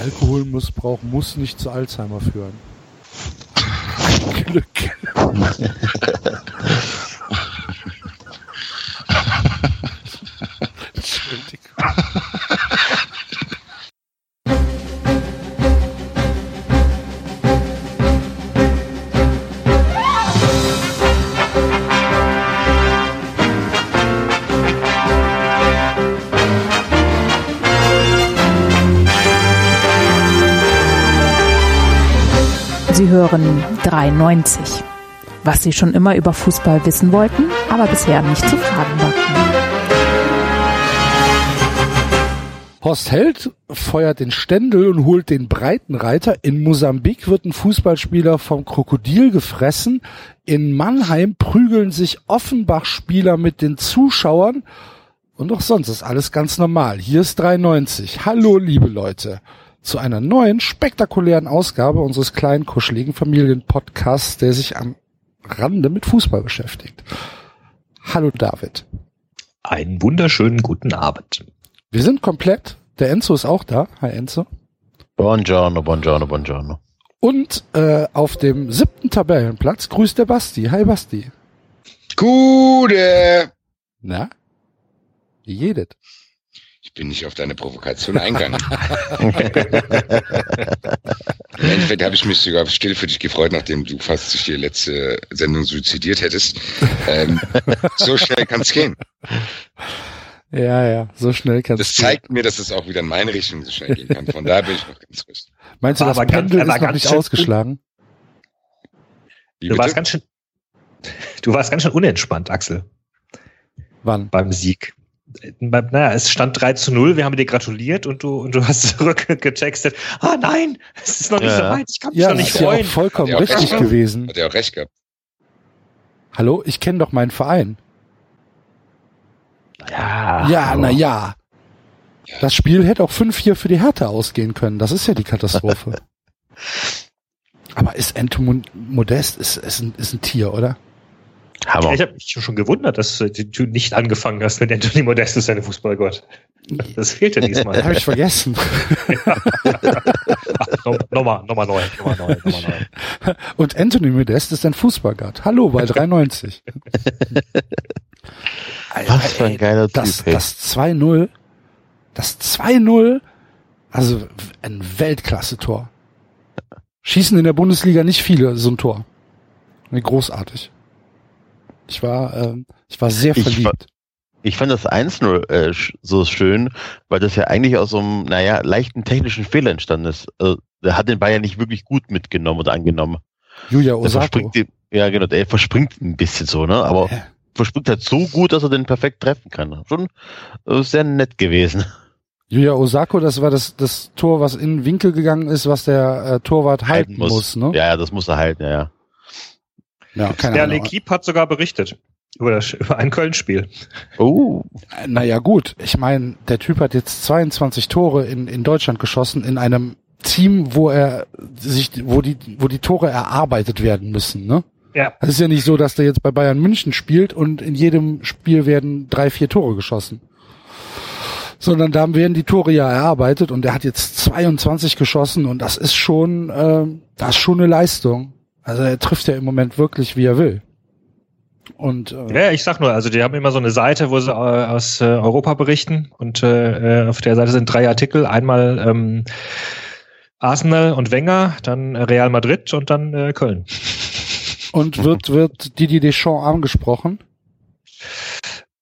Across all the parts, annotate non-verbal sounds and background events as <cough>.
Alkoholmissbrauch muss nicht zu Alzheimer führen. <laughs> Glück. <laughs> hören 93. Was Sie schon immer über Fußball wissen wollten, aber bisher nicht zu fragen wagten. Horst Held feuert den Ständel und holt den Breitenreiter. In Mosambik wird ein Fußballspieler vom Krokodil gefressen. In Mannheim prügeln sich Offenbach-Spieler mit den Zuschauern. Und auch sonst ist alles ganz normal. Hier ist 93. Hallo, liebe Leute. Zu einer neuen, spektakulären Ausgabe unseres kleinen, kuscheligen Familienpodcasts, der sich am Rande mit Fußball beschäftigt. Hallo, David. Einen wunderschönen guten Abend. Wir sind komplett. Der Enzo ist auch da. Hi Enzo. Buongiorno, buongiorno, buongiorno. Und äh, auf dem siebten Tabellenplatz grüßt der Basti. Hi Basti. Gute. Na? Wie jedet? Ich bin nicht auf deine Provokation eingegangen. Im Endeffekt habe ich mich sogar still für dich gefreut, nachdem du fast dich die letzte Sendung suizidiert hättest. Ähm, so schnell kann es gehen. Ja, ja, so schnell kannst Das zeigt mir, dass es auch wieder in meine Richtung so schnell gehen kann. Von daher bin ich noch ganz ruhig. Meinst du, War das aber ganz- Pendel er war ist noch ganz nicht schön- ausgeschlagen? Wie Du bitte? warst ganz schön, <laughs> du warst ganz schön unentspannt, Axel, Wann? beim Sieg. Beim- Naja, es stand 3 zu 0, wir haben dir gratuliert und du, und du hast <laughs> zurückgetextet, ah nein, es ist noch nicht Ja. so weit, ich kann mich Ja, noch das nicht ist ja freuen. vollkommen richtig gewesen. Hat er auch recht gehabt. Hallo, ich kenne doch meinen Verein. Ja, Ja, na ja. Das Spiel hätte auch 5-4 für die Hertha ausgehen können. Das ist ja die Katastrophe. <laughs> Aber ist Anton Modest ist, ist, ein, ist ein Tier, oder? Hammer. Ich habe mich schon gewundert, dass du nicht angefangen hast mit Anthony Modestus, deine Fußballgott. Das fehlte diesmal. <laughs> Habe ich vergessen. <laughs> Ach, no, nochmal, nochmal neu, nochmal neu, nochmal neu. Und Anthony Modest ist ein Fußballgott. Hallo bei <laughs> 93. Alter, Was für ein ey, geiler das, Typ, ey. das 2-0, das 2-0, also ein Weltklasse-Tor. Schießen in der Bundesliga nicht viele so ein Tor. Nee, Großartig. Ich war, ähm, ich war sehr Ich verliebt. Ich fand das 1-0 äh, so schön, weil das ja eigentlich aus so einem, naja, leichten technischen Fehler entstanden ist. Also, der hat den Bayern nicht wirklich gut mitgenommen oder angenommen. Julia Osako. den, ja genau, der verspringt ein bisschen so, ne? Aber Ja. verspringt halt so gut, dass er den perfekt treffen kann. Schon äh, sehr nett gewesen. Julia Osako, das war das, das Tor, was in den Winkel gegangen ist, was der äh, Torwart halten muss, ne? Ja, ja, das muss er halten, ja, ja. Ja keine Der. L'Equipe hat sogar berichtet über, das, über ein Köln-Spiel. Oh, Naja, gut. Ich meine, der Typ hat jetzt 22 Tore in, in Deutschland geschossen in einem Team, wo er sich, wo die, wo die Tore erarbeitet werden müssen, ne? Ja. Es ist ja nicht so, dass der jetzt bei Bayern München spielt und in jedem Spiel werden drei, vier Tore geschossen. Sondern da werden die Tore ja erarbeitet und er hat jetzt 22 geschossen und das ist schon, äh, das ist schon eine Leistung. Also er trifft ja im Moment wirklich, wie er will. Und äh, Ja, ich sag nur, also die haben immer so eine Seite, wo sie äh, aus äh, Europa berichten und äh, äh, auf der Seite sind drei Artikel. Einmal ähm, Arsenal und Wenger, dann Real Madrid und dann äh, Köln. Und wird, wird Didier Deschamps angesprochen?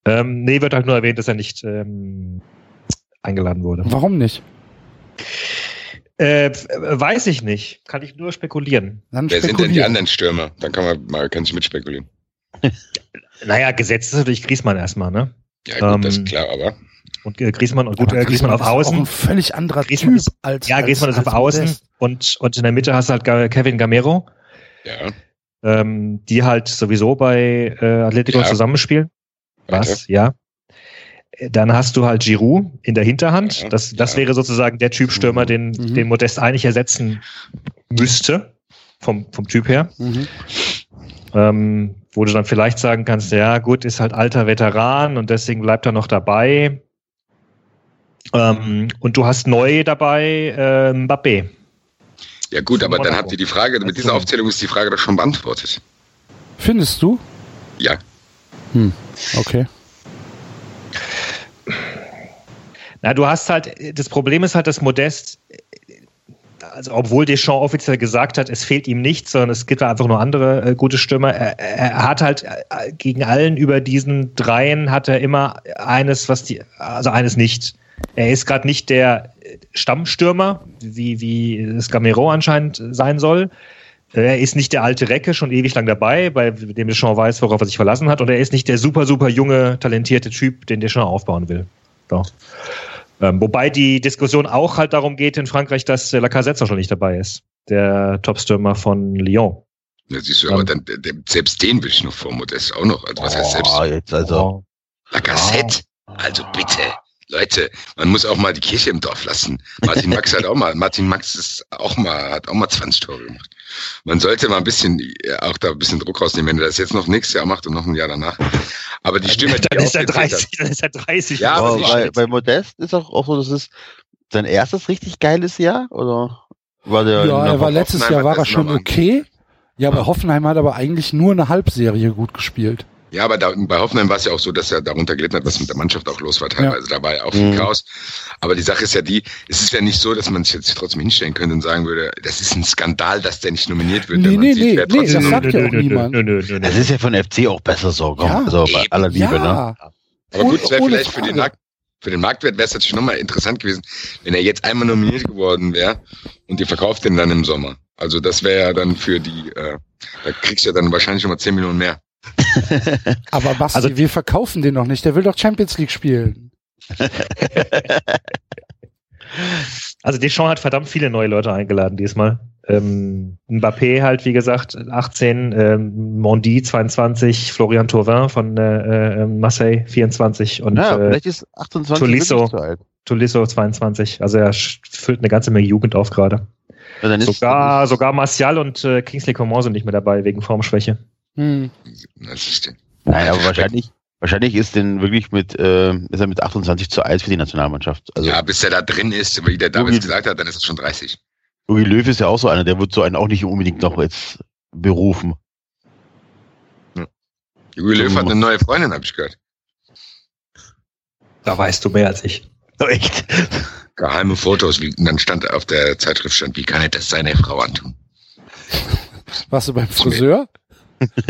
Ähm, nee, wird halt nur erwähnt, dass er nicht ähm, eingeladen wurde. Warum nicht? Äh, äh, weiß ich nicht. Kann ich nur spekulieren. Dann Wer sind denn die spekulieren. anderen Stürmer? Dann kann man mal, kann ich mitspekulieren. <laughs> Naja, gesetzt ist natürlich Griesmann erstmal, ne? Ja, gut, Ähm, das ist klar, aber Und äh, Griesmann, und gut, äh, Griesmann auf ist auch Außen. ein völlig anderer Griezmann Typ ist- als Ja, als, Griezmann ist auf Außen und, und in der Mitte hast du halt Kevin Gamero, ja. ähm, die halt sowieso bei äh, Atletico Ja. zusammenspielen. Was? Ja. Dann hast du halt Giroud in der Hinterhand. Ja, Das, das ja. wäre sozusagen der Typ Stürmer, den, Mhm. den Modest eigentlich ersetzen müsste. Vom, vom Typ her. Mhm. Ähm, wo du dann vielleicht sagen kannst, ja gut, ist halt alter Veteran und deswegen bleibt er noch dabei. Ähm, und du hast neu dabei äh, Mbappé. Ja gut, aber dann habt ihr die Frage, mit dieser Aufzählung ist die Frage doch schon beantwortet. Findest du? Ja. Hm, okay. Na, du hast halt, das Problem ist halt, dass Modest, also obwohl Deschamps offiziell gesagt hat, es fehlt ihm nichts, sondern es gibt einfach nur andere äh, gute Stürmer, er, er, hat halt äh, gegen allen über diesen dreien hat er immer eines, was die, also eines nicht. Er ist gerade nicht der Stammstürmer, wie, wie es anscheinend sein soll. Er ist nicht der alte Recke, schon ewig lang dabei, bei dem Deschamps weiß, worauf er sich verlassen hat. Und er ist nicht der super, super junge, talentierte Typ, den Deschamps aufbauen will. So. Ähm, wobei die Diskussion auch halt darum geht in Frankreich, dass äh, Lacazette schon nicht dabei ist. Der Topstürmer von Lyon. Ja, siehst du, aber dann, der, selbst den will ich noch vor Modest auch noch. Also, was heißt selbst? Oh, jetzt also. Lacazette? Also bitte. Leute, man muss auch mal die Kirche im Dorf lassen. Martin Max hat auch mal, Martin Max ist auch mal, hat auch mal 20 Tore gemacht. Man sollte mal ein bisschen, auch da ein bisschen Druck rausnehmen, wenn er das jetzt noch nächstes Jahr macht und noch ein Jahr danach. Aber die Stimme, <laughs> dann, ist er 30, dann ist er 30. Ja, aber bei, bei Modest ist auch, auch so, das ist sein erstes richtig geiles Jahr, oder? War der ja, er war letztes Jahr war er schon okay. Ja, bei Hoffenheim hat er aber eigentlich nur eine Halbserie gut gespielt. Ja, aber da, bei Hoffenheim war es ja auch so, dass er darunter gelitten hat, was mit der Mannschaft auch los war teilweise. Ja. Da war ja auch viel mhm. Chaos. Aber die Sache ist ja die, es ist ja nicht so, dass man sich jetzt trotzdem hinstellen könnte und sagen würde, das ist ein Skandal, dass der nicht nominiert wird. Nee, nee, sieht, nee, nee, das sagt ja auch niemand. Das ist ja von FC auch besser so, ja, also bei aller Liebe, ja. ne? Aber gut, es wäre vielleicht für den, Markt, für den Marktwert wäre es natürlich nochmal interessant gewesen, wenn er jetzt einmal nominiert geworden wäre und ihr verkauft den dann im Sommer. Also das wäre ja dann für die, äh, da kriegst du ja dann wahrscheinlich schon mal 10 Millionen mehr. <laughs> Aber Basti, also, wir verkaufen den noch nicht. Der will doch Champions League spielen. <laughs> also Deschamps hat verdammt viele neue Leute eingeladen diesmal. Ähm, Mbappé halt, wie gesagt, 18, ähm, Mondi 22, Florian Thauvin von äh, äh, Marseille 24 und ja, vielleicht ist 28 Tolisso, Tolisso 22. Also er füllt eine ganze Menge Jugend auf gerade. Ja, sogar, sogar Martial und äh, Kingsley Coman sind nicht mehr dabei wegen Formschwäche. Hm. Nein, aber wahrscheinlich, wahrscheinlich ist denn wirklich mit, äh, ist er mit 28 zu 1 für die Nationalmannschaft. Also, ja, bis er da drin ist, wie der damals gesagt hat, dann ist es schon 30. Jogi Löw ist ja auch so einer, der wird so einen auch nicht unbedingt noch jetzt berufen. Jogi Löw hat eine neue Freundin, habe ich gehört. Da weißt du mehr als ich. <laughs> Echt? Geheime Fotos, wie, dann stand auf der Zeitschrift stand, wie kann er das seine Frau antun? Warst du beim Friseur?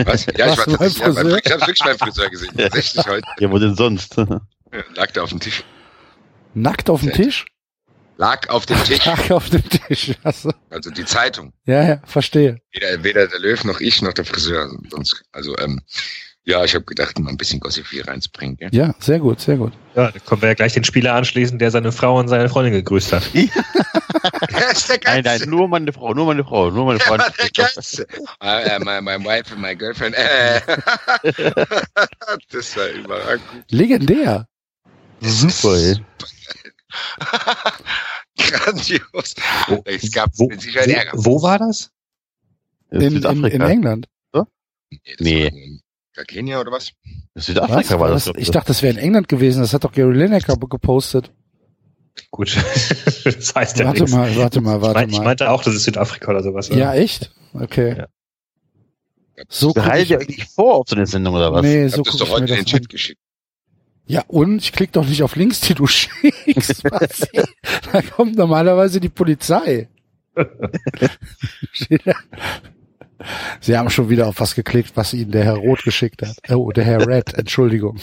Was? Ja, ich war tatsächlich, ja, beim, ich hab's wirklich beim Friseur gesehen. Tatsächlich heute. Ja, wo denn sonst? Ja, lag da auf dem Tisch. Nackt auf dem Tisch? Lag auf dem Tisch. <laughs> Lag auf dem Tisch. Also, also die Zeitung. Ja, ja, verstehe. Weder, weder der Löw noch ich noch der Friseur. Sonst, also ähm, ja, ich habe gedacht, mal ein bisschen Gossip hier reinzubringen. Ja? ja, sehr gut, sehr gut. Ja, da können wir ja gleich den Spieler anschließen, der seine Frau und seine Freundin gegrüßt hat. Ja. <laughs> ist der nein, nein, nur meine Frau, nur meine Frau, nur meine Freundin. <laughs> Ja, uh, my, my wife and my girlfriend. <laughs> das war überragend. Legendär. Super, ey. Grandios. Wo, es gab wo, wo, wo war das? In, in, in England. So? Nee. nee. Kenia oder was? Südafrika was? war das. ich dachte, das wäre in England gewesen. Das hat doch Gary Lineker gepostet. Gut. <laughs> das heißt ja Warte nichts. mal, warte mal, warte ich, mal. Ich meinte auch, das ist Südafrika oder sowas. Oder? Ja, echt? Okay. Ja. So Bereitet ihr eigentlich vor auf so eine Sendung oder was? Nee, so ich das doch heute in den Chat geschickt. Ja, und ich klicke doch nicht auf Links, die du <laughs> schickst. da kommt normalerweise die Polizei. <laughs> Sie haben schon wieder auf was geklickt, was Ihnen der Herr Rot geschickt hat. Oh, der Herr Red, Entschuldigung.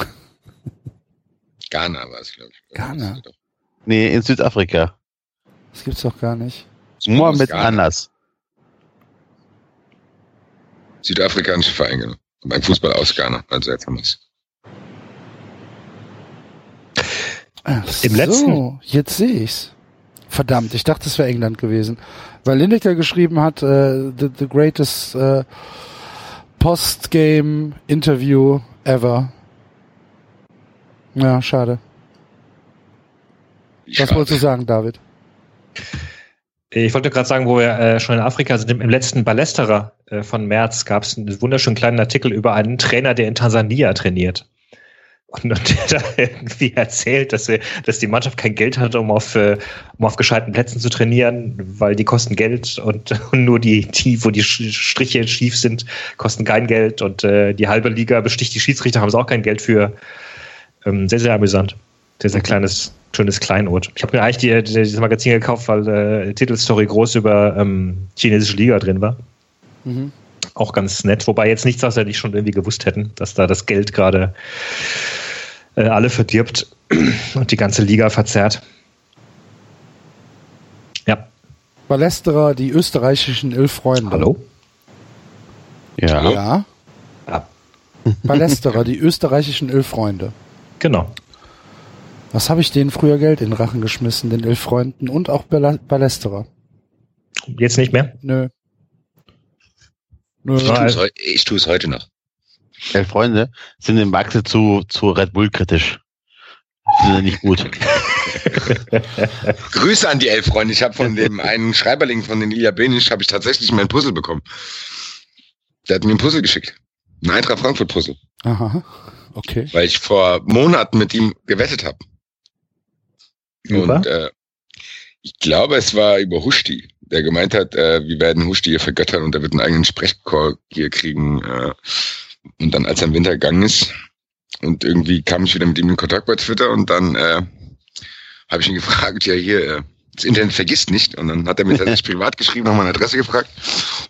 Ghana war es, glaube ich. Ghana? Nee, in Südafrika. Das gibt's doch gar nicht. Mohammed Anas. Südafrikanische Verein, genau. Beim Fußball aus Ghana, also jetzt haben wir es. Im so, letzten. Jetzt sehe ich's. Verdammt, ich dachte, es wäre England gewesen. Weil Lineker geschrieben hat, äh, the, the greatest äh, Post-Game Interview ever. Ja, schade. Was wolltest du sagen, David? Ich wollte gerade sagen, wo wir äh, schon in Afrika sind, im letzten Ballesterer äh, von März gab es einen wunderschönen kleinen Artikel über einen Trainer, der in Tansania trainiert. Und, und der <laughs> da irgendwie erzählt, dass wir, dass die Mannschaft kein Geld hat, um auf, äh, um auf gescheiten Plätzen zu trainieren, weil die kosten Geld und, <laughs> und nur die, die, wo die Striche schief sind, kosten kein Geld und äh, die halbe Liga besticht die Schiedsrichter, haben sie auch kein Geld für. Ähm, sehr, sehr amüsant. Sehr, sehr kleines, schönes Kleinod. Ich habe mir eigentlich die, die, dieses Magazin gekauft, weil äh, Titelstory groß über ähm, chinesische Liga drin war. Mhm. Auch ganz nett, wobei jetzt nichts, was wir nicht schon irgendwie gewusst hätten, dass da das Geld gerade alle verdirbt und die ganze Liga verzerrt. Ja. Ballesterer, die österreichischen Ölfreunde. Hallo? Ja. Ja. ja. Ballesterer, <laughs> die österreichischen Ölfreunde. Genau. Was habe ich denen früher Geld in den Rachen geschmissen, den Ölfreunden und auch Ballesterer? Jetzt nicht mehr? Nö. Nö. Ich tue es heute noch. Elf Freunde sind im Wachse zu, zu Red Bull kritisch. Sind nicht gut. <laughs> Grüße an die elf Freunde. Ich habe von dem einen Schreiberling von den Ilja Benisch habe ich tatsächlich mein Puzzle bekommen. Der hat mir ein Puzzle geschickt. Ein Eintracht Frankfurt Puzzle. Aha. Okay. Weil ich vor Monaten mit ihm gewettet habe. Und äh, ich glaube, es war über Huschti, der gemeint hat, äh, wir werden Huschti hier vergöttern und er wird einen eigenen Sprechchor hier kriegen. Äh, und dann, als er im Winter gegangen ist, und irgendwie kam ich wieder mit ihm in Kontakt bei Twitter und dann äh, habe ich ihn gefragt, ja hier, äh, das Internet vergisst nicht. Und dann hat er mir tatsächlich <laughs> privat geschrieben, noch meine Adresse gefragt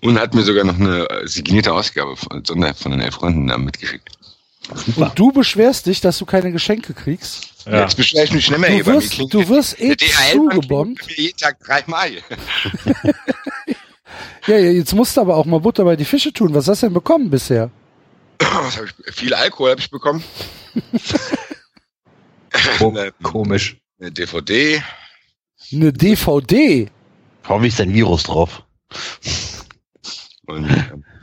und hat mir sogar noch eine äh, signierte Ausgabe von, von den elf Freunden mitgeschickt. Super. Und du beschwerst dich, dass du keine Geschenke kriegst? Ja. Jetzt beschwer ich mich nicht mehr. Du wirst, du wirst eh zugebombt. Jeden Tag dreimal. <laughs> ja, ja, jetzt musst du aber auch mal Butter bei die Fische tun. Was hast du denn bekommen bisher? Was hab ich, viel Alkohol habe ich bekommen. <laughs> eine, Komisch. Eine DVD. Eine DVD? Warum ist dein Virus drauf? Und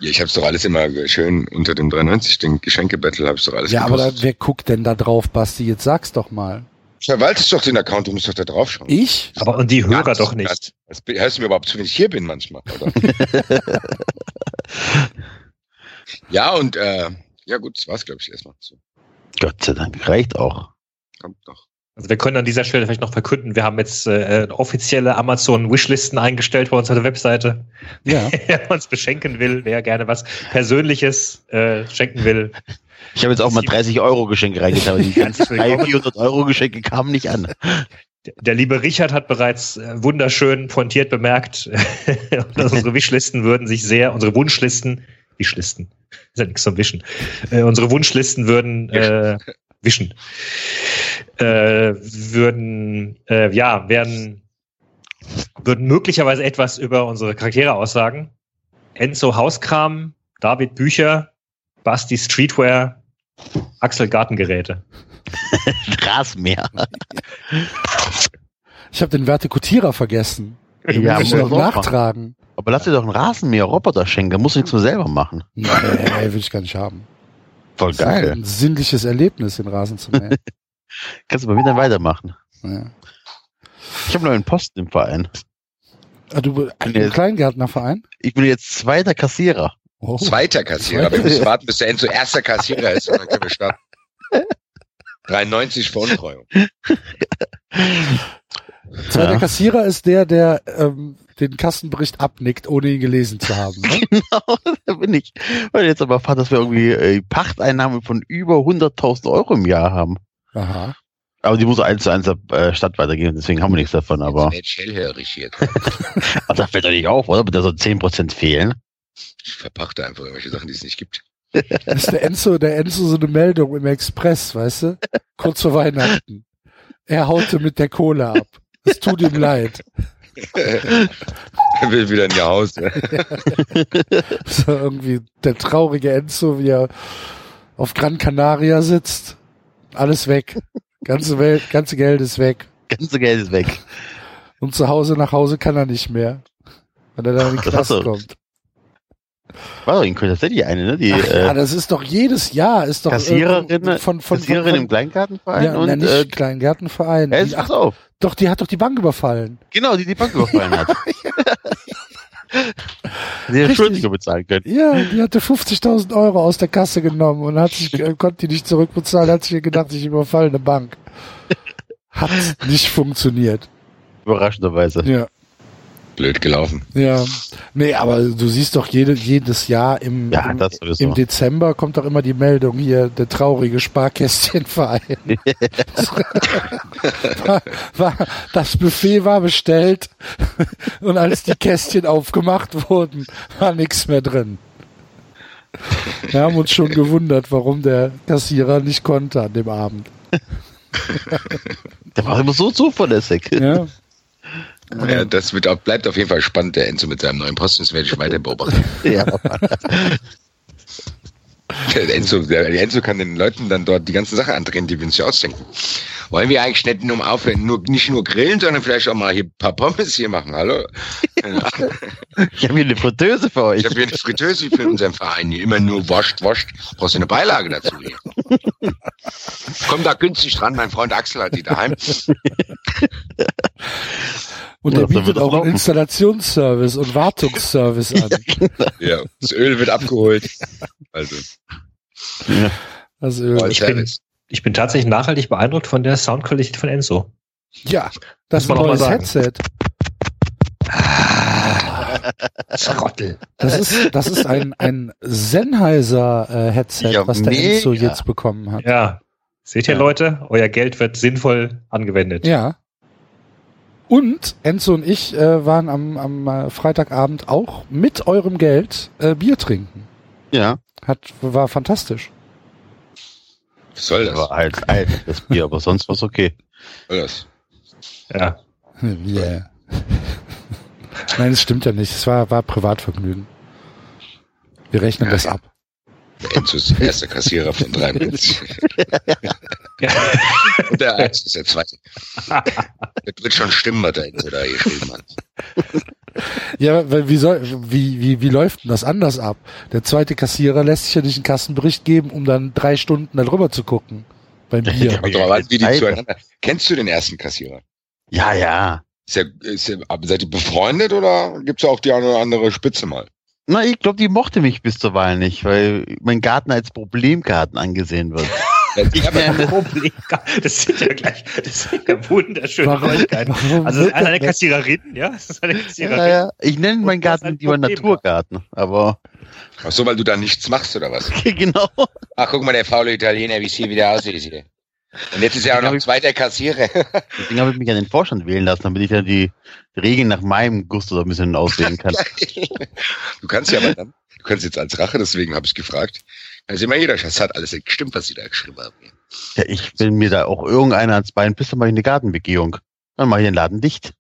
ja, ich habe es doch alles immer schön unter dem 93, den Geschenkebattle habe ich doch alles Ja, gepostet. aber da, wer guckt denn da drauf, Basti? Jetzt sag's doch mal. Verwaltest doch den Account, du musst doch da drauf schauen. Ich? Aber und die Hörer ja, doch nicht. Das, das, hörst du mir überhaupt zu, wenn ich hier bin manchmal, oder? <laughs> ja, und äh, ja gut, das war's, glaube ich, erstmal. So. Gott sei Dank, reicht auch. Kommt doch. Also wir können an dieser Stelle vielleicht noch verkünden, wir haben jetzt äh, offizielle Amazon-Wishlisten eingestellt bei unserer Webseite. Ja. <laughs> wer uns beschenken will, wer gerne was Persönliches äh, schenken will. Ich habe jetzt auch mal 30 Euro Geschenke reingetan, die ganzen 300, 400 Euro Geschenke kamen nicht an. Der, der liebe Richard hat bereits äh, wunderschön pointiert bemerkt, <laughs> unsere Wishlisten würden sich sehr, unsere Wunschlisten, Wischlisten, ist ja nichts zum Wischen, äh, unsere Wunschlisten würden äh, wischen äh, würden, äh, ja, werden, würden möglicherweise etwas über unsere Charaktere aussagen. Enzo Hauskram, David Bücher, Basti Streetwear, Axel Gartengeräte. <laughs> Rasenmäher. Ich habe den Vertikutierer vergessen. Ich ja, muss noch nachtragen. Aber lass dir doch einen Rasenmäher-Roboter schenken, da musst du nichts mehr selber machen. Nee, will ich gar nicht haben. Voll geil. Ein sinnliches Erlebnis, den Rasen zu mähen. <laughs> Kannst du mal wieder weitermachen. Ja. Ich habe noch einen Posten im Verein. Ah, du ein jetzt, Kleingärtnerverein? Ich bin jetzt zweiter Kassierer. Oh. Zweiter Kassierer. Wir müssen warten, bis der Enzo erster Kassierer ist und dann können wir starten. 93 Veruntreuung. Zweiter ja. Kassierer ist der, der ähm, den Kassenbericht abnickt, ohne ihn gelesen zu haben. Ne? <laughs> genau, da bin ich. Weil jetzt aber erfahrt, dass wir irgendwie äh, Pachteinnahmen von über 100.000 Euro im Jahr haben. Aha. Aber die muss eins zu eins der äh, Stadt weitergehen, deswegen haben wir nichts davon, aber. Jetzt hellhörig jetzt. aber <laughs> das fällt doch nicht auf, oder? Wird da so 10% fehlen? Ich verpachte einfach irgendwelche Sachen, die es nicht gibt. Das ist der Enzo, der Enzo so eine Meldung im Express, weißt du? Kurz vor Weihnachten. Er haute mit der Kohle ab. Es tut ihm leid. <laughs> er will wieder in ihr Haus. <laughs> so irgendwie der traurige Enzo, wie er auf Gran Canaria sitzt alles weg. Ganze Welt, ganze Geld ist weg. Ganze Geld ist weg. Und zu Hause, nach Hause kann er nicht mehr. Wenn er dann in den Knast kommt. War doch in Köln tatsächlich eine, ne? Die, Ach, äh, ja, das ist doch jedes Jahr, ist doch Kassiererin, von, von, Kassiererin von, im Kleingartenverein ja, und nein, nicht äh, Kleingartenverein. Ja, die, ach, auf. Doch, die hat doch die Bank überfallen. Genau, die die Bank überfallen hat. <laughs> Der Richtig. Schuldiger bezahlen können. Ja, die hatte 50.000 Euro aus der Kasse genommen und hat sich, äh, konnte die nicht zurückbezahlen, hat sich gedacht, ich überfalle eine Bank. <laughs> Hat nicht funktioniert. Überraschenderweise. Ja. Blöd gelaufen. Ja, nee, aber du siehst doch jede, jedes Jahr im, Ja, im, im Dezember kommt doch immer die Meldung hier, der traurige Sparkästchenverein. war, <laughs> <laughs> war, das Buffet war bestellt und als die Kästchen aufgemacht wurden, war nichts mehr drin. Wir haben uns schon gewundert, warum der Kassierer nicht konnte an dem Abend. Der war immer so zuverlässig. Ja, Ja, das wird auch, bleibt auf jeden Fall spannend, der Enzo mit seinem neuen Posten. Das werde ich weiter beobachten. <laughs> Ja. Der Enzo, der Enzo kann den Leuten dann dort die ganzen Sachen andrehen, die wir uns ja ausdenken. Wollen wir eigentlich nicht nur aufhören, nur, nicht nur grillen, sondern vielleicht auch mal hier ein paar Pommes hier machen, hallo? Ja. <laughs> Ich habe hier eine Fritteuse für euch. Ich habe hier eine Fritteuse für unseren Verein, hier immer nur wascht, wascht. Brauchst du eine Beilage dazu hier. Komm da günstig dran, mein Freund Axel hat die daheim. und Ja, er bietet auch einen. Installationsservice und Wartungsservice an. <laughs> Ja, das Öl wird abgeholt. Also, Das Öl. Ich bin, Service. Ich bin tatsächlich nachhaltig beeindruckt von der Soundqualität von Enzo. Ja, das ist Muss ein neues sagen. Headset. Schrottel. Das ist, das ist ein, ein Sennheiser äh, Headset, Ja, was der mega. Enzo jetzt bekommen hat. Ja. Seht ihr, Ja. Leute? Euer Geld wird sinnvoll angewendet. Ja. Und Enzo und ich äh, waren am, am äh, Freitagabend auch mit eurem Geld äh, Bier trinken. Ja. Hat, war fantastisch. Was soll Das das? war halt alt, das Bier, aber sonst war's okay. Was soll das? Ja. Yeah. Nein, es stimmt ja nicht. Es war, war Privatvergnügen. Wir rechnen Ja, das ab. Der Enzo ist der erste Kassierer von 93. Und der Alex ist der zweite. Das wird schon stimmen, was der Enzo da geschrieben hat. Ja, weil wie soll, wie, wie, wie läuft denn das anders ab? Der zweite Kassierer lässt sich ja nicht einen Kassenbericht geben, um dann drei Stunden darüber zu gucken. Beim <laughs> Bier. Zueinander. Kennst du den ersten Kassierer? Ja, ja. Ist ja, ist ja, aber seid ihr befreundet oder gibt's ja auch die eine oder andere Spitze mal? Na, ich glaube, die mochte mich bis zur Wahl nicht, weil mein Garten als Problemgarten angesehen wird. <laughs> Ja, aber- Problem. <laughs> Das sind ja gleich, das sind ja wunderschöne Warum- Neuigkeiten. warum Also wird einer der das- Kassiererinnen, ja? Das ist eine Kassiererin. Ja, ja. Ich nenne meinen das ist Garten lieber. Naturgarten, aber Ach so, weil du da nichts machst oder was? <laughs> genau. Ach, guck mal, der faule Italiener, wie es hier wieder aussieht hier. Und jetzt ist ja auch noch ein zweiter Kassierer. <laughs> Deswegen habe ich mich an den Vorstand wählen lassen, damit ich dann die Regeln nach meinem Gusto so ein bisschen auswählen kann. Du kannst ja aber dann, du kannst jetzt als Rache, deswegen habe ich gefragt, kann immer jeder, das hat alles gestimmt, was sie da geschrieben haben. Ja, ich will mir da auch irgendeiner ans Bein pisst, dann mache ich eine Gartenbegehung. Dann mache ich den Laden dicht.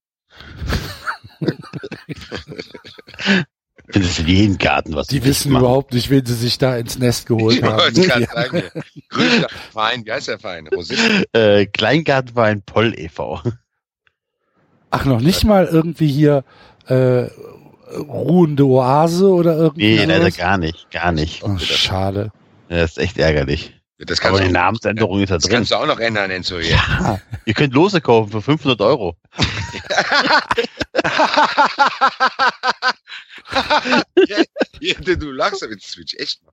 Findest du jeden Garten, was Die ich wissen mache. überhaupt nicht, wen sie sich da ins Nest geholt Ich haben. wollte gerade Ja. sagen. Grüße Verein, wie heißt der Verein? Äh, Kleingartenverein Poll e.V. Ach, noch nicht mal irgendwie hier äh, ruhende Oase oder irgendwie Nee, leider gar nicht, gar nicht. Oh, schade. Das ist echt ärgerlich. Das Aber kannst, die du, Namensänderung ist da das drin. kannst du auch noch ändern, Enzo. Hier. Ja, ihr könnt Lose kaufen für 500 Euro. ja, ja, du lachst, aber will ich echt mal.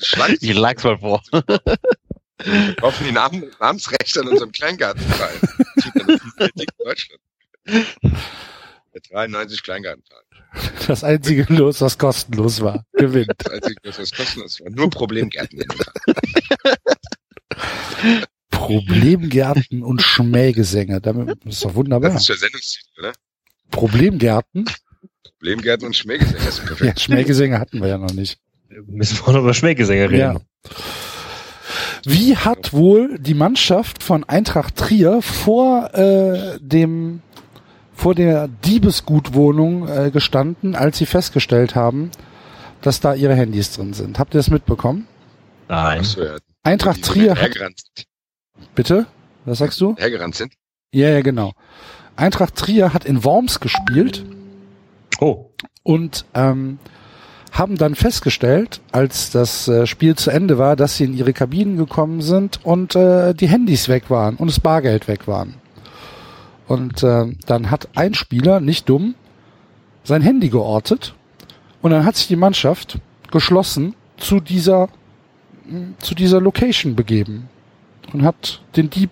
Schwanz. Ich lag's mal vor. Wir kaufen die Namen, Namensrechte an unserem Kleingartenverein. <laughs> Deutschland. Der 93 Kleingartenverein. Das einzige Los, was kostenlos war, gewinnt. Das einzige, was das kostenlos war. Nur Problemgärten. Problemgärten und Schmähgesänge. Damit ist doch wunderbar. Das ist der Sendungstitel, oder? Problemgärten? Problemgärten und Schmähgesänge. Das ist Ja, perfekt. Schmähgesänge hatten wir ja noch nicht. Müssen wir noch über Schmähgesänge reden. Ja. Wie hat wohl die Mannschaft von Eintracht Trier vor äh, dem vor der Diebesgutwohnung äh, gestanden, als sie festgestellt haben, dass da ihre Handys drin sind? Habt ihr das mitbekommen? Nein. So, ja. Eintracht Trier hat, bitte? Was sagst du? hergerannt sind. Ja, ja, genau. Eintracht Trier hat in Worms gespielt Oh. und ähm, haben dann festgestellt, als das äh, Spiel zu Ende war, dass sie in ihre Kabinen gekommen sind und äh, die Handys weg waren und das Bargeld weg waren. Und äh, dann hat ein Spieler, nicht dumm, sein Handy geortet Und dann hat sich die Mannschaft geschlossen zu dieser, zu dieser Location begeben und hat den Dieb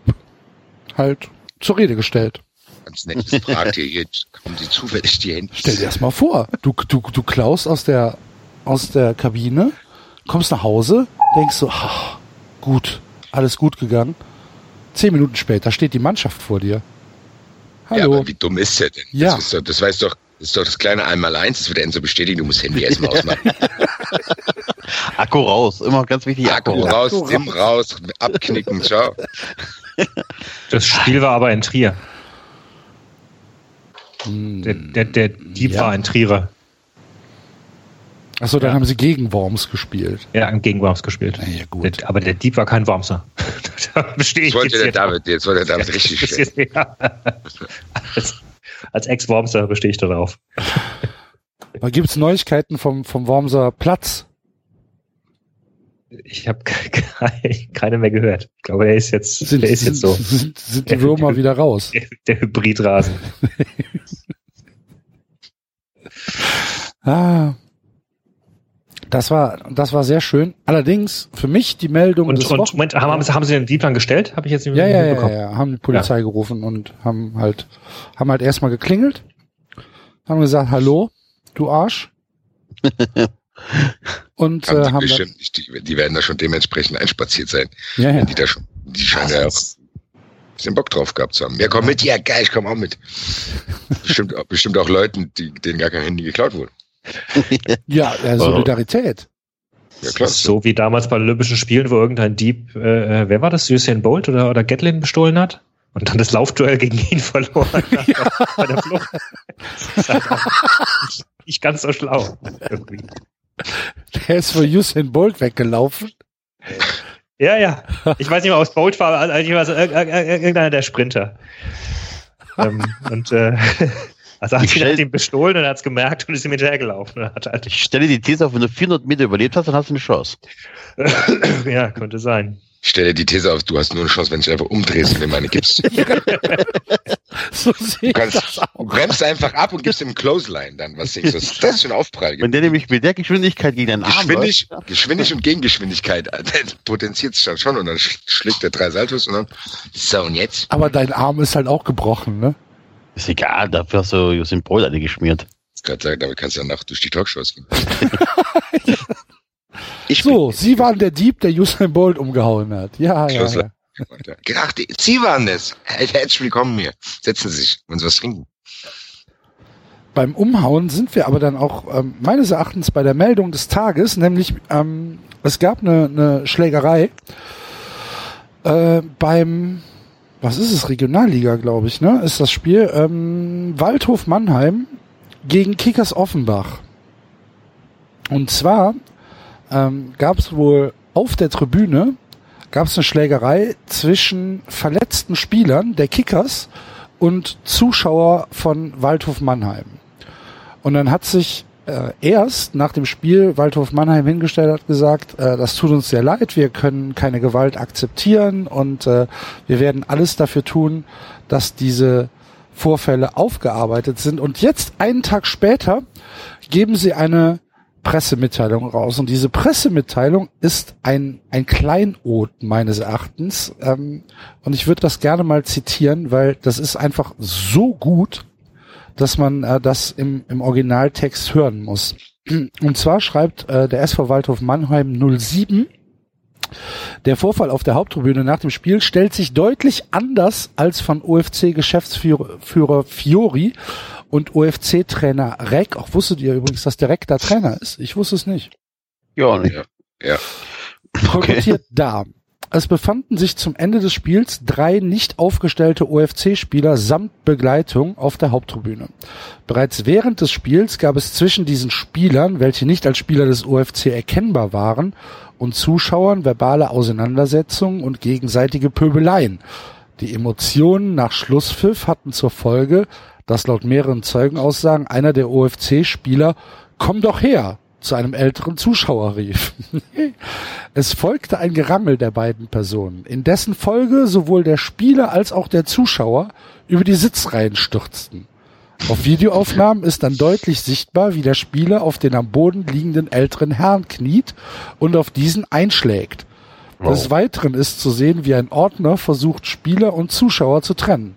halt zur Rede gestellt. Ganz nettes Fragt ihr jetzt, haben Sie zufällig die Hände? Stell dir das mal vor. Du, du, du klaust aus der, aus der Kabine, kommst nach Hause, denkst so, ach, gut, alles gut gegangen. Zehn Minuten später steht die Mannschaft vor dir. Ja, Hallo. aber wie dumm ist der denn? Ja. Das, ist doch, das weiß doch, das ist doch das kleine Einmaleins, das wird Enzo bestätigen, du musst Handy erstmal ausmachen. <laughs> Akku raus, immer ganz wichtig. Akku Akku, raus, Akku Sim raus, abknicken, ciao. <laughs> Das Spiel war aber in Trier. Hm, Der, der, der Dieb Ja. war ein Trierer. Achso, dann Ja. haben sie gegen Worms gespielt. Ja, gegen Worms gespielt. Ja, ja, gut. Aber der Dieb war kein Wormser. <laughs> da bestehe ich Jetzt wollte jetzt der David, jetzt wollte der David <laughs> richtig stellen. ja. Als, als Ex-Wormser bestehe ich darauf. <laughs> Da gibt's Neuigkeiten vom, vom Wormser Platz. Ich habe keine mehr gehört. Ich glaube, der ist jetzt, Sind, der ist sind, jetzt so. sind, sind die Würmer wieder raus. Der, der Hybridrasen. Ah. Das war, das war sehr schön. Allerdings für mich die Meldung Und, des und Moment, haben, haben, Sie- haben Sie den dann gestellt? Habe ich jetzt nicht ja, ja, ja, ja, haben die Polizei gerufen und haben halt, haben halt erstmal geklingelt, haben gesagt, hallo, du Arsch. <laughs> und Haben äh, die, haben bestimmt nicht, die, die werden da schon dementsprechend einspaziert sein. ja, ja. Die da schon, die scheinen ja auch bisschen Bock drauf gehabt zu haben. Ja, komm mit, ja geil, ich komm auch mit. <laughs> Bestimmt, auch- bestimmt auch Leuten, die, denen gar kein Handy geklaut wurde. <laughs> Ja, äh, Solidarität. Ja klar. So wie damals bei den Olympischen Spielen, wo irgendein Dieb, äh, wer war das, Usain Bolt oder, oder Gatlin bestohlen hat? Und dann das Laufduell gegen ihn <laughs> verloren hat bei der Flucht. Das ist halt nicht- nicht ganz so schlau. Irgendwie. Der ist für Usain Bolt weggelaufen. Ja, ja. Ich weiß nicht mehr, aus Bolt war, also ich weiß, irg- irg- irg- irgendeiner der Sprinter. ähm, und äh, also hat Ich hat ihn bestohlen und er hat's gemerkt und ist ihm hinterhergelaufen. Und hat halt, Ich stelle die These auf, wenn du 400 Meter überlebt hast, dann hast du eine Chance. <laughs> ja, könnte sein. Ich stelle dir die These auf, du hast nur eine Chance, wenn du dich einfach umdrehst und mir meine gibst. <laughs> <laughs> Du So ich das kannst, du bremst einfach ab und gibst ihm Clothesline dann. Was denkst du, was ist das für ein Aufprall? Wenn der nämlich mit der Geschwindigkeit gegen deinen Arm Geschwindig, läuft, Geschwindig und Gegengeschwindigkeit der potenziert sich dann schon und dann sch- schlägt er drei Saltos und dann so und jetzt Aber dein Arm ist halt auch gebrochen, ne? Ist egal, dafür hast du Bolt alle geschmiert. Ich kann sagen, damit kannst du danach durch die Talkshows gehen. <laughs> ich So, Sie waren der Dieb, der Usain Bolt umgehauen hat. Ja, ja, ja. die, Sie waren das. Herzlich willkommen hier. Setzen Sie sich, wollen Sie was trinken? Beim Umhauen sind wir aber dann auch ähm, meines Erachtens bei der Meldung des Tages, nämlich ähm, es gab eine, eine Schlägerei äh, beim, was ist es, Regionalliga, glaube ich, ne? Ist das Spiel ähm, Waldhof Mannheim gegen Kickers Offenbach. Und zwar ähm, gab es wohl auf der Tribüne gab es eine Schlägerei zwischen verletzten Spielern der Kickers und Zuschauer von Waldhof Mannheim. Und dann hat sich äh, erst nach dem Spiel Waldhof Mannheim hingestellt hat gesagt, äh, das tut uns sehr leid, wir können keine Gewalt akzeptieren und äh, wir werden alles dafür tun, dass diese Vorfälle aufgearbeitet sind. Und jetzt, einen Tag später, geben sie eine Pressemitteilung raus. Und diese Pressemitteilung ist ein, ein Kleinod meines Erachtens. Ähm, und ich würde das gerne mal zitieren, weil das ist einfach so gut, dass man äh, das im, im Originaltext hören muss. Und zwar schreibt äh, der SV Waldhof Mannheim 07, der Vorfall auf der Haupttribüne nach dem Spiel stellt sich deutlich anders als von OFC-Geschäftsführer Führer Fiori und OFC-Trainer Reck. Auch wusstet ihr übrigens, dass der Reck da Trainer ist? Ich wusste es nicht. Ja, nicht. Ja. Ja. Kolportiert da. Es befanden sich zum Ende des Spiels drei nicht aufgestellte OFC-Spieler samt Begleitung auf der Haupttribüne. Bereits während des Spiels gab es zwischen diesen Spielern, welche nicht als Spieler des OFC erkennbar waren, und Zuschauern verbale Auseinandersetzungen und gegenseitige Pöbeleien. Die Emotionen nach Schlusspfiff hatten zur Folge, dass laut mehreren Zeugenaussagen einer der OFC-Spieler Komm doch her zu einem älteren Zuschauer rief. <laughs> es folgte ein Gerangel der beiden Personen, in dessen Folge sowohl der Spieler als auch der Zuschauer über die Sitzreihen stürzten. Auf Videoaufnahmen ist dann deutlich sichtbar, wie der Spieler auf den am Boden liegenden älteren Herrn kniet und auf diesen einschlägt. Des Weiteren ist zu sehen, wie ein Ordner versucht, Spieler und Zuschauer zu trennen.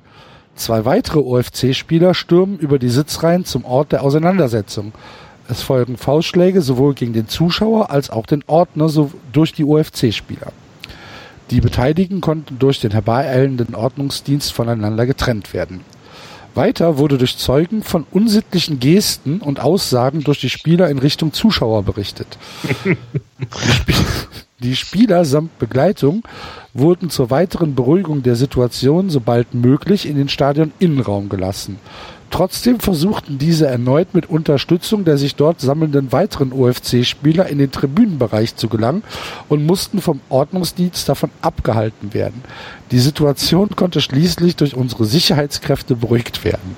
Zwei weitere OFC-Spieler stürmen über die Sitzreihen zum Ort der Auseinandersetzung. Es folgen Faustschläge sowohl gegen den Zuschauer als auch den Ordner so durch die OFC-Spieler. Die Beteiligten konnten durch den herbeieilenden Ordnungsdienst voneinander getrennt werden. Weiter wurde durch Zeugen von unsittlichen Gesten und Aussagen durch die Spieler in Richtung Zuschauer berichtet. <laughs> Die, Spie die Spieler samt Begleitung wurden zur weiteren Beruhigung der Situation sobald möglich in den Stadion-Innenraum gelassen. Trotzdem versuchten diese erneut mit Unterstützung der sich dort sammelnden weiteren OFC-Spieler in den Tribünenbereich zu gelangen und mussten vom Ordnungsdienst davon abgehalten werden. Die Situation konnte schließlich durch unsere Sicherheitskräfte beruhigt werden.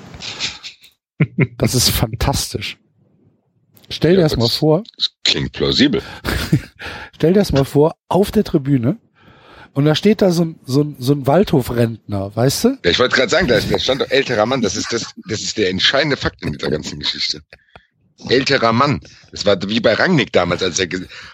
Das ist fantastisch. Stell dir Ja, das mal vor, Das klingt plausibel. <laughs> stell dir das mal vor, auf der Tribüne und da steht da so ein, so ein, so ein Waldhofrentner, weißt du? Ja, ich wollte gerade sagen, da, ist- da stand doch älterer Mann. Das ist das, das ist der entscheidende Fakt in dieser ganzen Geschichte. Älterer Mann. Das war wie bei Rangnick damals, als er,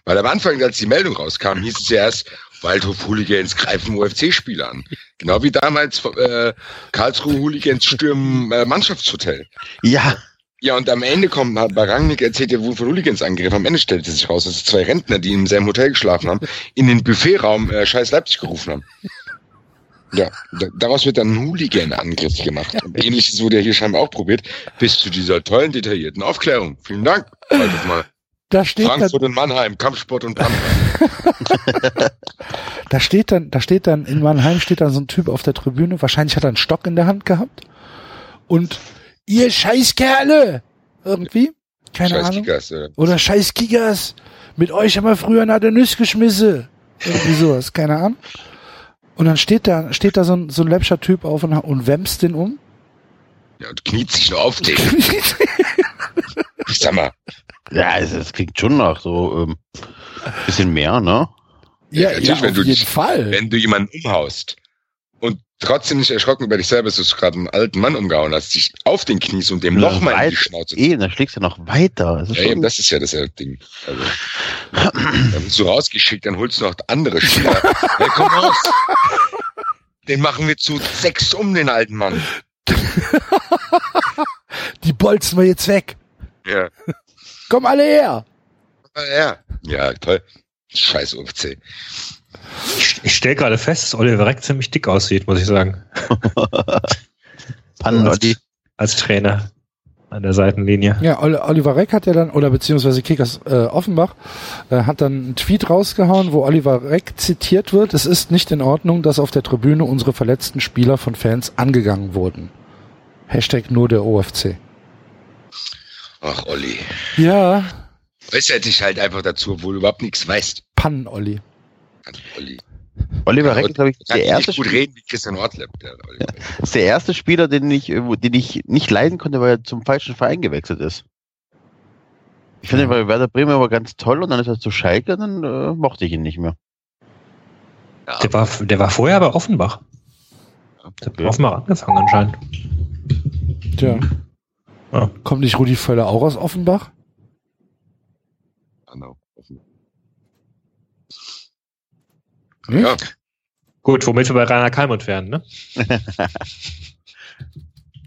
weil am Anfang, als die Meldung rauskam, hieß es ja erst, Waldhof-Hooligans greifen UFC-Spieler an. Genau wie damals äh, Karlsruhe-Hooligans stürmen äh, Mannschaftshotel. Ja, Ja, und am Ende kommt Rangnick erzählt, er wurde von Hooligans angegriffen. Am Ende stellte sich raus, dass es zwei Rentner, die im selben Hotel geschlafen haben, in den Buffetraum äh, Scheiß Leipzig gerufen haben. Ja, da, daraus wird dann ein Hooligan-Angriff gemacht. Und Ähnliches wurde ja hier scheinbar auch probiert, bis zu dieser tollen, detaillierten Aufklärung. Vielen Dank. Haltet mal. Da steht dann, Frankfurt und Mannheim, Kampfsport und Brandwehr. <laughs> da steht dann, da steht dann, in Mannheim steht dann so ein Typ auf der Tribüne, wahrscheinlich hat er einen Stock in der Hand gehabt. Und ihr Scheißkerle! Irgendwie? Keine Scheiß Ahnung. Kickers. Oder Scheiß Kickers! Mit euch haben wir früher nach der Nüsse geschmissen. Irgendwie sowas, keine Ahnung. Und dann steht da, steht da so ein, so ein läppscher Typ auf und, und wämst den um. Ja, und kniet sich nur auf den. Ich <laughs> sag mal, ja, es, es klingt schon nach so ähm, bisschen mehr, ne? ja, natürlich, ja, wenn auf du jeden dich- Fall. wenn du jemanden umhaust trotzdem nicht erschrocken über dich selber, dass du gerade einen alten Mann umgehauen hast, dich auf den Knies und dem Ja, noch mal in die Schnauze Eh, dann schlägst du noch weiter. Das ist Ja, schon, eben, das ist ja das äh, Ding. Also, dann wirst du rausgeschickt, dann holst du noch andere Spieler. <laughs> ja, komm raus. Den machen wir zu sechs um, den alten Mann. <laughs> Die bolzen wir jetzt weg. Ja. Komm alle her! Ja, ja toll. Scheiß UFC. Ich, ich stelle gerade fest, dass Oliver Reck ziemlich dick aussieht, muss ich sagen. <laughs> Pannenlotti. Als Trainer an der Seitenlinie. Ja, Oli- Oliver Reck hat ja dann, oder beziehungsweise Kickers äh, Offenbach, äh, hat dann einen Tweet rausgehauen, wo Oliver Reck zitiert wird, es ist nicht in Ordnung, dass auf der Tribüne unsere verletzten Spieler von Fans angegangen wurden. Hashtag nur der OFC. Ach, Olli. Ja, Äußert dich halt einfach dazu, obwohl du überhaupt nichts weißt. Pannen-Olli. Olli. Oliver Reck ist, glaube ich, der erste, gut reden wie Christian Ortlepp. Der Oliver. ist der erste Spieler, den ich, äh, den ich nicht leiden konnte, weil er zum falschen Verein gewechselt ist. Ich finde, weil Werder Bremen war ganz toll und dann ist er zu Schalke, dann äh, mochte ich ihn nicht mehr. Der war, der war vorher bei Offenbach. Der hat Offenbach angefangen anscheinend. Tja. Ja. Kommt nicht Rudi Völler auch aus Offenbach? Genau. Hm? Ja, Gut, womit wir bei Rainer Kalmund wären, ne? <laughs>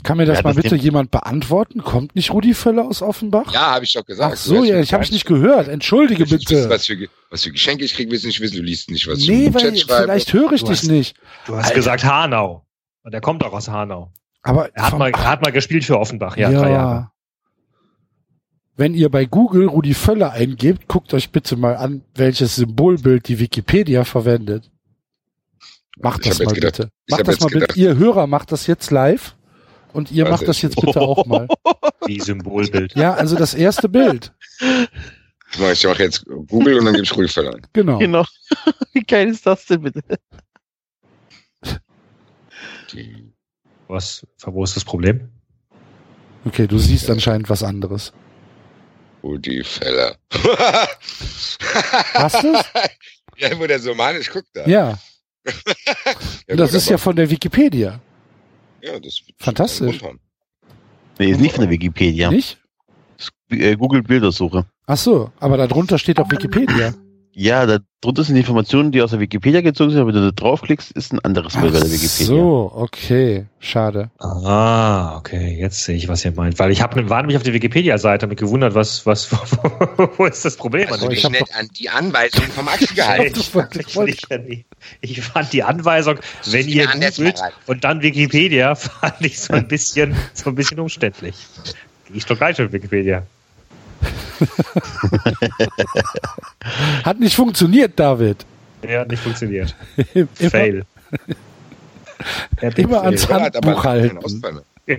Kann mir das Ja, mal das bitte Thema- jemand beantworten? Kommt nicht Rudi Völler aus Offenbach? ja habe ich doch gesagt. Ach so, ja, ich habe es nicht gehört. Entschuldige nicht wissen, bitte. was für, was für Geschenke ich kriege, willst du nicht wissen, du liest nicht, was Nee, ich weil vielleicht höre ich Du dich hast- nicht. Du hast Alter. gesagt Hanau. Und er kommt auch aus Hanau. Aber Er hat, vom- mal, er hat mal gespielt für Offenbach, ja, drei Jahre. Wenn ihr bei Google Rudi Völler eingebt, guckt euch bitte mal an, welches Symbolbild die Wikipedia verwendet. Macht das mal gedacht- bitte. Macht das mal bitte. gedacht- Ihr Hörer macht das jetzt live und ihr macht das jetzt bitte auch mal. <laughs> Wie Symbolbild. Ja, also das erste Bild. Ich mache jetzt Google und dann gebe ich Rudi Völler ein. Genau. Genau. <laughs> Wie geil ist das denn bitte? Die- Was, wo ist das Problem? Okay, du siehst anscheinend was anderes. Rudi Völler. <laughs> Hast du's? <laughs> Ja, wo der so manisch guckt da. Ja, <laughs> Ja, das gut, ist ja von der Wikipedia. ja, das Fantastisch. Rundhorn. Nee, ist nicht von der Wikipedia. Nicht? Äh, Google Bildersuche. Ach so, aber darunter steht auch Wikipedia. Ja, da drunter sind Informationen, die aus der Wikipedia gezogen sind, aber wenn du da draufklickst, ist ein anderes Bild bei der Wikipedia. so, okay, schade. Ah, okay, jetzt sehe ich, was ihr meint. Weil ich habe war nämlich auf der Wikipedia-Seite mich gewundert, was, was, <laughs> wo ist das Problem? Also ich hab nicht an die Anweisung vom Axel gehalten. ich, ich, ich, ich, ich fand die Anweisung, wenn ihr googelt und dann Wikipedia, <laughs> fand ich so ein bisschen, so ein bisschen umständlich. Ich doch gleich auf Wikipedia. Hat nicht funktioniert, David. Ja, hat nicht funktioniert. <laughs> Fail. <laughs> Immer ans Ja, Handbuch halten. Ja.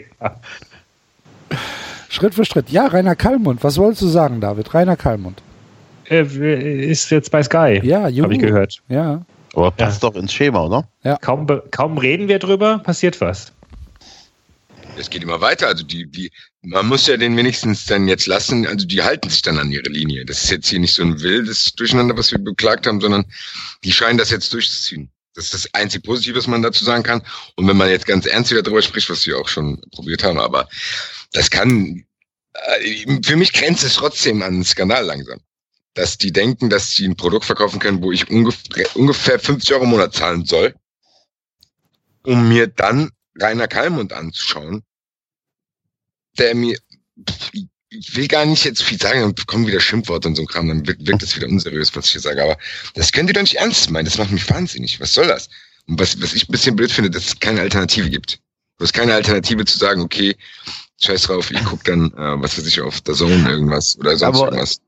Schritt für Schritt. Ja, Rainer Kallmund. Was wolltest du sagen, David? Rainer Kallmund. Äh, Ist jetzt bei Sky. Ja. Habe ich gehört. Ja. Aber passt doch ins Schema, oder? Kaum, be- kaum reden wir drüber, passiert was. Es geht immer weiter. Also die, die, man muss ja den wenigstens dann jetzt lassen. Also die halten sich dann an ihre Linie. Das ist jetzt hier nicht so ein wildes Durcheinander, was wir beklagt haben, sondern die scheinen das jetzt durchzuziehen. Das ist das einzig Positive, was man dazu sagen kann. Und wenn man jetzt ganz ernst wieder darüber spricht, was wir auch schon probiert haben, aber das kann, äh, für mich grenzt es trotzdem an einen Skandal langsam. Dass die denken, dass sie ein Produkt verkaufen können, wo ich ungefähr, ungefähr 50 Euro im Monat zahlen soll, um mir dann Rainer Kallmund anzuschauen, der mir, ich will gar nicht jetzt viel sagen, dann kommen wieder Schimpfworte und so ein Kram, dann wirkt, wirkt das wieder unseriös, was ich hier sage, aber das könnt ihr doch nicht ernst meinen, das macht mich wahnsinnig, was soll das? Und was, was ich ein bisschen blöd finde, dass es keine Alternative gibt. Du hast keine Alternative zu sagen, okay, scheiß drauf, ich guck dann, äh, was weiß ich, auf der Zone irgendwas oder sonst Aber- irgendwas.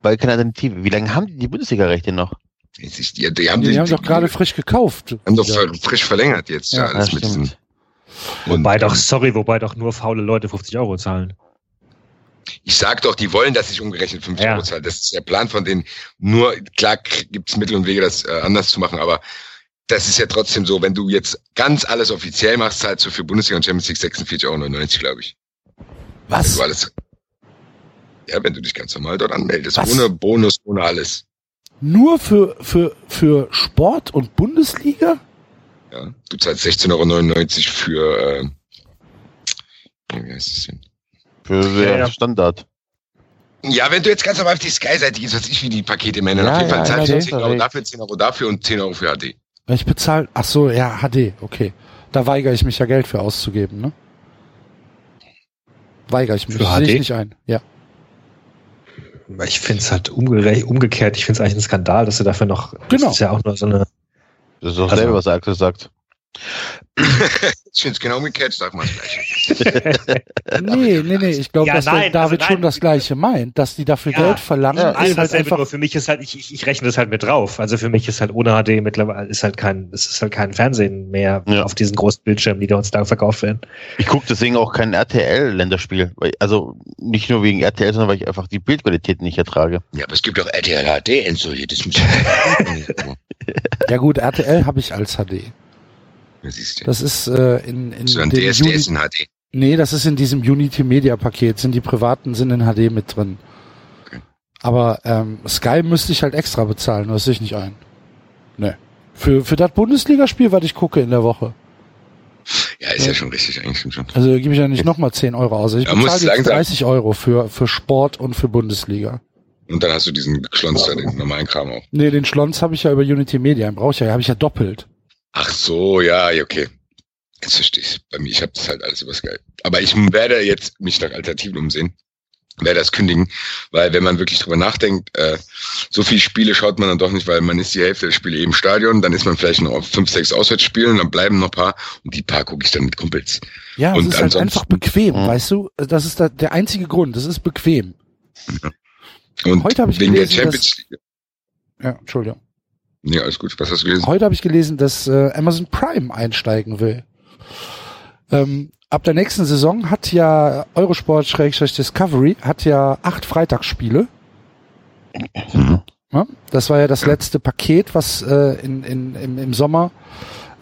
Weil keine Alternative. Wie lange haben die die Bundesliga-Rechte noch? Ist Die, die haben, Die, die, haben doch gerade frisch gekauft. haben doch frisch verlängert jetzt Ja, ja, alles mit diesem. stimmt. Und, Wobei doch, ähm, sorry, wobei doch nur faule Leute 50 Euro zahlen. Ich sag doch, die wollen, dass ich umgerechnet 50 Ja. Euro zahle. Das ist der Plan von denen. Nur, klar k- gibt's Mittel und Wege, das äh, anders zu machen, aber das ist ja trotzdem so, wenn du jetzt ganz alles offiziell machst, zahlst du für Bundesliga und Champions League 46,99 Euro, glaube ich. Wenn Was? du alles, ja, wenn du dich ganz normal dort anmeldest, Was? ohne Bonus, ohne alles. Nur für, für, für Sport und Bundesliga? Ja, du zahlst 16,99 Euro für, äh, wie heißt das denn? Für Ja, ja. Standard. Ja, wenn du jetzt ganz normal auf die Sky-Seite gehst, weiß ich, wie die Pakete Endeffekt. Ja, auf jeden Fall ja, zahlst du ja, 10 Euro dafür, 10 Euro dafür und 10 Euro für HD. Ich bezahle, ach so, ja, HD, okay. Da weigere ich mich ja Geld für auszugeben, ne? Weigere ich mich, Für sehe ich nicht ein. Ja. Ich finde es halt umgekehrt. Ich finde es eigentlich ein Skandal, dass du dafür noch. Genau. Das ist ja auch nur so eine. Das ist doch Also- selber, was Axel sagt. <laughs> Ich finde es genau umgekehrt, sag mal das Gleiche. <laughs> Nee, nee, nee, ich glaube, Ja, dass der nein, David also nein. schon das Gleiche meint, dass die dafür Ja. Geld verlangen, Ja, ist halt einfach, nur für mich ist halt, ich, ich, ich rechne das halt mit drauf. Also für mich ist halt ohne HD mittlerweile ist halt kein, es ist halt kein Fernsehen mehr Ja. auf diesen großen Bildschirmen, die da heutzutage verkauft werden. Ich gucke deswegen auch kein RTL-Länderspiel. Also nicht nur wegen RTL, sondern weil ich einfach die Bildqualität nicht ertrage. Ja, aber es gibt doch RTL HD, hier. Das muss <laughs> <laughs> ja gut, RTL habe ich als HD. Ja. Das ist äh, in, in So ein dem DSDS Uni- in HD. Nee, das ist in diesem Unity Media Paket, sind die privaten sind in HD mit drin. Okay. Aber ähm, Sky müsste ich halt extra bezahlen, das sehe ich nicht ein. Nee. Für, für das Bundesligaspiel, was ich gucke in der Woche. Ja, ist ja, schon richtig, eigentlich schon. Also gebe ich ja nicht nochmal 10 Euro aus. Ich Ja, bezahle jetzt langsam. 30 Euro für, für Sport und für Bundesliga. Und dann hast du diesen Schlons da, den normalen Kram auch. Nee, den Schlons habe ich ja über Unity Media, den brauche ich ja, habe ich ja doppelt. Ach so, ja, ja, okay. Jetzt verstehe ich Bei mir, ich habe das halt alles über Sky. Aber ich werde jetzt mich nach Alternativen umsehen. Werde das kündigen, weil wenn man wirklich drüber nachdenkt, äh, so viele Spiele schaut man dann doch nicht, weil man ist die Hälfte der Spiele eben im Stadion, dann ist man vielleicht noch auf fünf, sechs Auswärtsspielen, dann bleiben noch paar und die paar gucke ich dann mit Kumpels. Ja, es Und ist halt einfach bequem, weißt du? Das ist da, der einzige Grund, es ist bequem. Und Heute hab ich wegen gelesen, der Champions League. Ja, Entschuldigung. Nee, alles gut. Was hast du gelesen? Heute habe ich gelesen, dass äh, Amazon Prime einsteigen will. Ähm, ab der nächsten Saison hat ja Eurosport-Discovery hat ja acht Freitagsspiele. Mhm. Ja, das war ja das letzte Paket, was äh, in, in, im, im Sommer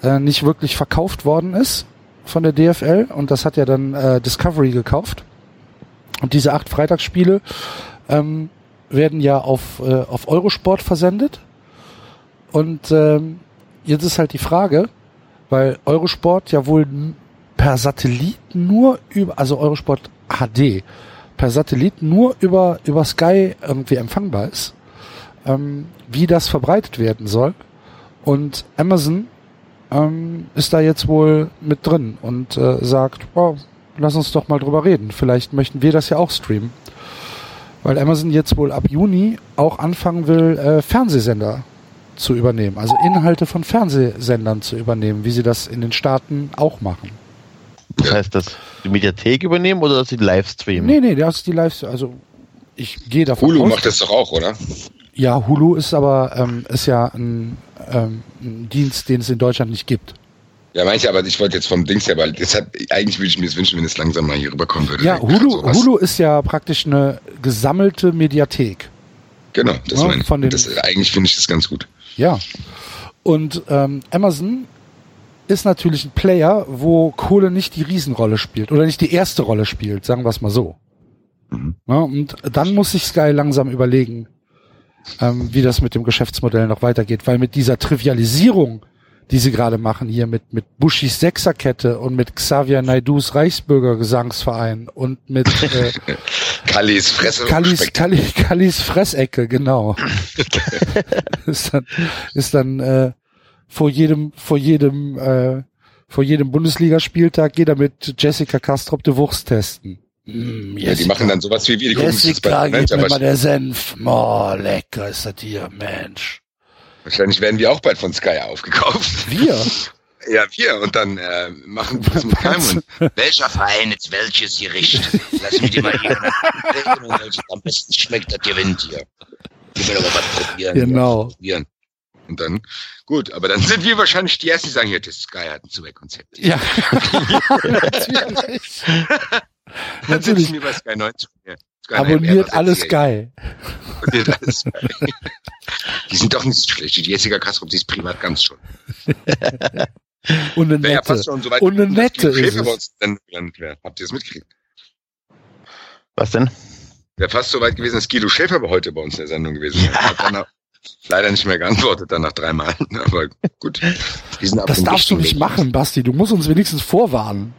äh, nicht wirklich verkauft worden ist von der DFL und das hat ja dann äh, Discovery gekauft. Und diese acht Freitagsspiele ähm, werden ja auf, äh, auf Eurosport versendet. Und ähm, jetzt ist halt die Frage, weil Eurosport ja wohl per Satellit nur über, also Eurosport HD, per Satellit nur über, über Sky irgendwie empfangbar ist, ähm, wie das verbreitet werden soll. Und Amazon ähm, ist da jetzt wohl mit drin und äh, sagt, oh, lass uns doch mal drüber reden. Vielleicht möchten wir das ja auch streamen. Weil Amazon jetzt wohl ab Juni auch anfangen will, äh, Fernsehsender zu übernehmen, also Inhalte von Fernsehsendern zu übernehmen, wie sie das in den Staaten auch machen. Das heißt, dass die Mediathek übernehmen oder dass sie live streamen? Nee, nee, das ist die Live, also ich gehe davon Hulu aus. macht das doch auch, oder? Ja, Hulu ist aber ähm, ist ja ein, ähm, ein Dienst, den es in Deutschland nicht gibt. Ja, manche, aber ich wollte jetzt vom Dings her, weil deshalb, eigentlich würde ich mir das wünschen, wenn es langsam mal hier rüberkommen würde. Ja, Hulu. Hulu ist ja praktisch eine gesammelte Mediathek. Genau, das Ja, meine ich. von den- das, eigentlich finde ich das ganz gut. Ja. Und ähm, Amazon ist natürlich ein Player, wo Kohle nicht die Riesenrolle spielt oder nicht die erste Rolle spielt, sagen wir es mal so. Mhm. Ja, und dann muss sich Sky langsam überlegen, ähm, wie das mit dem Geschäftsmodell noch weitergeht, weil mit dieser Trivialisierung, die sie gerade machen, hier mit, mit Bushis Sechserkette und mit Xavier Naidus Reichsbürger Gesangsverein und mit äh, <laughs> Kallis Fresse. Kallis, Kallis, Kallis Fressecke, genau. <laughs> ist dann, ist dann äh, vor jedem, vor jedem, äh, vor jedem Bundesligaspieltag geht er mit Jessica Kastrop die Wurst testen. Mm, Ja, die machen dann sowas wie wir, die gucken Jessica, bei gib mir mal der Senf. Oh, lecker ist das hier, Mensch. Wahrscheinlich werden wir auch bald von Sky aufgekauft. Wir? Ja, wir. Und dann äh, machen wir das mit keinem. Und Welcher Verein jetzt welches Gericht? Lass mich die mal hier welches am besten schmeckt, das gewinnt hier. Ich will aber was probieren. Genau. Was probieren. Und dann, gut, aber dann sind wir wahrscheinlich die Ersten, die sagen, hier, das Sky hat ein Zuweg-Konzept. Ja. <laughs> <laughs> Natürlich. Dann Natürlich. ich mir bei Sky 90. Ja, Abonniert alles geil. Abonniert alles Sky. Die sind doch nicht so schlecht. Die Jessica Kastrop, die ist privat ganz schon. <laughs> Und eine ja fast nette. schon so weit Und eine nette ist es. Habt ihr das mitgekriegt? Was denn? Wäre fast so weit gewesen, dass Guido Schäfer heute bei uns in der Sendung gewesen wäre. Hat dann auch leider nicht mehr geantwortet, dann nach drei Mal. <laughs> Aber gut. Das darfst du nicht Weg. machen, Basti. Du musst uns wenigstens vorwarnen.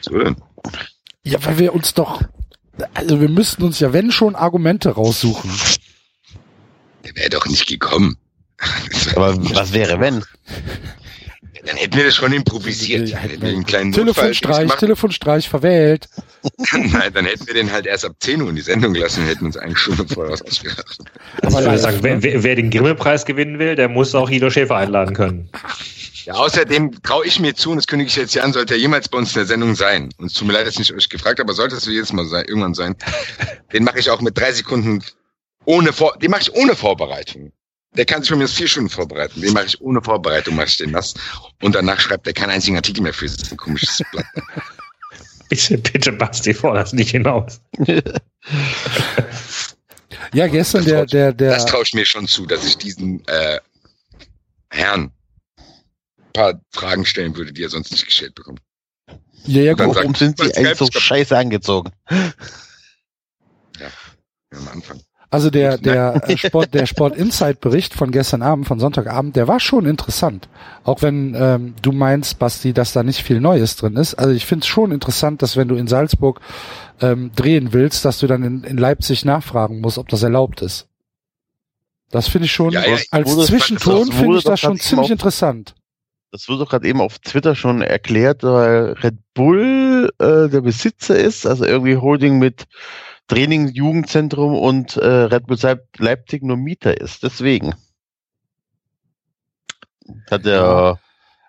So denn? Ja, weil wir uns doch, also wir müssten uns ja, wenn schon, Argumente raussuchen. Der wäre doch nicht gekommen. Aber was wäre, wenn? Dann hätten wir das schon improvisiert. Dann hätten wir einen kleinen Telefonstreich. Telefonstreich verwählt. <laughs> Nein, dann hätten wir den halt erst ab 10 Uhr in die Sendung gelassen und hätten uns eigentlich schon vorher ausgedacht. Aber <laughs> ich sagen, wer, wer, den Grimme-Preis gewinnen will, der muss auch Guido Schäfer einladen können. <laughs> Ja, außerdem traue ich mir zu, und das kündige ich jetzt hier an, sollte er jemals bei uns in der Sendung sein. Und es tut mir leid, dass ich euch gefragt habe, aber sollte es jedes Mal sein, irgendwann sein, <laughs> den mache ich auch mit drei Sekunden ohne Vor den mache ich ohne Vorbereitung. Der kann sich von mir aus vier Stunden vorbereiten. Den mache ich ohne Vorbereitung, mache ich den nass. Und danach schreibt er keinen einzigen Artikel mehr für. Das ist ein komisches <laughs> Blatt. Bitte, bitte, Basti, vor das nicht hinaus. Ja, gestern der, der, Das der, traue ich mir schon zu, dass ich diesen äh, Herrn paar Fragen stellen würde, die er sonst nicht gestellt bekommt. ja, ja, gut. Warum sind sie eigentlich so scheiße angezogen? Ja, am Anfang. Also der, der äh, <laughs> Sport, der Sport Insight Bericht von gestern Abend, von Sonntagabend, der war schon interessant. Auch wenn ähm, du meinst, Basti, dass da nicht viel Neues drin ist. Also ich finde es schon interessant, dass wenn du in Salzburg ähm, drehen willst, dass du dann in, in Leipzig nachfragen musst, ob das erlaubt ist. Das finde ich schon, Ja, ja, als Zwischenton das finde ich das doch schon ziemlich interessant. Das wird doch gerade eben auf Twitter schon erklärt, weil Red Bull äh, der Besitzer ist, also irgendwie Holding mit Training, Jugendzentrum und äh, Red Bull Leip- Leipzig nur Mieter ist. Deswegen. Hat der Ja.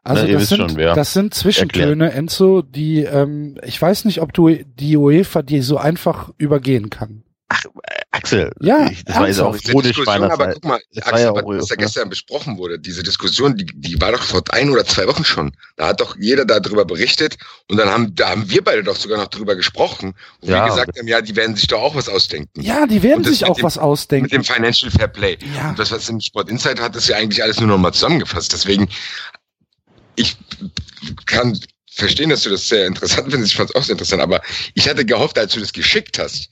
Also Na, das, sind, schon, wer das sind Zwischentöne, Enzo, die ähm, ich weiß nicht, ob du die UEFA die so einfach übergehen kann. Axel. Ja, ich, das war jetzt auch ironisch Diskussion, aber guck mal, Das Axel, ja was, was da gestern besprochen wurde, diese Diskussion, die, die war doch vor ein oder zwei Wochen schon. Da hat doch jeder darüber berichtet und dann haben, da haben wir beide doch sogar noch drüber gesprochen, wo Ja. wir gesagt haben, ja, die werden sich doch auch was ausdenken. Ja, die werden sich auch dem- was ausdenken. Mit dem Financial Fair Play. Ja. Und das, was im Sport Insight hat, ist ja eigentlich alles nur noch mal zusammengefasst. Deswegen, ich kann verstehen, dass du das sehr interessant findest. Ich fand es auch sehr interessant, aber ich hatte gehofft, als du das geschickt hast,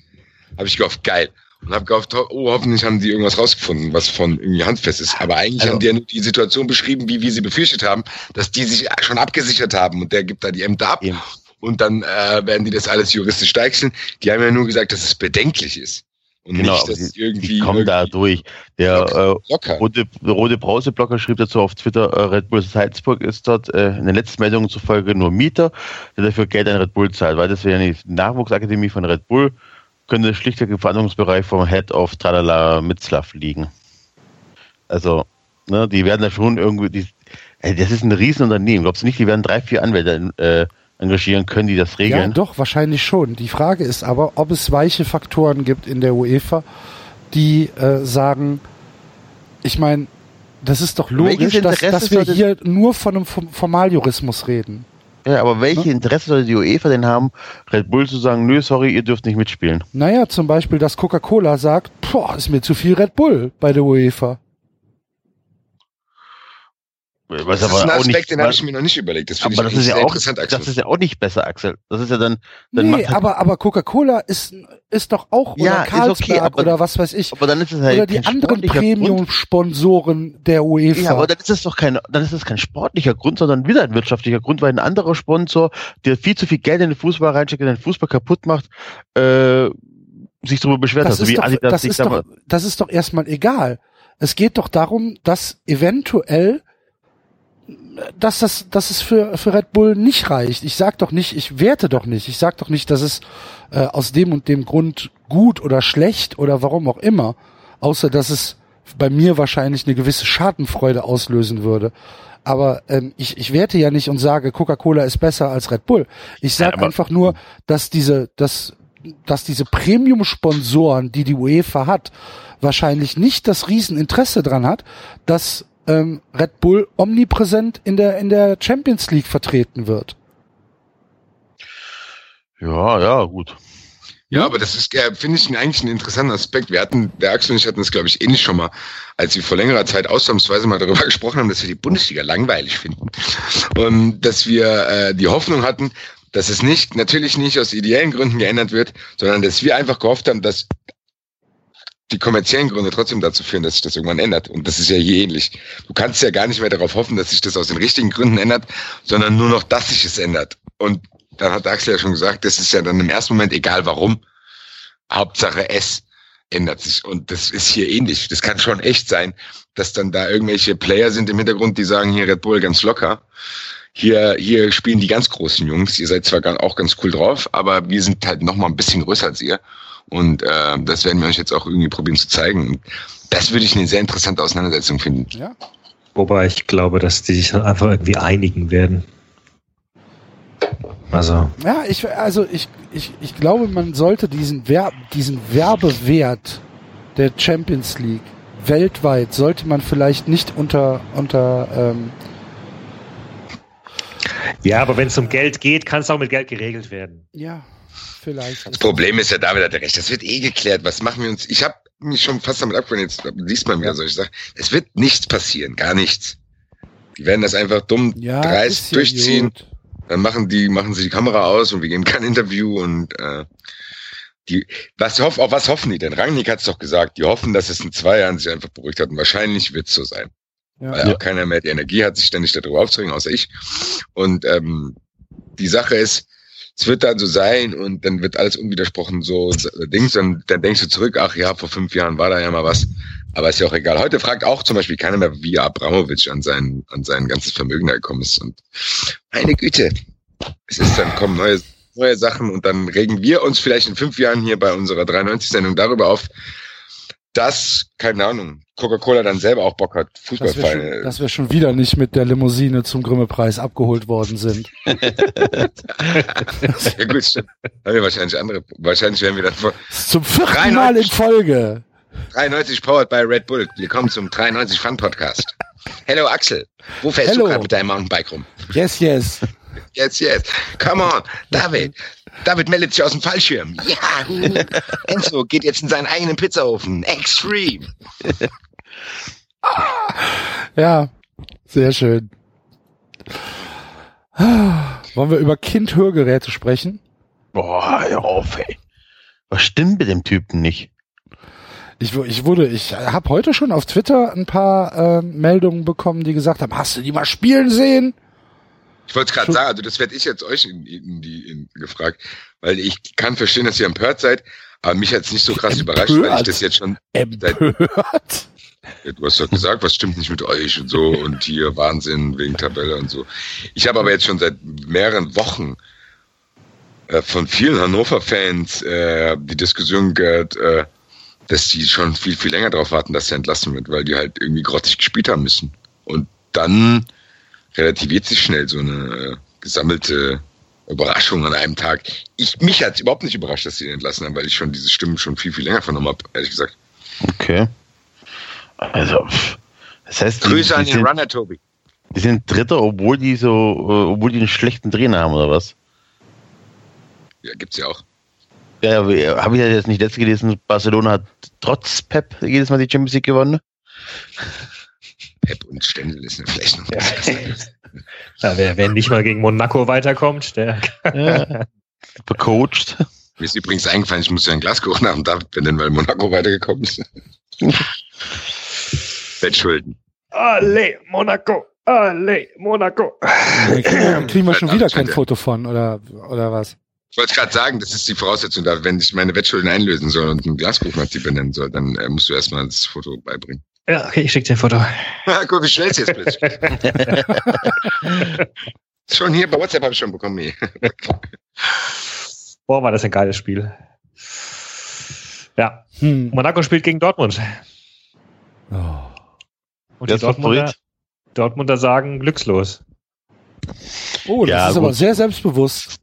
habe ich gehofft, geil. und habe gehofft, oh, hoffentlich haben die irgendwas rausgefunden, was von irgendwie handfest ist. Aber eigentlich Also- haben die ja nur die Situation beschrieben, wie wir sie befürchtet haben, dass die sich schon abgesichert haben und der gibt da die Ämter ab Eben. und dann äh, werden die das alles juristisch deichseln. Die haben ja nur gesagt, dass es bedenklich ist und Genau, nicht, dass es die, irgendwie, die kommen da irgendwie durch. Der äh, locker. rote, rote Brauseblocker schrieb dazu auf Twitter, äh, Red Bull Salzburg ist dort äh, in den letzten Meldungen zufolge nur Mieter, der dafür Geld an Red Bull zahlt, weil das wäre die Nachwuchsakademie von Red Bull, könnte schlichtweg im Verhandlungsbereich vom Head of Tralala Mitzlaff liegen. Also, ne, die werden da schon irgendwie, die, ey, das ist ein Riesenunternehmen. Glaubst du nicht, die werden drei, vier Anwälte äh, engagieren können, die das Ja, regeln? doch, wahrscheinlich schon. Die Frage ist aber, ob es weiche Faktoren gibt in der UEFA, die äh, sagen, ich meine, das ist doch logisch, dass, dass wir hier nur von einem Form- Formaljurismus reden. Ja, aber welche Ne? Interesse sollte die UEFA denn haben, Red Bull zu sagen, nö, sorry, ihr dürft nicht mitspielen? Naja, zum Beispiel, dass Coca-Cola sagt, boah, ist mir zu viel Red Bull bei der UEFA. Was das ist ein aber auch Aspekt, nicht, den habe ich mir noch nicht überlegt. Das finde aber ich das ist ja sehr auch, interessant, Axel. das ist ja auch nicht besser, Axel. Das ist ja dann, dann nee, halt, aber, aber Coca-Cola ist, ist doch auch, Ja, oder ist okay, Carlsberg aber- oder was weiß ich, aber dann ist es halt oder die anderen. Premium-Sponsoren der UEFA. Ja, aber dann ist das doch kein, dann ist das kein sportlicher Grund, sondern wieder ein wirtschaftlicher Grund, weil ein anderer Sponsor, der viel zu viel Geld in den Fußball reinsteckt, den Fußball kaputt macht, äh, sich darüber beschwert. das, ist wie doch, Adidas das, sich ist doch, das ist doch erstmal egal. Es geht doch darum, dass eventuell, dass das, dass es für, für Red Bull nicht reicht. Ich sag doch nicht, ich werte doch nicht. Ich sag doch nicht, dass es äh, aus dem und dem Grund gut oder schlecht oder warum auch immer, außer dass es bei mir wahrscheinlich eine gewisse Schadenfreude auslösen würde. Aber ähm, ich, ich werte ja nicht und sage, Coca-Cola ist besser als Red Bull. Ich sage aber- einfach nur, dass diese, dass, dass diese Premium-Sponsoren, die die UEFA hat, wahrscheinlich nicht das Rieseninteresse dran hat, dass ähm, Red Bull omnipräsent in der in der Champions League vertreten wird. ja, ja, gut. Ja, aber das ist, äh, finde ich, eigentlich ein interessanter Aspekt. Wir hatten, der Axel und ich hatten das, glaube ich, eh nicht schon mal, als wir vor längerer Zeit ausnahmsweise mal darüber <laughs> gesprochen haben, dass wir die Bundesliga langweilig finden. Und dass wir äh, die Hoffnung hatten, dass es nicht, natürlich nicht aus ideellen Gründen geändert wird, sondern dass wir einfach gehofft haben, dass die kommerziellen Gründe trotzdem dazu führen, dass sich das irgendwann ändert. Und das ist ja hier ähnlich. Du kannst ja gar nicht mehr darauf hoffen, dass sich das aus den richtigen Gründen ändert, sondern nur noch, dass sich es ändert. Und dann hat Axel ja schon gesagt, das ist ja dann im ersten Moment egal warum. Hauptsache es ändert sich. Und das ist hier ähnlich. Das kann schon echt sein, dass dann da irgendwelche Player sind im Hintergrund, die sagen, hier Red Bull ganz locker. Hier, hier spielen die ganz großen Jungs. Ihr seid zwar auch ganz cool drauf, aber wir sind halt noch mal ein bisschen größer als ihr. Und äh, das werden wir euch jetzt auch irgendwie probieren zu zeigen. Und das würde ich eine sehr interessante Auseinandersetzung finden. Ja. Wobei ich glaube, dass die sich dann einfach irgendwie einigen werden. Also, Ja, ich also ich ich ich glaube, man sollte diesen Werb diesen Werbewert der Champions League weltweit sollte man vielleicht nicht unter unter ähm, ja, aber wenn es um Geld geht, kann es auch mit Geld geregelt werden. ja vielleicht Das Problem ist ja, David hat ja recht, das wird eh geklärt. Was machen wir uns? Ich habe mich schon fast damit abgefunden, jetzt liest man wieder solche Sachen. Es wird nichts passieren, gar nichts. Die werden das einfach dumm ja, dreist ist ja durchziehen. gut. Dann machen die, machen sie die Kamera aus und wir geben kein Interview und äh, die, was hoff, auf was hoffen die denn? Rangnick hat es doch gesagt, die hoffen, dass es in zwei Jahren sich einfach beruhigt hat und wahrscheinlich wird es so sein. Weil Ja. auch keiner mehr die Energie hat, sich ständig darüber aufzuregen, außer ich. Und ähm, die Sache ist, es wird dann so sein und dann wird alles unwidersprochen so Dings und dann denkst du zurück, ach ja, vor fünf Jahren war da ja mal was. Aber ist ja auch egal. Heute fragt auch zum Beispiel keiner mehr, wie Abramowitsch an sein, an sein ganzes Vermögen gekommen ist. Und meine Güte, es ist dann kommen neue, neue Sachen und dann regen wir uns vielleicht in fünf Jahren hier bei unserer 93-Sendung darüber auf, dass, keine Ahnung, Coca-Cola dann selber auch Bock hat, Dass schon, Fußballvereine. dass wir schon wieder nicht mit der Limousine zum Grimme-Preis abgeholt worden sind. <laughs> Ja gut, stimmt. Haben wir wahrscheinlich andere, wahrscheinlich werden wir dann vor Zum vierten 93. Mal in Folge. 93 powered by Red Bull. Willkommen zum 93 Fun Podcast. Hello Axel, wo fährst Hello. du gerade mit deinem Mountainbike rum? Yes, yes. Jetzt, jetzt. Come on, David. David meldet sich aus dem Fallschirm. Ja. <laughs> Enzo geht jetzt in seinen eigenen Pizzaofen. Extreme. <laughs> Ja, sehr schön. Wollen wir über Kind-Hörgeräte sprechen? Boah, hör auf, ey. Was stimmt mit dem Typen nicht? Ich, ich wurde, ich habe heute schon auf Twitter ein paar äh, Meldungen bekommen, die gesagt haben, hast du die mal spielen sehen? Ich wollte gerade sagen, also das werde ich jetzt euch in, in die in, gefragt, weil ich kann verstehen, dass ihr empört seid, aber mich hat's nicht so krass überrascht, weil ich Empört? das jetzt schon, Empört. Ja, du hast doch gesagt, was stimmt nicht mit euch und so und hier Wahnsinn wegen Tabelle und so. Ich habe aber jetzt schon seit mehreren Wochen äh, von vielen Hannover-Fans äh, die Diskussion gehört, äh, dass die schon viel, viel länger darauf warten, dass er entlassen wird, weil die halt irgendwie grottig gespielt haben müssen. Und dann relativiert sich schnell so eine äh, gesammelte Überraschung an einem Tag. Ich, mich hat's überhaupt nicht überrascht, dass sie ihn entlassen haben, weil ich schon diese Stimmen schon viel, viel länger vernommen habe, ehrlich gesagt. Okay. Also, das heißt, die, Grüße an die, den sind, Runner, Tobi. die sind Dritter, obwohl die so, äh, obwohl die einen schlechten Trainer haben, oder was? Ja, gibt's ja auch. Ja, ja habe ich ja jetzt nicht letzte gelesen, Barcelona hat trotz Pep jedes Mal die Champions League gewonnen. Pep und Stendel ist eine vielleicht noch besser. Ja, <laughs> wer, wer nicht mal gegen Monaco weiterkommt, der Ja. <laughs> Becoacht. Mir ist übrigens eingefallen, ich muss ja in Glasgow nach dem David benennen, weil Monaco weitergekommen ist. <laughs> Wettschulden. Alle Monaco, alle Monaco. Da kriegen, wir schon wieder kein Foto von, oder, oder was? Ich wollte gerade sagen, das ist die Voraussetzung da, wenn ich meine Wettschulden einlösen soll und einen Glasgow-Nazi benennen soll, dann äh, musst du erstmal das Foto beibringen. Ja, okay, ich schicke dir ein Foto. <laughs> Ja, guck, wie schnell es jetzt plötzlich. <laughs> schon hier, bei WhatsApp habe ich schon bekommen. Hier. Boah, war das ein geiles Spiel. Ja, Hm. Monaco spielt gegen Dortmund. Oh. Und Der die ist Dortmunder. Dortmunder sagen glückslos. Oh, das Ja, ist aber gut. sehr selbstbewusst.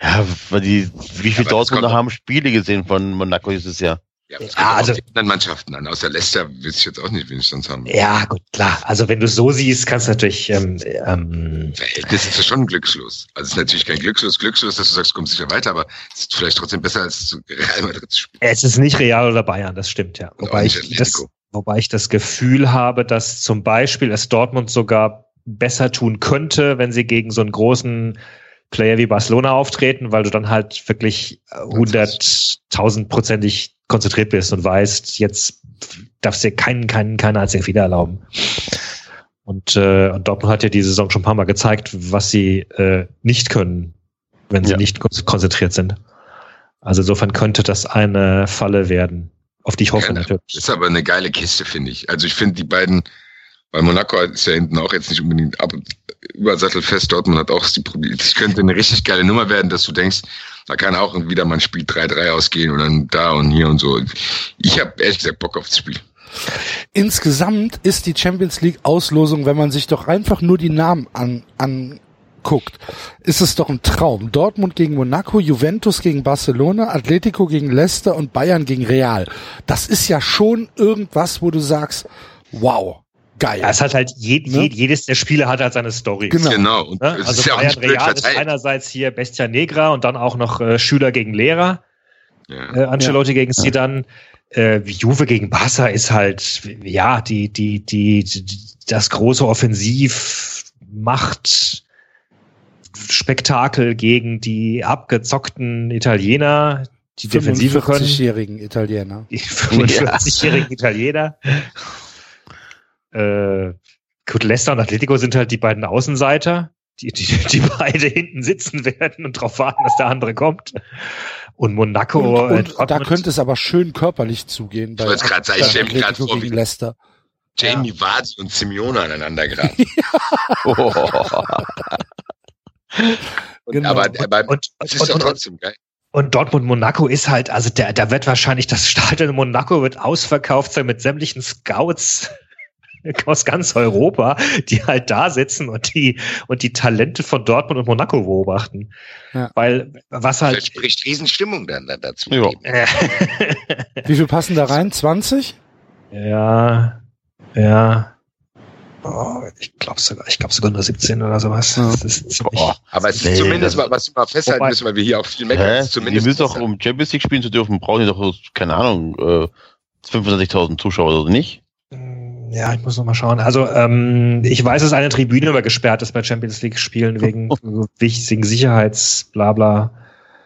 Ja, weil die, wie viele aber Dortmunder haben Spiele gesehen von Monaco dieses Jahr? Ja, das Ja, also- also, die anderen Mannschaften an. Außer Leicester wüsste ich jetzt auch nicht, wen ich sonst haben. Ja, gut, klar. Also wenn du es so siehst, kannst du natürlich ähm, ähm, Verhältnis ist ja schon glückslos. Also es ist natürlich kein glückslos, glückslos, dass du sagst, kommst sicher weiter, aber es ist vielleicht trotzdem besser, als zu Real Madrid zu spielen. Es ist nicht Real oder Bayern, das stimmt ja. Auch Wobei ich, das, wobei ich das Gefühl habe, dass zum Beispiel es Dortmund sogar besser tun könnte, wenn sie gegen so einen großen Player wie Barcelona auftreten, weil du dann halt wirklich hunderttausendprozentig konzentriert bist und weißt, jetzt darfst du dir keinen, keinen, keinen einzigen Fehler erlauben. Und, äh, und Dortmund hat ja diese Saison schon ein paar Mal gezeigt, was sie äh, nicht können, wenn sie Ja. nicht kon konzentriert sind. Also insofern könnte das eine Falle werden, auf die ich hoffe Ja, natürlich. Das ist aber eine geile Kiste, finde ich. Also ich finde die beiden, weil Monaco ist ja hinten auch jetzt nicht unbedingt ab übersattelfest. Dortmund hat auch die Probleme. Es könnte eine richtig geile Nummer werden, dass du denkst, da kann auch wieder mal ein Spiel 3-3 ausgehen dann da und hier und so. Ich habe ehrlich gesagt Bock auf das Spiel. Insgesamt ist die Champions League Auslosung, wenn man sich doch einfach nur die Namen an, anguckt, ist es doch ein Traum. Dortmund gegen Monaco, Juventus gegen Barcelona, Atletico gegen Leicester und Bayern gegen Real. Das ist ja schon irgendwas, wo du sagst, wow, geil. Ja, es hat halt je, Ne? je, jedes der Spiele hat halt seine Story. Genau. Genau. Und Ne? es Also ist ja auch Bayern Real ist einerseits hier Bestia Negra und dann auch noch äh, Schüler gegen Lehrer. Ja. Äh, Ancelotti gegen Zidane. Äh, Juve gegen Barca ist halt, ja, die, die, die, die das große Offensivmacht Spektakel gegen die abgezockten Italiener, die Defensive können. 45-jährigen Italiener. Die 45-jährigen Italiener. <laughs> <laughs> Äh, gut, Leicester und Atletico sind halt die beiden Außenseiter, die, die, die beide hinten sitzen werden und darauf warten, dass der andere kommt. Und Monaco. Und, und da könnte es aber schön körperlich zugehen. bei- wollte grad sagen, ich stell mir grad Atletico vor, wie- Leicester. Jamie Vardy und Simeone aneinander geraten. <laughs> <laughs> Oh. Und, Genau. Aber, aber und, es ist und, doch und, trotzdem geil. und Dortmund Monaco ist halt, also der, da wird wahrscheinlich das Stadion in Monaco wird ausverkauft sein mit sämtlichen Scouts <laughs> aus ganz Europa, die halt da sitzen und die und die Talente von Dortmund und Monaco beobachten. Ja. Weil was Vielleicht halt spricht Riesenstimmung dann da dazu. Ja. <laughs> Wie viel passen da rein? 20? ja, ja. Oh, ich glaube sogar, ich glaube sogar nur 17 oder sowas. Ja. Das Boah. Aber es ist Nee, zumindest das- mal, was wir mal festhalten Wobei- müssen, weil wir hier auch viel meckern, zumindest müssen doch, um Champions League spielen zu dürfen, brauchen die doch, keine Ahnung, äh, 25.000 Zuschauer oder nicht? Ja, ich muss noch mal schauen. Also ähm, ich weiß, dass eine Tribüne immer gesperrt ist bei Champions League Spielen wegen <laughs> wichtigen Sicherheitsblabla.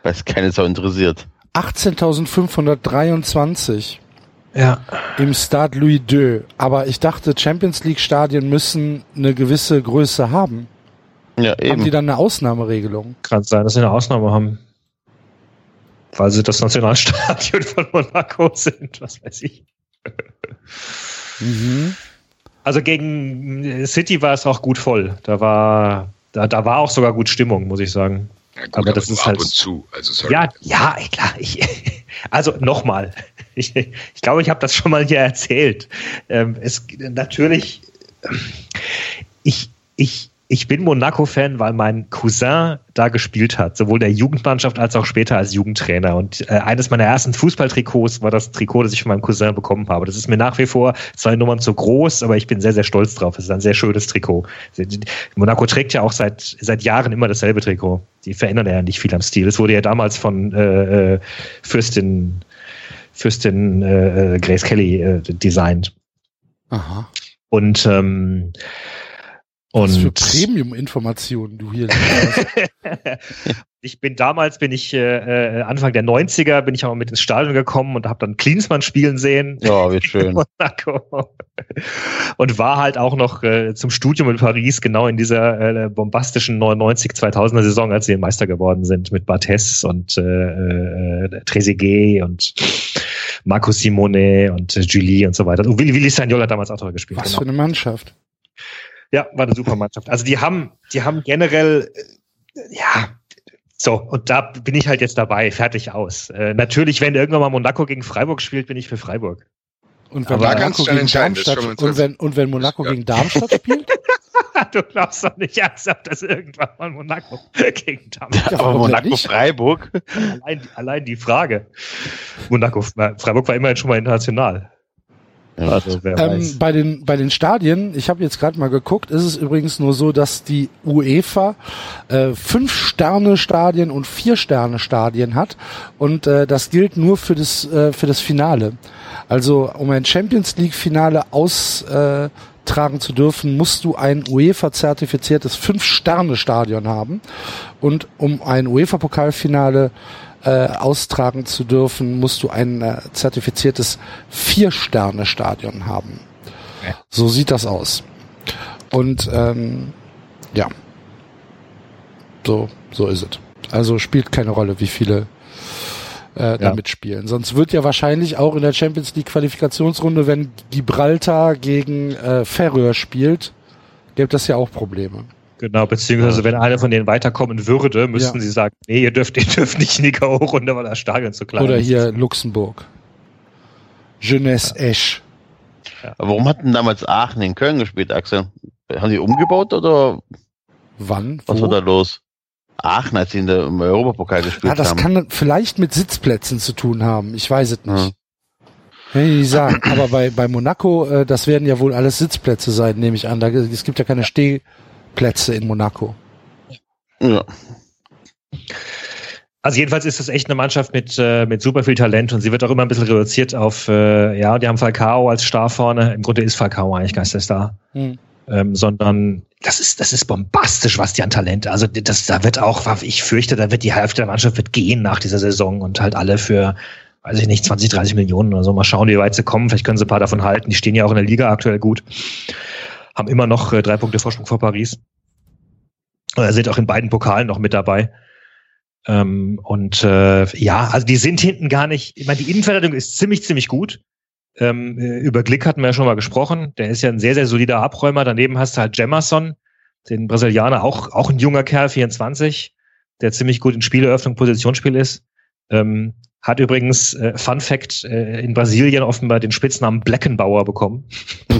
Weil es keine Sau interessiert. 18.523. Ja. im Stade Louis II. Aber ich dachte, Champions League Stadien müssen eine gewisse Größe haben. Ja, Haben eben. die dann eine Ausnahmeregelung? Kann sein, dass sie eine Ausnahme haben. Weil sie das Nationalstadion <laughs> von Monaco sind, was weiß ich. Mhm. Also gegen City war es auch gut voll. Da war, da, da war auch sogar gut Stimmung, muss ich sagen. Ja, gut, Aber aber, das ist ab halt- und zu. Also sorry. Ja, ja, klar. Ich, <laughs> also nochmal. <laughs> Ich, ich glaube, ich habe das schon mal hier erzählt. Ähm, es natürlich. Ich, ich, ich bin Monaco-Fan, weil mein Cousin da gespielt hat, sowohl der Jugendmannschaft als auch später als Jugendtrainer. Und äh, eines meiner ersten Fußballtrikots war das Trikot, das ich von meinem Cousin bekommen habe. Das ist mir nach wie vor zwei Nummern zu groß, aber ich bin sehr, sehr stolz drauf. Es ist ein sehr schönes Trikot. Monaco trägt ja auch seit, seit Jahren immer dasselbe Trikot. Die verändern ja nicht viel am Stil. Es wurde ja damals von äh, äh, Fürstin, Fürstin äh, äh, Grace Kelly äh, designt. Aha. Und ähm, Was für und Premium-Informationen du hier <laughs> ich bin damals, bin ich äh, äh, Anfang der 90er, bin ich auch mit ins Stadion gekommen und habe dann Klinsmann spielen sehen. Ja, wie schön. <laughs> Und war halt auch noch äh, zum Studium in Paris, genau in dieser äh, bombastischen 99-2000er Saison, als sie Meister geworden sind, mit Barthez und äh, äh, Trezeguet und Marco Simone und äh, Julie und so weiter. Und Willi, Willi Sagnol hat damals auch noch gespielt. Was genau. für eine Mannschaft. Ja, war eine super Mannschaft. Also die haben, die haben generell, äh, ja, so, und da bin ich halt jetzt dabei, fertig aus. Äh, natürlich, wenn irgendwann mal Monaco gegen Freiburg spielt, bin ich für Freiburg. Und wenn Monaco gegen Darmstadt und wenn, und wenn Monaco Ja. gegen Darmstadt spielt? <laughs> du glaubst doch nicht ernsthaft, dass irgendwann mal Monaco gegen Darmstadt. Ja, Aber Monaco nicht? Freiburg. allein, allein die Frage. Monaco, Freiburg war immerhin schon mal international. Also wer Ähm, weiß. bei den bei den Stadien, ich habe jetzt gerade mal geguckt, ist es übrigens nur so, dass die UEFA äh, fünf Sterne Stadien und vier Sterne Stadien hat und äh, das gilt nur für das äh, für das Finale. Also um ein Champions League Finale austragen zu dürfen, musst du ein UEFA zertifiziertes fünf Sterne Stadion haben und um ein UEFA Pokalfinale äh, austragen zu dürfen, musst du ein äh, zertifiziertes Vier-Sterne-Stadion haben. Ja. So sieht das aus. Und ähm, ja, so, so ist es. Also spielt keine Rolle, wie viele äh, da Ja. mitspielen. Sonst wird ja wahrscheinlich auch in der Champions League Qualifikationsrunde, wenn Gibraltar gegen äh, Färöer spielt, gibt das ja auch Probleme. Genau, beziehungsweise wenn einer von denen weiterkommen würde, müssten Ja. sie sagen, nee, ihr dürft, <laughs> ihr dürft nicht in die K.O.-Runde, weil das Stadion zu klein Oder ist. hier Luxemburg. Jeunesse Esch. Aber warum hat denn damals Aachen in Köln gespielt, Axel? Haben die umgebaut oder Wann? was Wo? war da los? Aachen, als sie in der, im Europapokal gespielt Ja, das haben. kann vielleicht mit Sitzplätzen zu tun haben. Ich weiß es nicht. Ja. Kann ich nicht sagen. Aber bei, bei Monaco, äh, das werden ja wohl alles Sitzplätze sein, nehme ich an. Da, es gibt ja keine Stehplätze in Monaco. ja. Also jedenfalls ist das echt eine Mannschaft mit, äh, mit super viel Talent und sie wird auch immer ein bisschen reduziert auf, äh, ja, die haben Falcao als Star vorne. Im Grunde ist Falcao eigentlich gar nicht der Star. Hm. Ähm, sondern das ist, das ist bombastisch, was die an Talent. Also das, da wird auch, ich fürchte, da wird die Hälfte der Mannschaft wird gehen nach dieser Saison und halt alle für, weiß ich nicht, 20, 30 Millionen oder so. Mal schauen, wie weit sie kommen. Vielleicht können sie ein paar davon halten. Die stehen ja auch in der Liga aktuell gut. Haben immer noch äh, drei Punkte Vorsprung vor Paris. Oder sind auch in beiden Pokalen noch mit dabei. Ähm, und äh, ja, also die sind hinten gar nicht. Ich meine, die Innenverteidigung ist ziemlich, ziemlich gut. Ähm, äh, über Glick hatten wir ja schon mal gesprochen. Der ist ja ein sehr, sehr solider Abräumer. Daneben hast du halt Jemerson, den Brasilianer, auch, auch ein junger Kerl, 24, der ziemlich gut in Spieleröffnung, Positionsspiel ist. Ähm, hat übrigens, äh, Fun Fact, äh, in Brasilien offenbar den Spitznamen Blackenbauer bekommen. <laughs>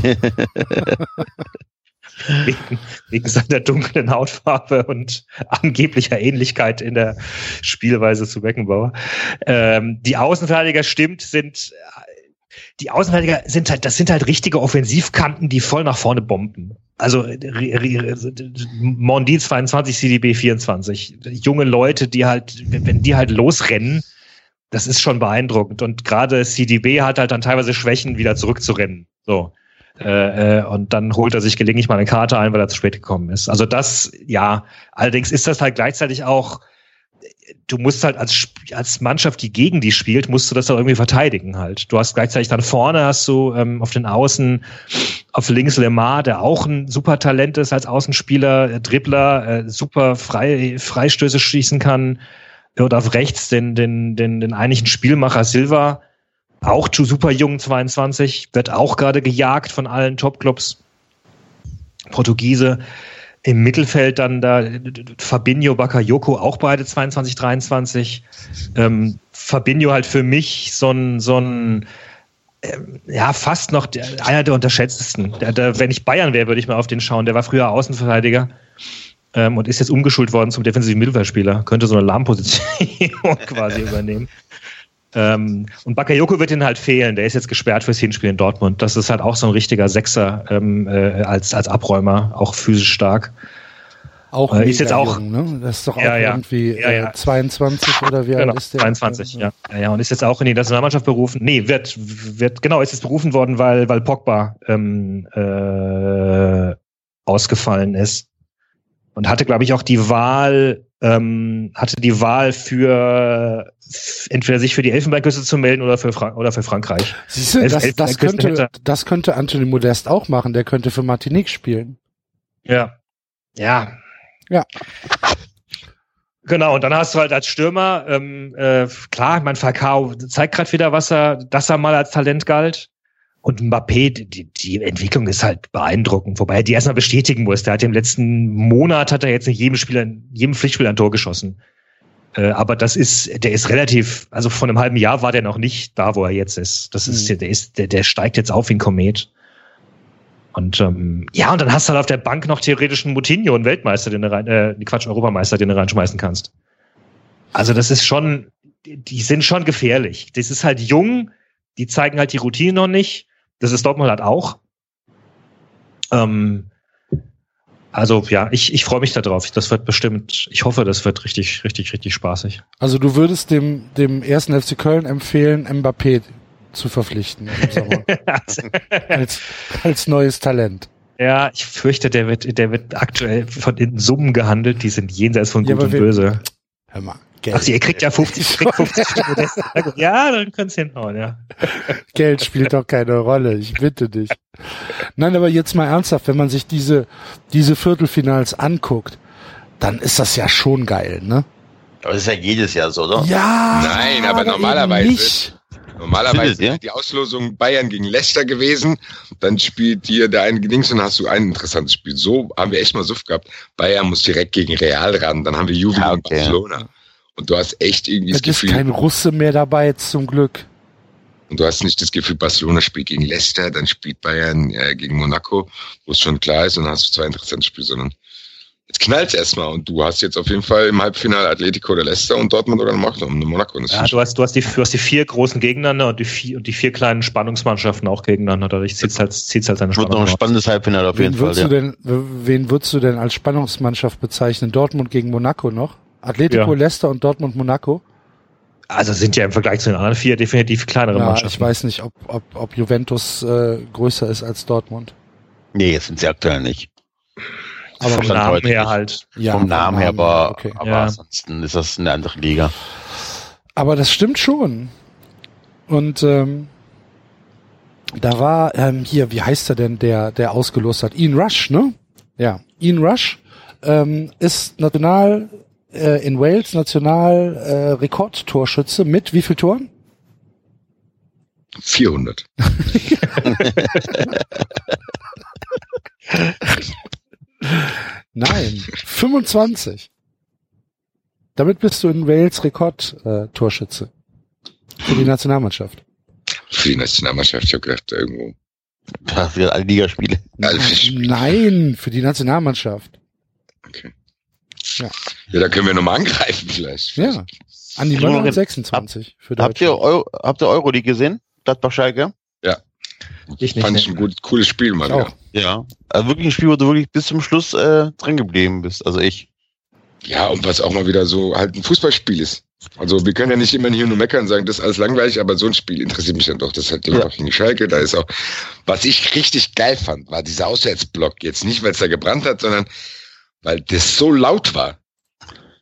wegen, wegen seiner dunklen Hautfarbe und angeblicher Ähnlichkeit in der Spielweise zu Beckenbauer. Ähm, die Außenverteidiger stimmt, sind die Außenverteidiger sind halt, das sind halt richtige Offensivkanten, die voll nach vorne bomben. Also Re- Re- Mondi 22, CDB 24. Junge Leute, die halt, wenn die halt losrennen, das ist schon beeindruckend. Und gerade CDB hat halt dann teilweise Schwächen, wieder zurückzurennen. So. Äh, äh, und dann holt er sich gelegentlich mal eine Karte ein, weil er zu spät gekommen ist. Also das, ja, allerdings ist das halt gleichzeitig auch, du musst halt als, als Mannschaft, die gegen die spielt, musst du das auch irgendwie verteidigen halt. Du hast gleichzeitig dann vorne hast du ähm, auf den Außen, auf links Lemar, der auch ein super Talent ist als Außenspieler, äh, Dribbler, äh, super frei, Freistöße schießen kann. Und auf rechts den, den, den, den eigentlichen Spielmacher Silva, auch zu super jung, 22, wird auch gerade gejagt von allen Topclubs. Portugiese. Im Mittelfeld dann da Fabinho, Bakayoko, auch beide 22, 23. Ähm, Fabinho halt für mich so ein, so ein ähm, ja, fast noch einer der unterschätztesten. Der, der, wenn ich Bayern wäre, würde ich mal auf den schauen. Der war früher Außenverteidiger ähm, und ist jetzt umgeschult worden zum defensiven Mittelfeldspieler. Könnte so eine Lahmposition <laughs> quasi übernehmen. Ähm, und Bakayoko wird ihnen halt fehlen. Der ist jetzt gesperrt fürs Hinspiel in Dortmund. Das ist halt auch so ein richtiger Sechser ähm, äh, als, als Abräumer, auch physisch stark. Auch Äh, ist jetzt auch- jung, ne? Das ist doch auch Ja, irgendwie Ja, ja. Äh, 22 oder wie Genau, alt ist der? 22, ja. ja. Ja, und ist jetzt auch in die Nationalmannschaft berufen. Nee, wird, wird, genau, ist jetzt berufen worden, weil, weil Pogba ähm, äh, ausgefallen ist. Und hatte, glaube ich, auch die Wahl, ähm, hatte die Wahl für entweder sich für die Elfenbeinküste zu melden oder für, Frank oder für Frankreich. Siehst du, das, das, könnte, hätte- das könnte Anthony Modest auch machen. Der könnte für Martinique spielen. Ja. Ja. Ja. Genau, und dann hast du halt als Stürmer, ähm, äh, klar, mein Falcao zeigt gerade wieder, was er, dass er mal als Talent galt. Und Mbappé, die, die Entwicklung ist halt beeindruckend, wobei er die erstmal bestätigen muss. Der hat im letzten Monat hat er jetzt nicht jedem Spieler, jedem Pflichtspiel ein Tor geschossen. Äh, aber das ist, der ist relativ, also vor einem halben Jahr war der noch nicht da, wo er jetzt ist. Das ist, Mhm. der ist, der, der steigt jetzt auf wie ein Komet. Und ähm, ja, und dann hast du halt auf der Bank noch theoretisch einen Moutinho, einen Weltmeister, den du rein, äh, Quatsch, Europameister, den du reinschmeißen kannst. Also das ist schon, die- die sind schon gefährlich. Das ist halt jung, die zeigen halt die Routine noch nicht. Das ist Dortmund halt auch. Ähm, also ja, ich, ich freue mich darauf. Das wird bestimmt, ich hoffe, das wird richtig, richtig, richtig spaßig. Also du würdest dem, dem ersten FC Köln empfehlen, Mbappé zu verpflichten im Sommer. <laughs> als, als neues Talent. ja, ich fürchte, der wird, der wird aktuell von den Summen gehandelt, die sind jenseits von Ja, Gut und wir- Böse. Hör mal. Geld, Ach, ihr kriegt ja 50, kriegt 50 Stunden. <laughs> Ja, dann könnt's hinhauen, ja. Geld spielt doch keine Rolle. Ich bitte dich. Nein, aber jetzt mal ernsthaft, wenn man sich diese, diese Viertelfinals anguckt, dann ist das ja schon geil, ne? Aber das ist ja jedes Jahr so, oder? Ja. Nein, aber eben normalerweise- Nicht. Normalerweise ihr? ist die Auslosung Bayern gegen Leicester gewesen. Dann spielt hier der eine Dings und hast du ein interessantes Spiel. So haben wir echt mal Suff gehabt. Bayern muss direkt gegen Real ran. Dann haben wir Juve Ja, gegen okay. Barcelona. Und du hast echt irgendwie das Es ist Gefühl, kein Russe mehr dabei, jetzt zum Glück. und du hast nicht das Gefühl, Barcelona spielt gegen Leicester, dann spielt Bayern äh, gegen Monaco, wo es schon klar ist, und dann hast du zwei interessante Spiele, sondern jetzt knallt's erstmal und du hast jetzt auf jeden Fall im Halbfinale Atletico oder Leicester und Dortmund oder Monaco. Und Monaco. Und das Ja, du hast, du hast die, du hast die vier großen gegeneinander und die vier, und die vier kleinen Spannungsmannschaften auch gegeneinander. Dadurch zieht's halt, zieht's halt seine Wird noch Spannung ein spannendes Halbfinale auf jeden Wen Fall. würdest, Ja. du denn, wen würdest du denn als Spannungsmannschaft bezeichnen? Dortmund gegen Monaco noch? Atletico, Ja. Leicester und Dortmund, Monaco? Also sind ja im Vergleich zu den anderen vier definitiv kleinere Ja, Mannschaften. ich weiß nicht, ob, ob, ob Juventus äh, größer ist als Dortmund. Nee, jetzt sind sie aktuell nicht. Aber Vom Namen her nicht. halt. Ja, Vom Namen her, aber, okay. aber Ja. ansonsten ist das eine andere Liga. Aber das stimmt schon. Und ähm, da war ähm, hier, wie heißt er denn, der, der ausgelost hat? Ian Rush, ne? Ja, Ian Rush ähm, ist national äh, in Wales national äh, Rekordtorschütze mit wie viel Toren? 400. Nein, 25. Damit bist du in Wales Rekordtorschütze äh, Torschütze für die Nationalmannschaft. Für die Nationalmannschaft, ich habe gedacht, irgendwo. Das sind alle Ligaspiele. Nein, für die Nationalmannschaft. Okay. Ja. Ja, da können wir nochmal angreifen vielleicht. Ja. Andi Kriegen wir Möller hat. 26 für Habt ihr. Euro, habt ihr Euroleague gesehen? Gladbach Schalke? Ich nicht. Fand ne? ich ein gut, cooles Spiel mal auch. wieder. Ja. Also wirklich ein Spiel, wo du wirklich bis zum Schluss äh, dran geblieben bist. Also ich. Ja, und was auch mal wieder so halt ein Fußballspiel ist. Also wir können ja nicht immer hier nur meckern und sagen, das ist alles langweilig, aber so ein Spiel interessiert mich dann doch. Das ist halt Gladbach gegen Schalke. Da ist auch, was ich richtig geil fand, war dieser Auswärtsblock. Jetzt nicht, weil es da gebrannt hat, sondern weil das so laut war.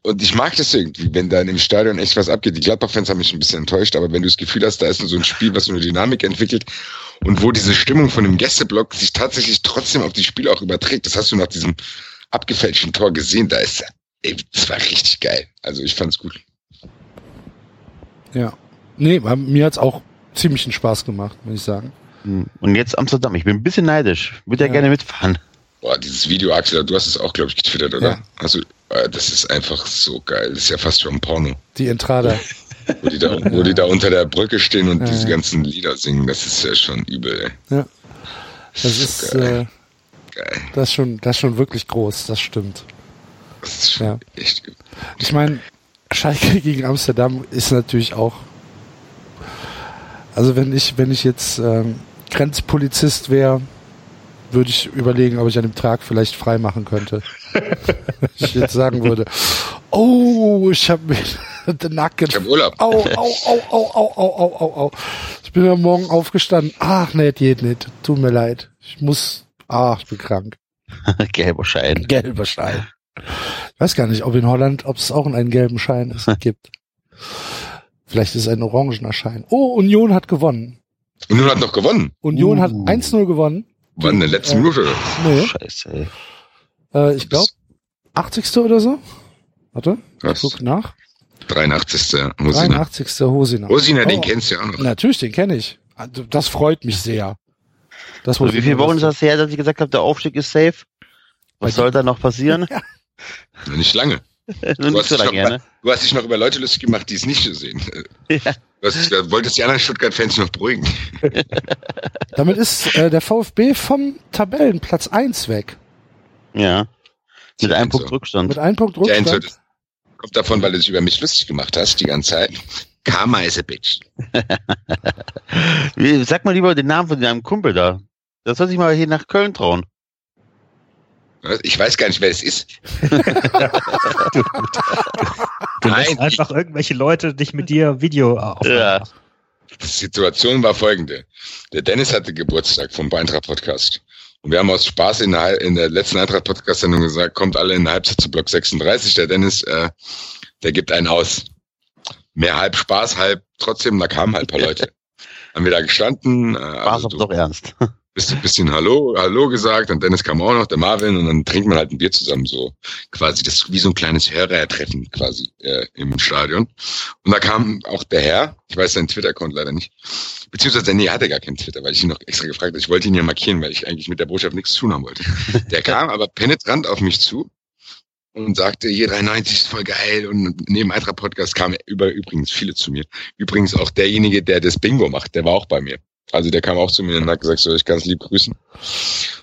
und ich mag das irgendwie, wenn da in dem Stadion echt was abgeht. Die Gladbach-Fans haben mich ein bisschen enttäuscht, aber wenn du das Gefühl hast, da ist so ein Spiel, was so eine Dynamik entwickelt und wo diese Stimmung von dem Gästeblock sich tatsächlich trotzdem auf die Spiele auch überträgt, das hast du nach diesem abgefälschten Tor gesehen, da ist, ey, das war richtig geil. Also ich fand's gut. Ja. Nee, mir hat's auch ziemlichen Spaß gemacht, muss ich sagen. Hm. Und jetzt Amsterdam. Ich bin ein bisschen neidisch. Würde ja, Ja. gerne mitfahren. Boah, dieses Video, Axel, du hast es auch, glaube ich, getwittert, oder? Ja. Also, äh, das ist einfach so geil. Das ist ja fast schon Porno. Die Entrada. <laughs> Wo die da, wo die da unter der Brücke stehen und Ja, diese ja. ganzen Lieder singen, das ist ja schon übel, ey. Das ist, äh, Geil. das ist schon, das ist schon wirklich groß, das stimmt. Das ist schon Ja. echt übel. Ich meine, Schalke <laughs> gegen Amsterdam ist natürlich auch. Also wenn ich, wenn ich jetzt ähm, Grenzpolizist wäre, würde ich überlegen, ob ich an dem Tag vielleicht frei machen könnte. <laughs> ich jetzt sagen würde, oh, ich habe mir <laughs> den Nacken. Ich habe Urlaub. Au, au, au, au, au, au, au, au. Ich bin ja morgen aufgestanden. Ach, nee, geht nicht. Tut mir leid. Ich muss, ach, ich bin krank. <laughs> Gelber Schein. Gelber Schein. Ich weiß gar nicht, ob in Holland, ob es auch einen gelben Schein gibt. Vielleicht ist es ein orangener Schein. Oh, Union hat gewonnen. Union hat noch gewonnen. Union uh. hat 1-0 gewonnen. Wann in der letzten Äh, Minute? oder? Nee, Scheiße, ey. äh, ich glaube 80. oder so. Warte, ich Krass. guck nach. 83. Hosina. 83. Hosina. Hosina, den Oh, kennst du ja auch noch. Natürlich, den kenne ich. Also, Das freut mich sehr. Das Also wie viele Wochen ist das her, dass ich gesagt habe, der Aufstieg ist safe? Bei Was soll da noch passieren? <laughs> Nicht lange. <laughs> Nur nicht hast so noch, ne? du hast dich noch über Leute lustig gemacht, die es nicht so sehen. <laughs> Ja. Du, hast, du wolltest die anderen Stuttgart-Fans noch beruhigen. <laughs> Damit ist äh, der VfB vom Tabellenplatz 1 weg. Ja. Mit einem So. Punkt Rückstand. Mit einem Punkt Rückstand. das kommt davon, weil du dich über mich lustig gemacht hast die ganze Zeit. Karma is a bitch. Sag mal lieber den Namen von deinem Kumpel da. Das soll sich mal hier nach Köln trauen. Ich weiß gar nicht, wer es ist. <laughs> Du Nein, lässt einfach irgendwelche Leute dich mit dir Video aufnehmen. Ja. Die Situation war folgende. Der Dennis hatte Geburtstag vom Eintracht-Podcast. Und wir haben aus Spaß in der, in der letzten Eintracht-Podcast-Sendung gesagt, kommt alle in der Halbzeit zu Block 36. Der Dennis, äh, der gibt einen aus. Mehr halb Spaß, halb trotzdem, da kamen halt ein paar Leute. <laughs> haben wir da gestanden. Äh, War's also du doch ernst. Bist ein bisschen Hallo, Hallo gesagt und Dennis kam auch noch, der Marvin und dann trinkt man halt ein Bier zusammen so. Quasi, das ist wie so ein kleines Hörertreffen quasi äh, im Stadion. Und da kam auch der Herr, ich weiß seinen Twitter-Account leider nicht, beziehungsweise nee, hatte gar keinen Twitter, weil ich ihn noch extra gefragt habe. Ich wollte ihn ja markieren, weil ich eigentlich mit der Botschaft nichts zu tun haben wollte. <laughs> Der kam aber penetrant auf mich zu und sagte, hier 93 ist voll geil und neben Eintracht Podcast kamen über, übrigens viele zu mir. Übrigens auch derjenige, der das Bingo macht, der war auch bei mir. Also der kam auch zu mir und hat gesagt, so, ich es lieb grüßen.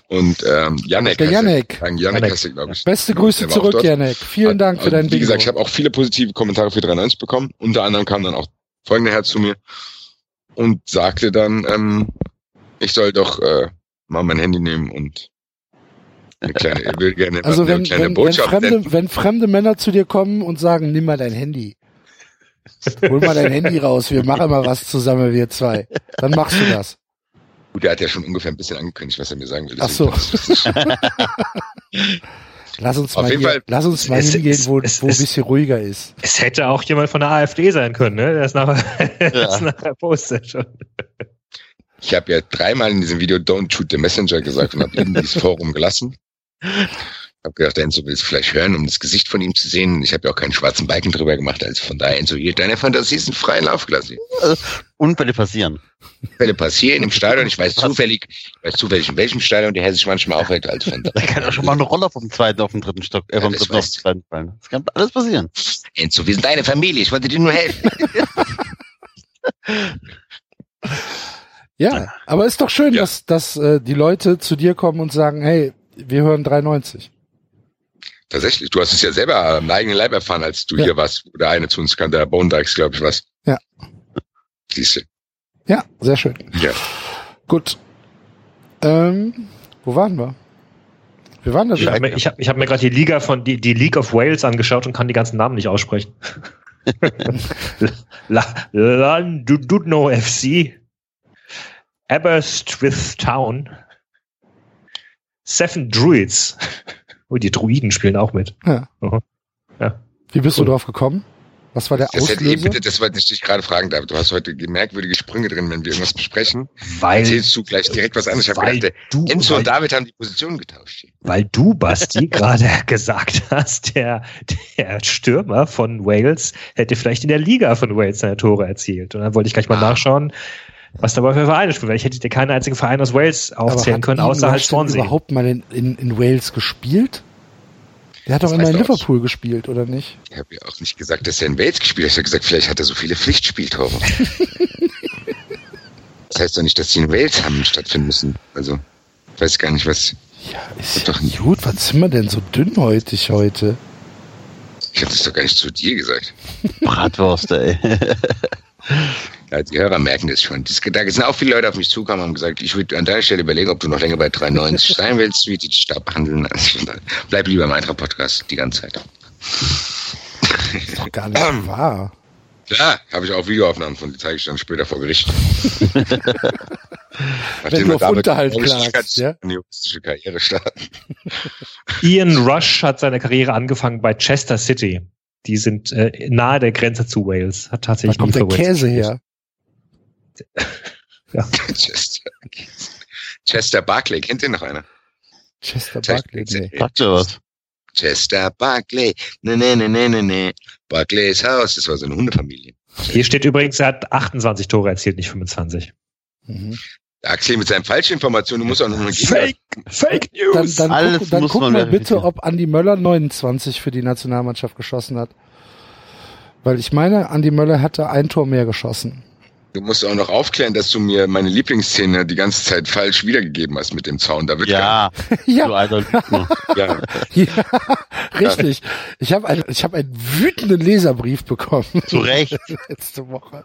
Und ähm, Janek, Der er. Janek. Janek, Janek. er, glaube ich. Beste Grüße zurück. Janek. Vielen Dank für dein Wie Bingo. gesagt, ich habe auch viele positive Kommentare für 93 bekommen. Unter anderem kam dann auch folgender Herr zu mir und sagte dann, ähm, ich soll doch äh, mal mein Handy nehmen und eine kleine, will gerne also eine wenn, kleine wenn, wenn, Botschaft fremde, wenn fremde Männer zu dir kommen und sagen, nimm mal dein Handy. Hol mal dein Handy raus, wir machen mal was zusammen, wir zwei. Dann machst du das. Gut, der hat ja schon ungefähr ein bisschen angekündigt, was er mir sagen will. Ach so. Lass uns Auf mal, hier, Fall- lass uns mal es- hingehen, es- wo, es- wo ein es- bisschen ruhiger ist. Es hätte auch jemand von der AfD sein können, ne? Der ist nachher, <laughs> der ist nachher postet schon. Ich habe ja dreimal in diesem Video Don't shoot the messenger gesagt und habe ihm dieses Forum gelassen. Hab gedacht, Enzo will es vielleicht hören, um das Gesicht von ihm zu sehen. Ich habe ja auch keinen schwarzen Balken drüber gemacht, also von daher, Enzo, hier, deine Fantasie ist in freien Lauf gelassen. Unfälle passieren. Fälle passieren im Stadion. Ich weiß <laughs> zufällig, ich weiß zufällig, in welchem Stadion der Herr sich manchmal aufhält, also von Da kann auch schon mal eine Roller vom zweiten auf den dritten Stock, äh, Ja, vom das dritten auf den zweiten fallen. Das kann alles passieren. Enzo, wir sind deine Familie, ich wollte dir nur helfen. <laughs> Ja, aber ist doch schön, Ja. dass, dass äh, die Leute zu dir kommen und sagen, hey, wir hören 93. Tatsächlich, du hast es ja selber am eigenen Leib erfahren, als du Ja. hier warst, wo der eine zu uns kam, der Bone Dykes, glaube ich, was. Ja. Siehst du. Ja, sehr schön. Ja. Gut. Ähm, wo waren wir? Wir waren da Ich schon. habe mir, ich hab, ich hab mir gerade die Liga von die, die League of Wales angeschaut und kann die ganzen Namen nicht aussprechen. <laughs> La, Llandudno FC, Aberystwyth Town, Seven Druids. Oh, die Druiden spielen auch mit. Ja. Ja. Wie bist du drauf gekommen? Was war der Das hätte eh Auslöser? bitte, das wollte ich dich gerade fragen, David. Du hast heute merkwürdige Sprünge drin, wenn wir irgendwas besprechen. Weil, Erzählst du gleich direkt was anderes. Ich habe weil gedacht, du, Enzo weil, und David haben die Position getauscht. weil du, Basti, <laughs> gerade gesagt hast, der, der Stürmer von Wales hätte vielleicht in der Liga von Wales seine Tore erzielt. Und dann wollte ich gleich mal Ah. nachschauen, was dabei für Vereine spielen. Weil ich hätte dir keinen einzigen Verein aus Wales aufzählen können, außer halt Swansea. überhaupt mal in, in, in Wales gespielt? Der hat doch immer in er Liverpool gespielt, oder nicht? Ich habe ja auch nicht gesagt, dass er in Wales gespielt hat. Ich habe gesagt, vielleicht hat er so viele Pflichtspieltore. <laughs> das heißt doch nicht, dass die in Wales haben stattfinden müssen. Also, ich weiß gar nicht, was. Ja, ist doch nicht. gut. Was sind wir denn so dünnhäutig heute? Ich habe das doch gar nicht zu dir gesagt. Bratwurst, ey. <laughs> Ja, die Hörer merken das schon. Das, da sind auch viele Leute auf mich zugekommen und haben gesagt, ich würde an deiner Stelle überlegen, ob du noch länger bei 93 <laughs> sein willst, wie die dich da behandeln. Also, <laughs> bleib lieber im Eintracht-Podcast die ganze Zeit. Ist doch gar nicht wahr. Klar, habe ich auch Videoaufnahmen von, die zeige ich dann später vor Gericht. <laughs> Wenn du auf Unterhalt klagst, ja? eine juristische Karriere starten. Ian Rush hat seine Karriere angefangen bei Chester City. Die sind äh, nahe der Grenze zu Wales. Hat Da tatsächlich kommt nie der Käse gespielt. Her. Chester, Chester Barclay, kennt ihr noch einer? Chester Chester- Barkley, nee. Sagt dir was? Chester Barclay, ne, ne, ne, ne, ne, ne. Barclays Haus, das war so eine Hundefamilie. Hier steht übrigens, er hat 28 Tore erzielt, nicht 25. Mhm. Axel mit seinen Falschinformationen, du musst auch noch eine Fake, Fake Dann, News. dann Alles guck, dann muss guck man mal bitte, ob Andi Möller 29 für die Nationalmannschaft geschossen hat. Weil ich meine, Andi Möller hatte ein Tor mehr geschossen. Du musst auch noch aufklären, dass du mir meine Lieblingsszene die ganze Zeit falsch wiedergegeben hast mit dem Zaun. Da wird Ja, <laughs> Ja, du alter <laughs> ja. ja richtig. Ich habe ein, ich hab einen wütenden Leserbrief bekommen Zu Recht. <laughs> letzte Woche.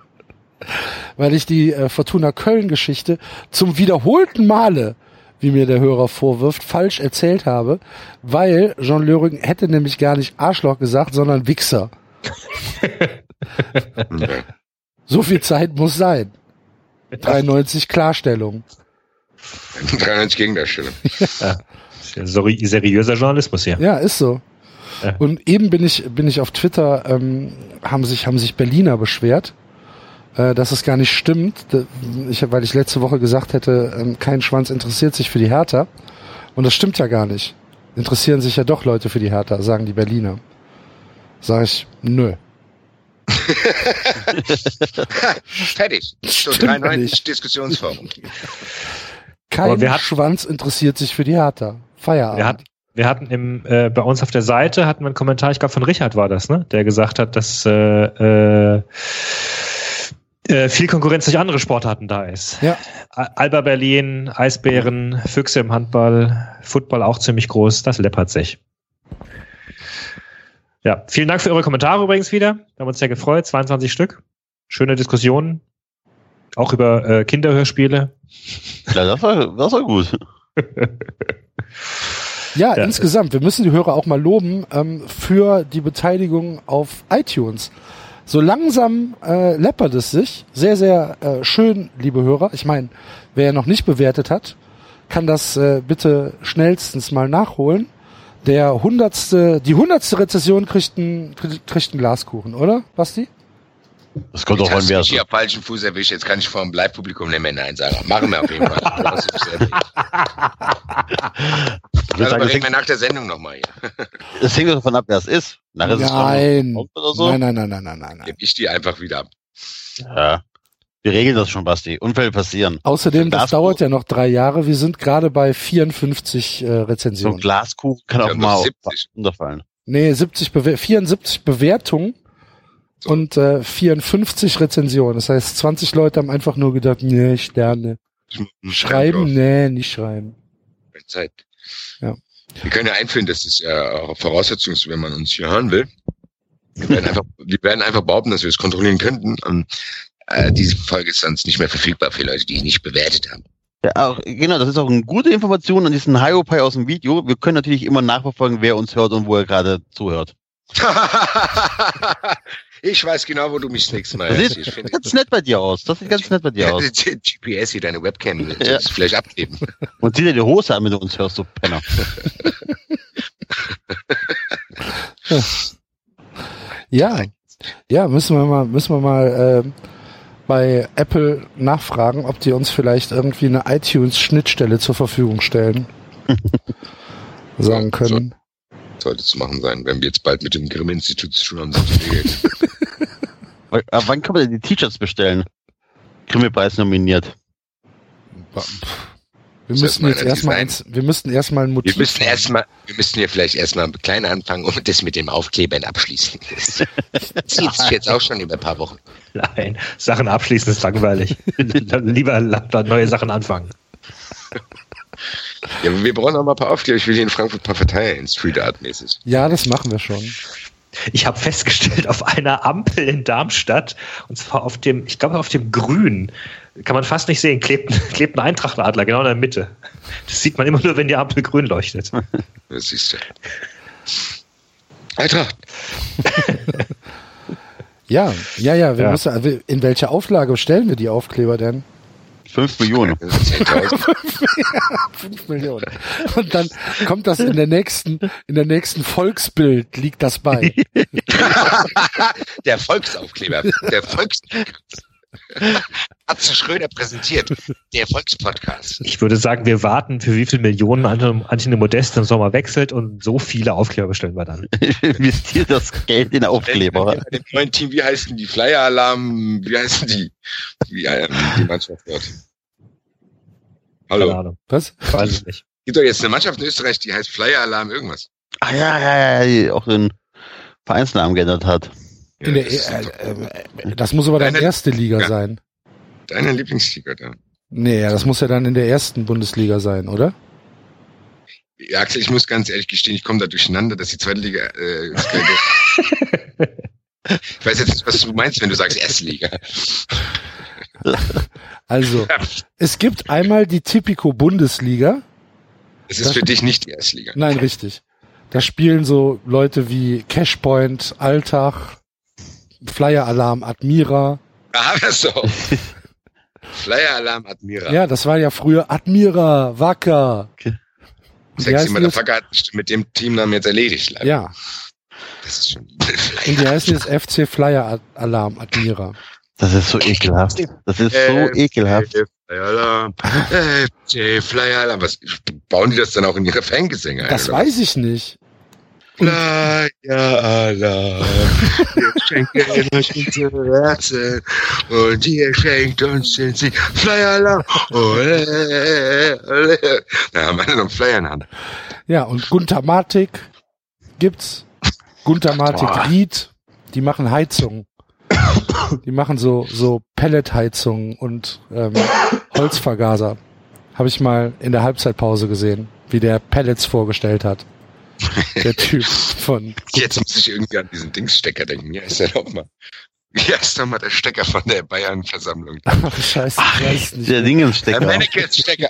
Weil ich die äh, Fortuna Köln-Geschichte zum wiederholten Male, wie mir der Hörer vorwirft, falsch erzählt habe, weil Jean Löring hätte nämlich gar nicht Arschloch gesagt, sondern Wichser. So viel Zeit muss sein. 93 Klarstellung. <laughs> 93 Gegendarstellung. Seri seriöser Journalismus hier. Ja, ist so. Ja. Und eben bin ich, bin ich auf Twitter, ähm, haben sich, haben sich Berliner beschwert, äh, dass es gar nicht stimmt, ich, weil ich letzte Woche gesagt hätte, ähm, kein Schwanz interessiert sich für die Hertha. Und das stimmt ja gar nicht. Interessieren sich ja doch Leute für die Hertha, sagen die Berliner. Sag ich, nö. <laughs> Fertig. So, Stimmt 93 nicht. Diskussionsforum. Kein hat- Schwanz interessiert sich für die Hertha. Feierabend. Wir hatten, wir hatten im, äh, bei uns auf der Seite hatten wir einen Kommentar, ich glaube von Richard war das, ne? Der gesagt hat, dass äh, äh, äh, viel Konkurrenz durch andere Sportarten da ist. Ja. Alba Berlin, Eisbären, Füchse im Handball, Football auch ziemlich groß, das läppert sich. Ja, vielen Dank für eure Kommentare übrigens wieder. Wir haben uns sehr gefreut, 22 Stück. Schöne Diskussionen. Auch über äh, Kinderhörspiele. Ja, das war, das war gut. Ja, Ja. insgesamt. Wir müssen die Hörer auch mal loben ähm, für die Beteiligung auf iTunes. So langsam äh, läppert es sich. Sehr, sehr äh, schön, liebe Hörer. Ich meine, wer noch nicht bewertet hat, kann das äh, bitte schnellstens mal nachholen. Der hundertste, die hundertste Rezession kriegt ein, kriegt ein Glaskuchen, oder, Basti? Das kommt auch an, wer hier auf falschen Fuß erwischt. Jetzt kann ich vor dem Live-Publikum nicht mehr Nein sagen. Machen wir auf jeden Fall. <laughs> Das. Ich Also, reden wir hängt, nach der Sendung nochmal hier. <laughs> das hängt davon ab, wer es ist. Nachher ist es Nein. schon oder so. Nein, nein, nein, nein, nein, nein, nein. Gebe ich die einfach wieder ab. Ja. Wir regeln das schon, Basti. Unfälle passieren. Außerdem, das Glaskuchen- dauert ja noch drei Jahre. Wir sind gerade bei 54 äh, So ein Rezensionen. Glaskuchen kann Ja, auch mal 70. runterfallen. Nee, 70 Bewer 74 Bewertungen So. und äh, 54 Rezensionen. Das heißt, 20 Leute haben einfach nur gedacht, nee, Sterne. Schreiben, nee, nicht schreiben. Zeit. Ja. Wir können ja einführen, dass das ja auch Voraussetzung ist, wenn man uns hier hören will. Wir werden <laughs> einfach, wir werden einfach behaupten, dass wir es kontrollieren könnten. Und, äh, diese Folge ist sonst nicht mehr verfügbar für Leute, die nicht bewertet haben. Ja, auch, genau, das ist auch eine gute Information an diesen Hyopai aus dem Video. Wir können natürlich immer nachverfolgen, wer uns hört und wo er gerade zuhört. <laughs> ich weiß genau, wo du mich das nächste Mal Das sieht ganz nett bei dir aus. Das sieht ganz nett bei dir aus. GPS hier, deine Webcam, Ja. das vielleicht abgeben. <laughs> Und zieh dir die Hose an, wenn du uns hörst, du Penner. <laughs> Ja, ja, müssen wir mal, müssen wir mal ähm, bei Apple nachfragen, ob die uns vielleicht irgendwie eine iTunes-Schnittstelle zur Verfügung stellen. <laughs> Sagen können. Sollte zu machen sein, wenn wir jetzt bald mit dem Grimm-Institut zu tun haben. <laughs> Ab wann kann man denn die T-Shirts bestellen? Grimme-Preis nominiert. Wir ist jetzt erstmal eins, wir müssten erstmal ein wir Motiv. müssen erstmal, wir müssen hier vielleicht erstmal klein anfangen und das mit dem Aufklebern abschließen. <laughs> Das zieht sich jetzt auch schon über ein paar Wochen. Nein, Sachen abschließen ist langweilig. Lieber neue Sachen anfangen. Ja, wir brauchen auch mal ein paar Aufkleber. Ich will hier in Frankfurt ein paar verteilen, Street Art mäßig. Ja, das machen wir schon. Ich habe festgestellt, auf einer Ampel in Darmstadt, und zwar auf dem, ich glaube auf dem Grün, kann man fast nicht sehen, klebt, <laughs> klebt ein Eintrachtadler genau in der Mitte. Das sieht man immer nur, wenn die Ampel grün leuchtet. <laughs> Das siehst du. Eintracht. <laughs> Ja, ja, ja. Wir Ja. müssen, also in welcher Auflage stellen wir die Aufkleber denn? Fünf Millionen. 10.000. Fünf Millionen. Und dann kommt das in der nächsten, in der nächsten Volksbild liegt das bei. Der Volksaufkleber. Der Volks. Atze Schröder präsentiert. Der Volkspodcast. Ich würde sagen, wir warten, für wie viele Millionen Antje Antje Modest im Sommer wechselt und so viele Aufkleber bestellen wir dann. <laughs> Investiert das Geld in Aufkleber. Dem neuen Team, wie heißen die? Flyer Alarm, wie heißen die? Wie, ähm, die Mannschaft dort? Keine Hallo. Ahnung. Was? Weiß ich nicht. Gibt doch jetzt eine Mannschaft in Österreich, die heißt Flyer Alarm irgendwas. Ah ja, ja, ja, die auch den Vereinsnamen geändert hat. In der, das ist äh, doch äh, das muss aber dann Deine- erste Liga Ja. sein. deine Lieblingsliga da. Nee, ja, das muss ja dann in der ersten Bundesliga sein, oder? Ja, Axel, ich muss ganz ehrlich gestehen, ich komme da durcheinander, dass die zweite Liga äh, <laughs> Ich weiß jetzt nicht, was du meinst, wenn du sagst erste Liga. <laughs> Also, es gibt einmal die Tipico Bundesliga. Es ist für dich nicht die erste Liga. Nein, richtig. Da spielen so Leute wie Cashpoint, Alltag, Flyer Alarm, Admira. Aber so. <laughs> Flyer Alarm Admira. Ja, das war ja früher Admira, Wacker. Okay. Sexy? Motherfucker hat mit dem Teamnamen jetzt erledigt. leider. Ja, Das ist schon <laughs> und die heißen jetzt FC Flyer Alarm Admira. Das ist so ekelhaft. Das ist so Äh, ekelhaft. Äh, Flyer Alarm. Äh, Flyer Alarm. Was, bauen die das dann auch in ihre Fangesänge ein? Das weiß ich nicht. Flyer Alarm. Wir schenken euch unsere Herzen und ihr schenkt uns den Sieg. Flyer Alarm. Ole, ole. Da haben wir einen Flyer in der Hand. Ja, und Gunter Matik gibt's. Gunter Matik Boah. Ried, die machen Heizung. Die machen so, so Pelletheizung und ähm, Holzvergaser. Habe ich mal in der Halbzeitpause gesehen, wie der Pellets vorgestellt hat. <laughs> Der Typ von. Jetzt muss ich irgendwie an diesen Dingsstecker denken. Wie heißt der nochmal? Wie heißt nochmal der Stecker von der Bayern-Versammlung? <laughs> Ach, scheiße, ich weiß nicht. Der Der Dingenstecker. Mannekes-Stecker.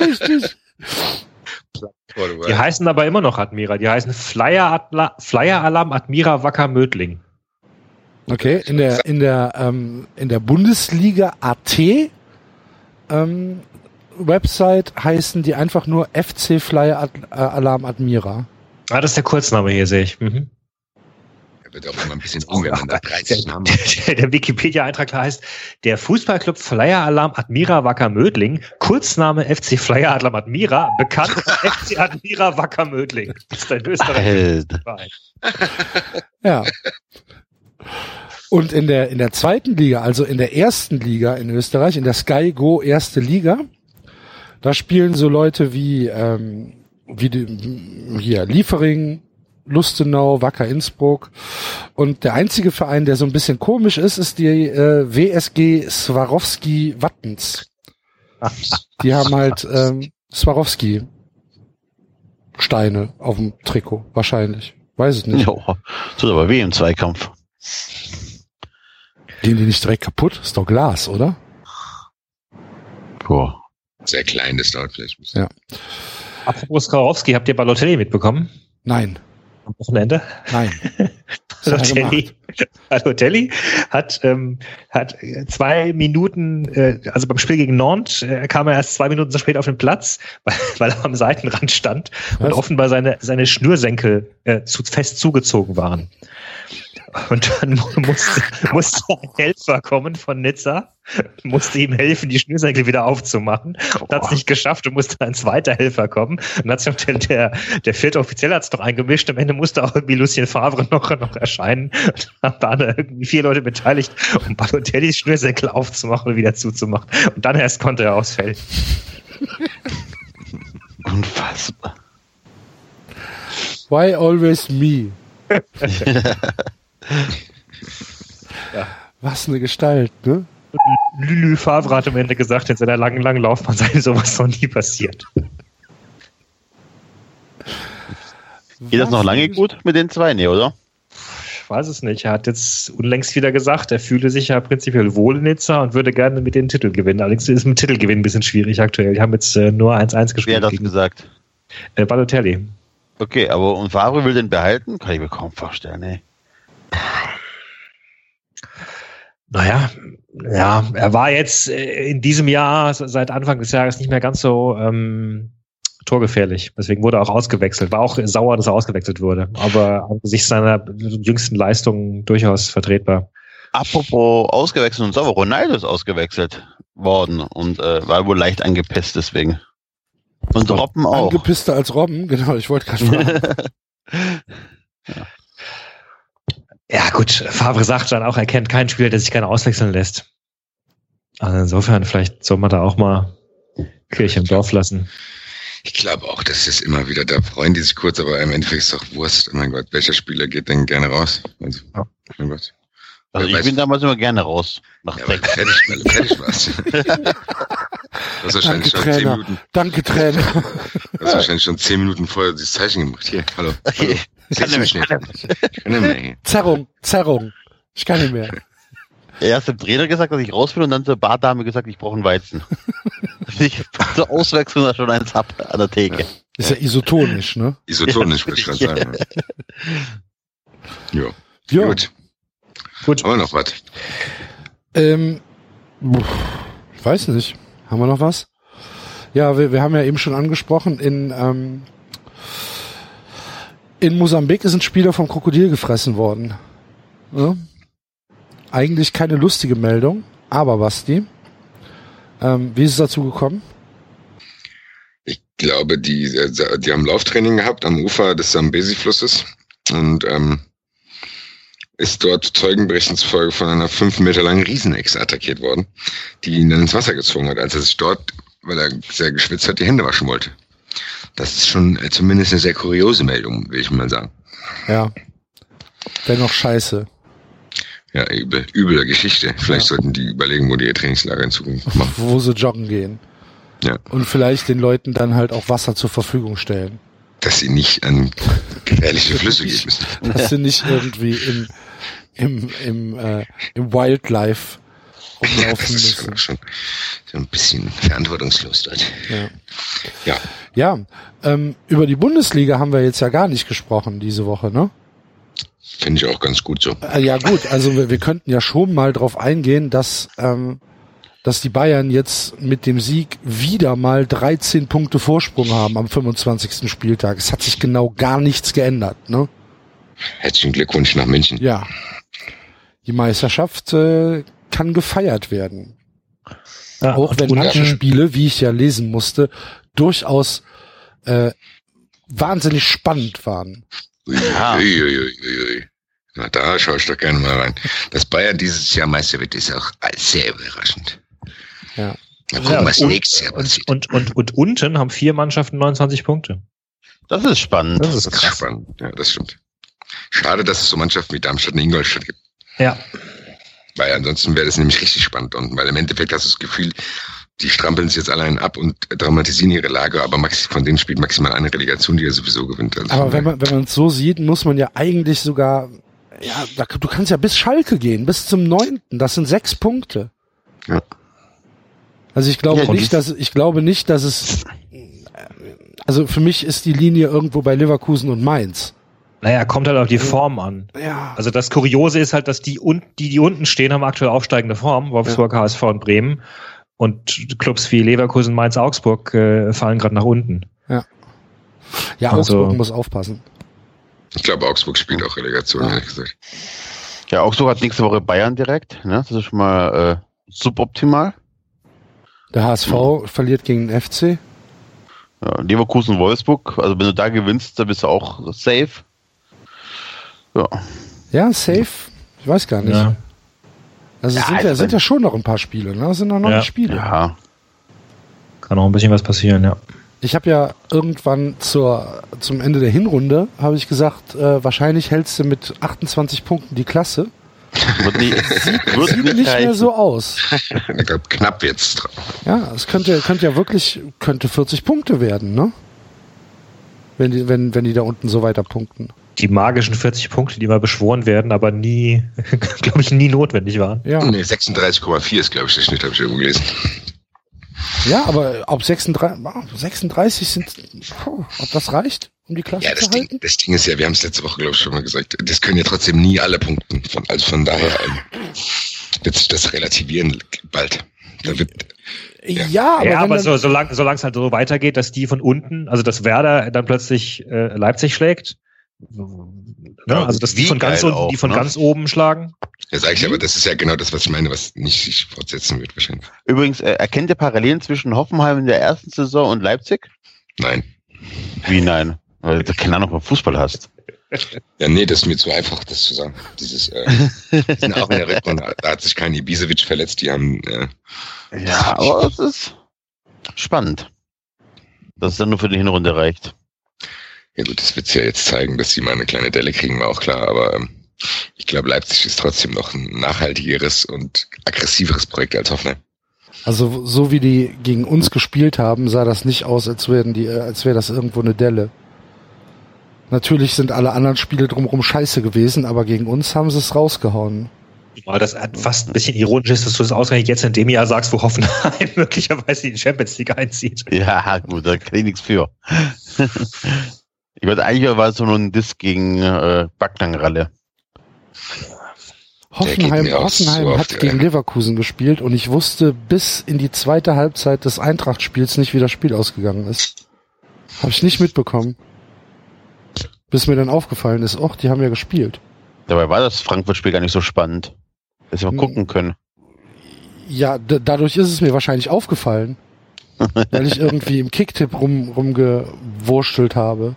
Richtig. Die heißen aber immer noch Admira. Die heißen Flyer, Adla Flyer Alarm Admira Wacker Mödling. Okay, in der, in der, ähm, in der Bundesliga AT ähm, Website heißen die einfach nur FC Flyer Ad äh, Alarm Admira. Ah, das ist der Kurzname hier, sehe ich. Mhm. Er wird auch immer ein bisschen um, wenn man da 30 Namen hat. Der, der Wikipedia-Eintrag da heißt, der Fußballclub Flyer Alarm Admira Wacker Mödling, Kurzname FC Flyer Alarm Admira, bekannt als <laughs> FC Admira Wacker Mödling. Das ist ein. Verein. Ja. Und in der, in der zweiten Liga, also in der ersten Liga in Österreich, in der Sky Go erste Liga, da spielen so Leute wie, ähm, wie die, hier Liefering, Lustenau, Wacker Innsbruck. Und der einzige Verein, der so ein bisschen komisch ist, ist die äh, WSG Swarovski Wattens. Die haben halt ähm, Swarovski Steine auf dem Trikot, wahrscheinlich. Weiß es nicht. Ja, tut aber weh im Zweikampf. Gehen die nicht direkt kaputt? Ist doch Glas, oder? Boah. Sehr klein, das dauert vielleicht ein bisschen. Ja. Apropos Skarowski, habt ihr Balotelli mitbekommen? Nein. am Wochenende? Nein. <laughs> Balotelli, Balotelli hat, ähm, hat zwei Minuten, äh, also beim Spiel gegen Nantes äh, kam er erst zwei Minuten zu spät auf den Platz, <laughs> weil, weil er am Seitenrand stand und Was? offenbar seine, seine Schnürsenkel äh, zu, fest zugezogen waren. Und dann mu- musste, musste ein Helfer kommen von Nizza, musste ihm helfen, die Schnürsenkel wieder aufzumachen. Und hat es nicht geschafft und musste ein zweiter Helfer kommen. Und hat sich noch der, der, der vierte Offiziell hat es noch eingemischt. Am Ende musste auch irgendwie Lucien Favre noch, noch erscheinen. Und dann waren da irgendwie vier Leute beteiligt, um Balotellis Schnürsenkel aufzumachen und wieder zuzumachen. Und dann erst konnte er ausfällen. Unfassbar. Why always me? <laughs> Was eine Gestalt, ne? Lulu Favre hat am Ende gesagt, in seiner langen, langen Laufbahn sei sowas noch nie passiert. Geht das noch lange gut mit den zwei? Nee, oder? Ich weiß es nicht. Er hat jetzt unlängst wieder gesagt, er fühle sich ja prinzipiell wohl in Nizza und würde gerne mit den Titel gewinnen. Allerdings ist mit Titelgewinn ein bisschen schwierig aktuell. Die haben jetzt äh, nur 1-1 Wer gespielt hat das gegen gesagt? äh, Balotelli. Okay, aber und Favre will den behalten? Kann ich mir kaum vorstellen, ey. Naja, ja, er war jetzt äh, in diesem Jahr seit Anfang des Jahres nicht mehr ganz so ähm, torgefährlich. Deswegen wurde er auch ausgewechselt. War auch sauer, dass er ausgewechselt wurde. Aber angesichts seiner jüngsten Leistungen durchaus vertretbar. Apropos ausgewechselt und sauber, Ronaldo ist ausgewechselt worden und äh, war wohl leicht angepisst deswegen. Und Robben auch. Angepisster als Robben, genau, ich wollte gerade fragen. <laughs> <laughs> Ja, gut, Favre sagt dann auch, er kennt keinen Spieler, der sich gerne auswechseln lässt. Also insofern, vielleicht soll man da auch mal Kirche im Dorf lassen. Ich glaube auch, das ist immer wieder, da freuen die sich kurz, aber im Endeffekt ist doch Wurst. Oh mein Gott, welcher Spieler geht denn gerne raus? Also, Ja. mein Gott. Also ich Weiß- bin damals immer gerne raus. Nach Ja, sechs. fertig, fertig warst. <laughs> Du hast wahrscheinlich Danke, schon zehn Trainer. Minuten, Danke, Trainer. du hast wahrscheinlich schon zehn Minuten vorher dieses Zeichen gemacht. Hier, hallo. <laughs> hallo. Okay. Kann mich nicht nicht? Ich kann nicht mehr. Zerrung, Zerrung. Ich kann nicht mehr. Erst dem Trainer gesagt, dass ich raus will und dann zur Bardame gesagt, ich brauche einen Weizen. <laughs> ich zur Auswechslung schon eins hab an der Theke. Ist ja isotonisch, ne? Isotonisch, würde ich gerade sagen. Ja. <laughs> Ja. Gut. Gut. Haben wir noch was? Ähm, ich weiß nicht. Haben wir noch was? Ja, wir, wir haben ja eben schon angesprochen, in, ähm, in Mosambik ist ein Spieler vom Krokodil gefressen worden. Ja? Eigentlich keine lustige Meldung, aber Basti, ähm, wie ist es dazu gekommen? Ich glaube, die, äh, die haben Lauftraining gehabt am Ufer des Zambesi-Flusses und ähm, ist dort Zeugenberichten zufolge von einer fünf Meter langen Riesenechse attackiert worden, die ihn dann ins Wasser gezwungen hat, als er sich dort, weil er sehr geschwitzt hat, die Hände waschen wollte. Das ist schon äh, zumindest eine sehr kuriose Meldung, will ich mal sagen. Ja. Dennoch scheiße. Ja, übel, üble Geschichte. Vielleicht Ja. sollten die überlegen, wo die ihr Trainingslager in Zukunft machen. Wo sie joggen gehen. Ja. Und vielleicht den Leuten dann halt auch Wasser zur Verfügung stellen. Dass sie nicht an gefährliche <laughs> Flüsse gehen müssen. Dass sie nicht irgendwie im, im, im, äh, im Wildlife Ja, rumlaufen <laughs> das ist müssen. schon so ein bisschen verantwortungslos dort. Ja. Ja. Ja, ähm, über die Bundesliga haben wir jetzt ja gar nicht gesprochen diese Woche, ne? Finde ich auch ganz gut so. Äh, ja gut, also wir, wir könnten ja schon mal drauf eingehen, dass, ähm, dass die Bayern jetzt mit dem Sieg wieder mal 13 Punkte Vorsprung haben am 25. Spieltag. Es hat sich genau gar nichts geändert, ne? Herzlichen Glückwunsch nach München. Ja. Die Meisterschaft äh, kann gefeiert werden. Ja, Auch wenn und- manche Spiele, wie ich ja lesen musste, durchaus äh, wahnsinnig spannend waren. Ja. Uiuiuiui. Na, da schaue ich doch gerne mal rein. Dass Bayern dieses Jahr Meister wird, ist auch sehr überraschend. Ja. Mal gucken, Ja, was und- nächstes Jahr Und, passiert. und, und, und unten haben vier Mannschaften 29 Punkte. Das ist spannend. Das ist Das ist spannend. Ja, das stimmt. Schade, dass es so Mannschaften wie Darmstadt und Ingolstadt gibt. Ja. Weil ansonsten wäre das nämlich richtig spannend. Und weil im Endeffekt hast du das Gefühl, die strampeln sich jetzt allein ab und dramatisieren ihre Lage, aber Maxi, von denen spielt maximal eine Relegation, die er sowieso gewinnt. Also Aber wenn man wenn man es so sieht, muss man ja eigentlich sogar, ja, da, du kannst ja bis Schalke gehen, bis zum neunten. Das sind sechs Punkte. Ja. Also ich glaube Ja, nicht, dass ich glaube nicht, dass es, also für mich ist die Linie irgendwo bei Leverkusen und Mainz. Naja, kommt halt auf die Form an. Ja. Also das Kuriose ist halt, dass die, die, die unten stehen, haben aktuell aufsteigende Form, Wolfsburg, HSV und Bremen. Und Clubs wie Leverkusen, Mainz, Augsburg äh, fallen gerade nach unten. Ja, Also- Augsburg muss aufpassen. Ich glaube, Augsburg spielt auch Relegation, Ja. ehrlich gesagt. Ja, Augsburg hat nächste Woche Bayern direkt. Ne? Das ist schon mal äh, suboptimal. Der HSV verliert gegen den FC. Ja, Leverkusen, Wolfsburg. Also wenn du da gewinnst, dann bist du auch safe. Ja. Ja, safe. Ich weiß gar nicht. Ja. Also es Ja, sind, ja, sind ja schon noch ein paar Spiele, ne? Es sind noch neun Ja. Spiele. Ja. Kann auch ein bisschen was passieren, ja. Ich habe ja irgendwann zur, zum Ende der Hinrunde, habe ich gesagt, äh, wahrscheinlich hältst du mit 28 Punkten die Klasse. Wird nicht, <laughs> wird Sieht nicht, nicht mehr so aus. <laughs> Knapp jetzt. Ja, es könnte, könnte ja wirklich, könnte 40 Punkte werden, ne? Wenn die, wenn, wenn die da unten so weiter punkten. Die magischen 40 Punkte, die mal beschworen werden, aber nie, <laughs> glaube ich, nie notwendig waren. Ja, Nee, 36,4 ist, glaube ich, der Schnitt, habe ich irgendwo gelesen. ja aber ob 36, ah, 36 sind, ob das reicht, um die Klasse Ja, das zu Ding, halten? das Ding ist ja, wir haben es letzte Woche, glaube ich, schon mal gesagt, das können ja trotzdem nie alle punkten. Von, also von daher ähm, wird sich das relativieren bald. Da wird, Ja, Ja. aber, ja, aber so, solange solange es halt so weitergeht, dass die von unten, also dass Werder dann plötzlich äh, Leipzig schlägt, ne? also dass die von ganz unten, die auch, von ne? ganz oben schlagen. ja, sag ich aber, das ist ja genau das, was ich meine, was nicht sich fortsetzen wird wahrscheinlich. Übrigens, äh, erkennt ihr Parallelen zwischen Hoffenheim in der ersten Saison und Leipzig? Nein. Wie nein? Weil du keine Ahnung vom Fußball hast. Ja, nee, das ist mir zu einfach, das zu sagen. Dieses, äh, die sind auch in der Rückrunde, da hat sich kein Ibisevic verletzt, die haben, äh, Ja, aber es ist spannend. Dass es dann nur für die Hinrunde reicht. ja gut, das wird's ja jetzt zeigen, dass sie mal eine kleine Delle kriegen, war auch klar, aber ähm, ich glaube, Leipzig ist trotzdem noch ein nachhaltigeres und aggressiveres Projekt als Hoffenheim. also so wie die gegen uns gespielt haben, sah das nicht aus, als wären die, äh, als wäre das irgendwo eine Delle. Natürlich sind alle anderen Spiele drumherum scheiße gewesen, aber gegen uns haben sie es rausgehauen. Weil das fast ein bisschen ironisch ist, dass du das ausgerechnet jetzt in dem Jahr sagst, wo Hoffenheim <laughs> möglicherweise in die Champions League einzieht. Ja, gut, da kann ich nichts für. ich weiß, eigentlich war es so nur ein Diss gegen äh, Backlangralle. Hoffenheim, Hoffenheim so hat oft, gegen ey. Leverkusen gespielt und ich wusste bis in die zweite Halbzeit des Eintracht-Spiels nicht, wie das Spiel ausgegangen ist. Habe ich nicht mitbekommen. Bis mir dann aufgefallen ist, och, die haben ja gespielt. Dabei war das Frankfurt-Spiel gar nicht so spannend. Dass wir mal Hm. gucken können. Ja, dadurch ist es mir wahrscheinlich aufgefallen, <laughs> weil ich irgendwie im Kicktipp rum, rumgewurstelt habe.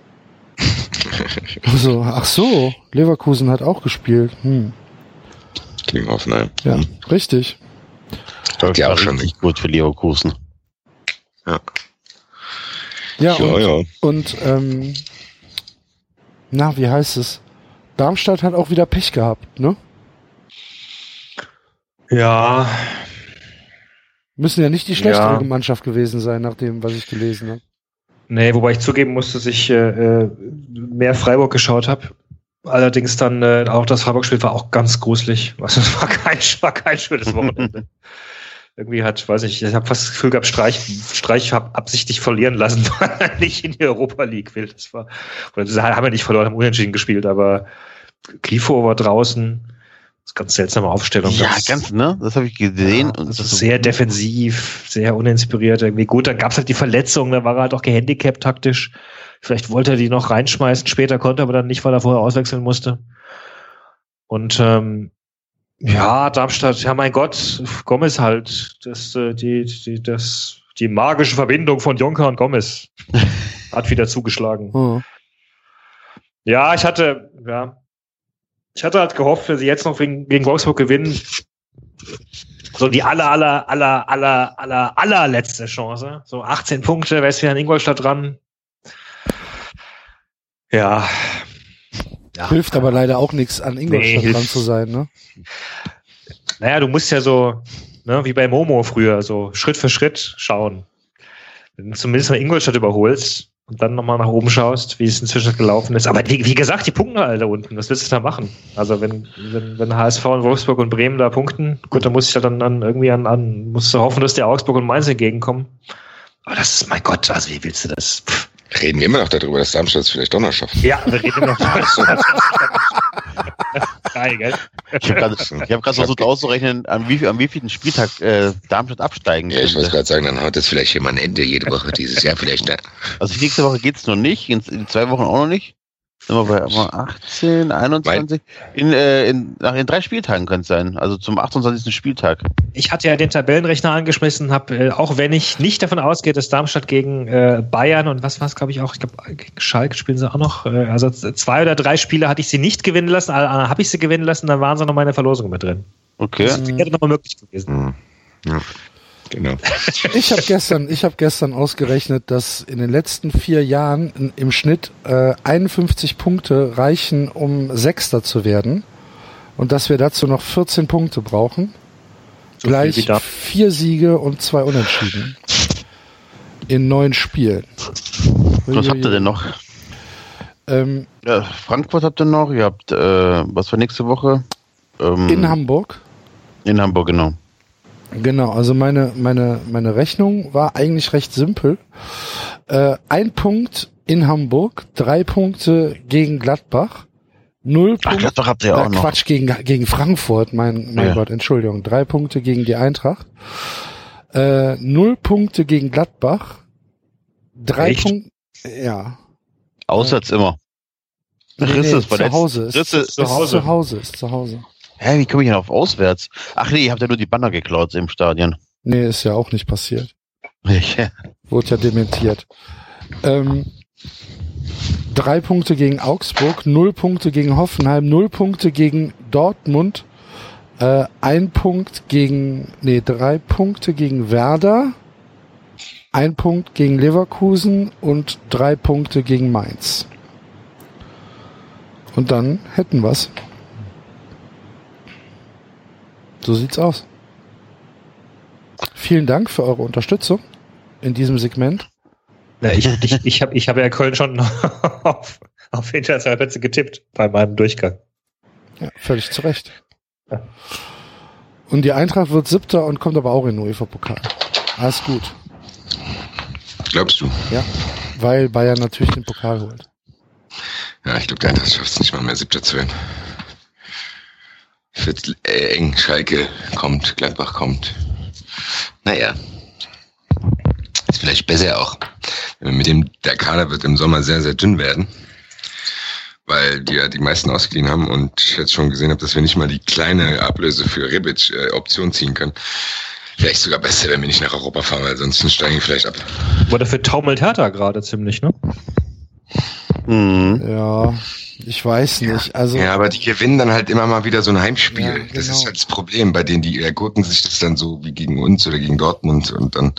<laughs> Also, ach so, Leverkusen hat auch gespielt. Hm, Gegen Hoffenheim. ja, richtig. Das ja war auch schon richtig gut für Leverkusen. Ja, Ja, und, ja. und ähm, na, wie heißt es? Darmstadt hat auch wieder Pech gehabt, ne? Ja, Müssen ja nicht die schlechtere Ja. Mannschaft gewesen sein, nach dem, was ich gelesen habe. nee, wobei ich zugeben muss, dass ich äh, äh, mehr Freiburg geschaut habe. Allerdings dann äh, auch das Freiburg-Spiel war auch ganz gruselig. Also es war kein, <laughs> war kein schönes Wochenende. <laughs> Irgendwie hat, weiß ich, ich habe fast das Gefühl gehabt, Streich, Streich hab absichtlich verlieren lassen, <laughs> weil er nicht in die Europa League will. Das war, oder sie haben ja nicht verloren, haben unentschieden gespielt, aber Grifo war draußen. Das ist ganz seltsame Aufstellung. Ja, ganz, ne? Das habe ich gesehen. Ja, das das ist sehr defensiv, sehr uninspiriert irgendwie. Gut, dann gab's halt die Verletzung, da war er halt auch gehandicapt taktisch. Vielleicht wollte er die noch reinschmeißen, später konnte er aber dann nicht, weil er vorher auswechseln musste. Und ähm, ja, Darmstadt, ja mein Gott, Gomez halt, das, äh, die, die, das, die magische Verbindung von Jonker und Gomez <laughs> hat wieder zugeschlagen. Oh. Ja, ich hatte, ja, ich hatte halt gehofft, wenn sie jetzt noch gegen, gegen Wolfsburg gewinnen, so die aller, aller, aller, aller, aller, allerletzte Chance. So 18 Punkte, wäre es wieder in Ingolstadt dran. Ja. Ja. Hilft aber leider auch nichts, an Ingolstadt Nee, dran zu sein, ne? Naja, du musst ja so, ne, wie bei Momo früher, so Schritt für Schritt schauen. Wenn du zumindest mal Ingolstadt überholst und dann nochmal nach oben schaust, wie es inzwischen gelaufen ist. Aber wie, wie gesagt, die punkten alle da unten. Was willst du da machen? Also wenn, wenn, wenn HSV und Wolfsburg und Bremen da punkten, gut, dann muss ich ja dann, dann irgendwie an, an, musst du hoffen, dass der Augsburg und Mainz entgegenkommen. Aber das ist, mein Gott, also wie willst du das? Pff. Reden wir immer noch darüber, dass Darmstadt es vielleicht doch noch schafft. Ja, wir reden noch. <laughs> Geil, gell? Ich habe gerade hab grad versucht auszurechnen, an wie, an wie vielen Spieltag äh, Darmstadt absteigen Ja, ich wollte gerade sagen, dann haut das vielleicht hier mal ein Ende jede Woche dieses Jahr vielleicht. Ne? Also nächste Woche geht's noch nicht, in, in zwei Wochen auch noch nicht. Sind wir bei aber 18, 21? In, äh, in, nach in drei Spieltagen könnte es sein, also zum 28. Spieltag. Ich hatte ja den Tabellenrechner angeschmissen, habe, äh, auch wenn ich nicht davon ausgehe, dass Darmstadt gegen äh, Bayern und was war es, glaube ich auch, ich glaube gegen Schalke spielen sie auch noch, äh, also zwei oder drei Spiele hatte ich sie nicht gewinnen lassen, alle anderen habe ich sie gewinnen lassen, dann waren sie noch mal in der Verlosung mit drin. Okay. Das wäre nochmal möglich gewesen. Hm. Ja. Genau. <laughs> Ich habe gestern, ich habe gestern ausgerechnet, dass in den letzten vier Jahren im Schnitt äh, 51 Punkte reichen, um Sechster zu werden, und dass wir dazu noch 14 Punkte brauchen. So Gleich vier Siege und zwei Unentschieden in neun Spielen. Was habt ihr denn noch? Ähm, Ja, Frankfurt habt ihr noch, ihr habt, äh, was für nächste Woche? Ähm, in Hamburg. in Hamburg, genau. Genau, also meine, meine, meine Rechnung war eigentlich recht simpel. Äh, ein Punkt in Hamburg, drei Punkte gegen Gladbach, null Ach, Punkte. Habt ihr Äh, auch noch. Quatsch, gegen, gegen Frankfurt, mein, mein Ja. Gott, Entschuldigung. Drei Punkte gegen die Eintracht. Äh, null Punkte gegen Gladbach. Drei? Punkte, ja. Auswärts immer. Nee, Risse nee, ist bei zu Hause. Ist, Risse ist zu Hause. Ist zu Hause. Hä, wie komme ich denn auf auswärts? Ach nee, ihr habt ja nur die Banner geklaut im Stadion. Nee, ist ja auch nicht passiert. Ja. Wurde ja dementiert. Ähm, drei Punkte gegen Augsburg, null Punkte gegen Hoffenheim, null Punkte gegen Dortmund, äh, ein Punkt gegen, nee, drei Punkte gegen Werder, ein Punkt gegen Leverkusen und drei Punkte gegen Mainz. Und dann hätten wir's. So sieht's aus. Vielen Dank für eure Unterstützung in diesem Segment. Ja, ich ich, ich habe ich hab ja Köln schon <laughs> auf, auf internationale Plätze getippt bei meinem Durchgang. Ja, völlig zu Recht. Ja. Und die Eintracht wird siebter und kommt aber auch in den UEFA-Pokal. Alles gut. Glaubst du? Ja. Weil Bayern natürlich den Pokal holt. Ja, ich glaube, der Eintracht schafft es nicht mal mehr, siebter zu werden. Wird äh, eng. Schalke kommt, Gladbach kommt. Naja. Ist vielleicht besser auch. Mit dem, der Kader wird im Sommer sehr, sehr dünn werden. Weil die ja die meisten ausgeliehen haben und ich jetzt schon gesehen habe, dass wir nicht mal die kleine Ablöse für Rebic äh, Option ziehen können. Vielleicht sogar besser, wenn wir nicht nach Europa fahren, weil sonst steigen wir vielleicht ab. Aber dafür taumelt Hertha gerade ziemlich, ne? Mhm. Ja, ich weiß nicht. Also, Ja, aber die gewinnen dann halt immer mal wieder so ein Heimspiel. Ja, Das genau. ist halt das Problem, bei denen die ergurken sich das dann so wie gegen uns oder gegen Dortmund und dann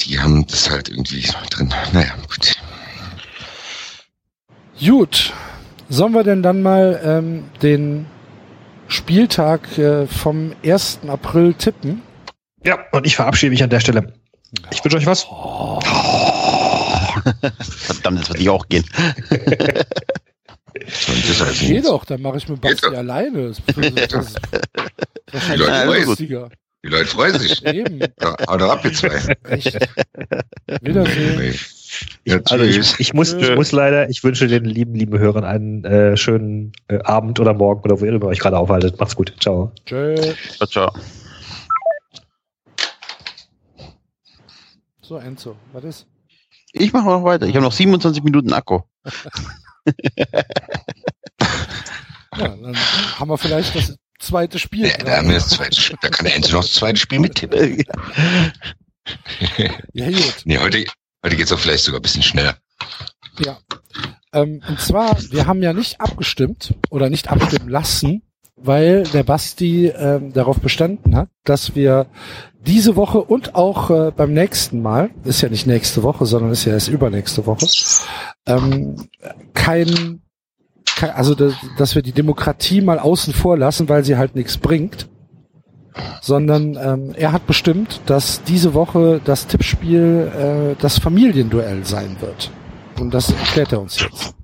die haben das halt irgendwie drin. Naja, gut. gut. Sollen wir denn dann mal ähm, den Spieltag äh, vom 1. April tippen? Ja, und ich verabschiede mich an der Stelle. Ich wünsche euch was. <laughs> Verdammt, das würde ich auch gehen. <laughs> Das Geh nichts. doch, dann mache ich mit Geht Basti doch. alleine. Das ist, <laughs> das ist wahrscheinlich Leute viel freuen sich. lustiger. Die Leute freuen sich. Eben, Ja, Haut ab, ihr zwei. echt. Wiedersehen. Nee. Ich, Ja, also ich, ich, muss, ich muss leider, ich wünsche den lieben, lieben Hörern einen äh, schönen äh, Abend oder Morgen oder wo ihr euch gerade aufhaltet. Macht's gut. Ciao. Tschö. Ciao, ciao. So, Enzo, was ist? Ich mache noch weiter. Ich habe noch 27 Minuten Akku. Ja, dann haben wir vielleicht das zweite Spiel. Ja, da, haben wir das zweite, Spiel. da kann der Enzo noch das zweite Spiel mittippen. Ja, gut. Nee, heute, heute geht's auch vielleicht sogar ein bisschen schneller. Ja. Ähm, und zwar, wir haben ja nicht abgestimmt oder nicht abstimmen lassen, weil der Basti ähm, darauf bestanden hat, dass wir diese Woche und auch äh, beim nächsten Mal, ist ja nicht nächste Woche, sondern ist ja erst übernächste Woche, ähm, kein, kein also dass, dass wir die Demokratie mal außen vor lassen, weil sie halt nichts bringt, sondern ähm, er hat bestimmt, dass diese Woche das Tippspiel äh, das Familienduell sein wird. Und das erklärt er uns jetzt.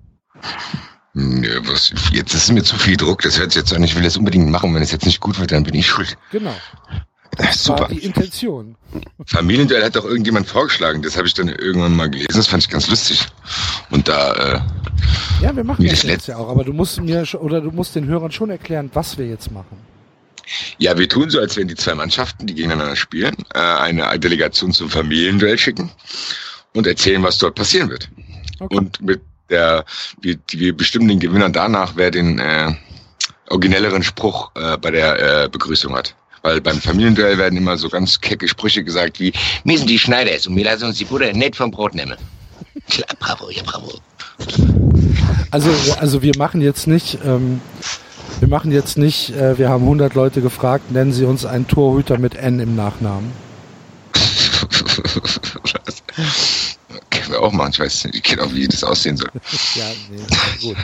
Nö, was, jetzt ist mir zu viel Druck. Das hört sich jetzt an. Ich will das unbedingt machen. Wenn es jetzt nicht gut wird, dann bin ich schuld. Genau. Das Super. war die Intention. Familienduell hat doch irgendjemand vorgeschlagen. Das habe ich dann irgendwann mal gelesen. Das fand ich ganz lustig. Und da, äh, Ja, wir machen das jetzt ja auch, aber du musst mir oder du musst den Hörern schon erklären, was wir jetzt machen. ja, wir tun so, als wenn die zwei Mannschaften, die gegeneinander spielen, äh, eine Delegation zum Familienduell schicken und erzählen, was dort passieren wird. Okay. Und mit der, wir, wir bestimmen den Gewinner danach, wer den äh, originelleren Spruch äh, bei der äh, Begrüßung hat. Weil beim Familienduell werden immer so ganz kecke Sprüche gesagt wie, Wir sind die Schneiders und wir lassen uns die Butter nicht vom Brot nehmen. Klar, bravo, ja, bravo. Also, also wir machen jetzt nicht, ähm, wir machen jetzt nicht, äh, wir haben 100 Leute gefragt, nennen Sie uns einen Torhüter mit N im Nachnamen. <laughs> <laughs> wir auch machen, ich weiß nicht genau, wie das aussehen soll. <laughs> Ja, nee, gut.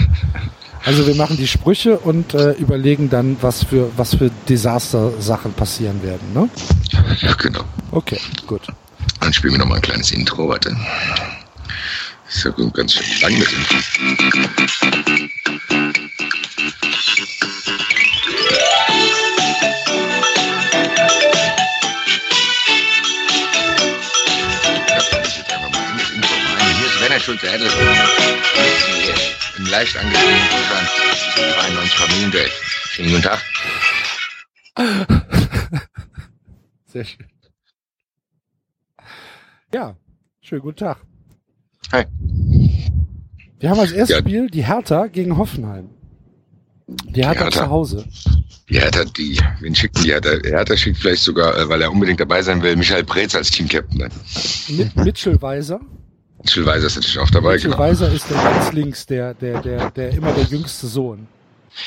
Also wir machen die Sprüche und äh, überlegen dann, was für was für Desaster-Sachen passieren werden. Ne? Ja, genau. Okay, gut. Dann spielen wir noch mal ein kleines Intro, warte. Ist ja gut, ganz schön lang mit Intro. Werner Schulze-Hedel. Hier Im leicht angeschriebenen Zustand zum 93 Familienduell. Schönen guten Tag. <laughs> Sehr schön. Ja, schönen guten Tag. Hi. Wir haben als erstes Ja. Spiel die Hertha gegen Hoffenheim. Die Hertha, Hertha. zu Hause. Die Hertha, die, wen schickt die Hertha? Hertha schickt vielleicht sogar, äh, weil er unbedingt dabei sein will, Michael Preetz als Teamcaptain. Mit Mitchell Weiser. Jill Weiser ist natürlich auch dabei, Mitchell genau. Weiser ist der ganz links, der, der, der, der immer der jüngste Sohn.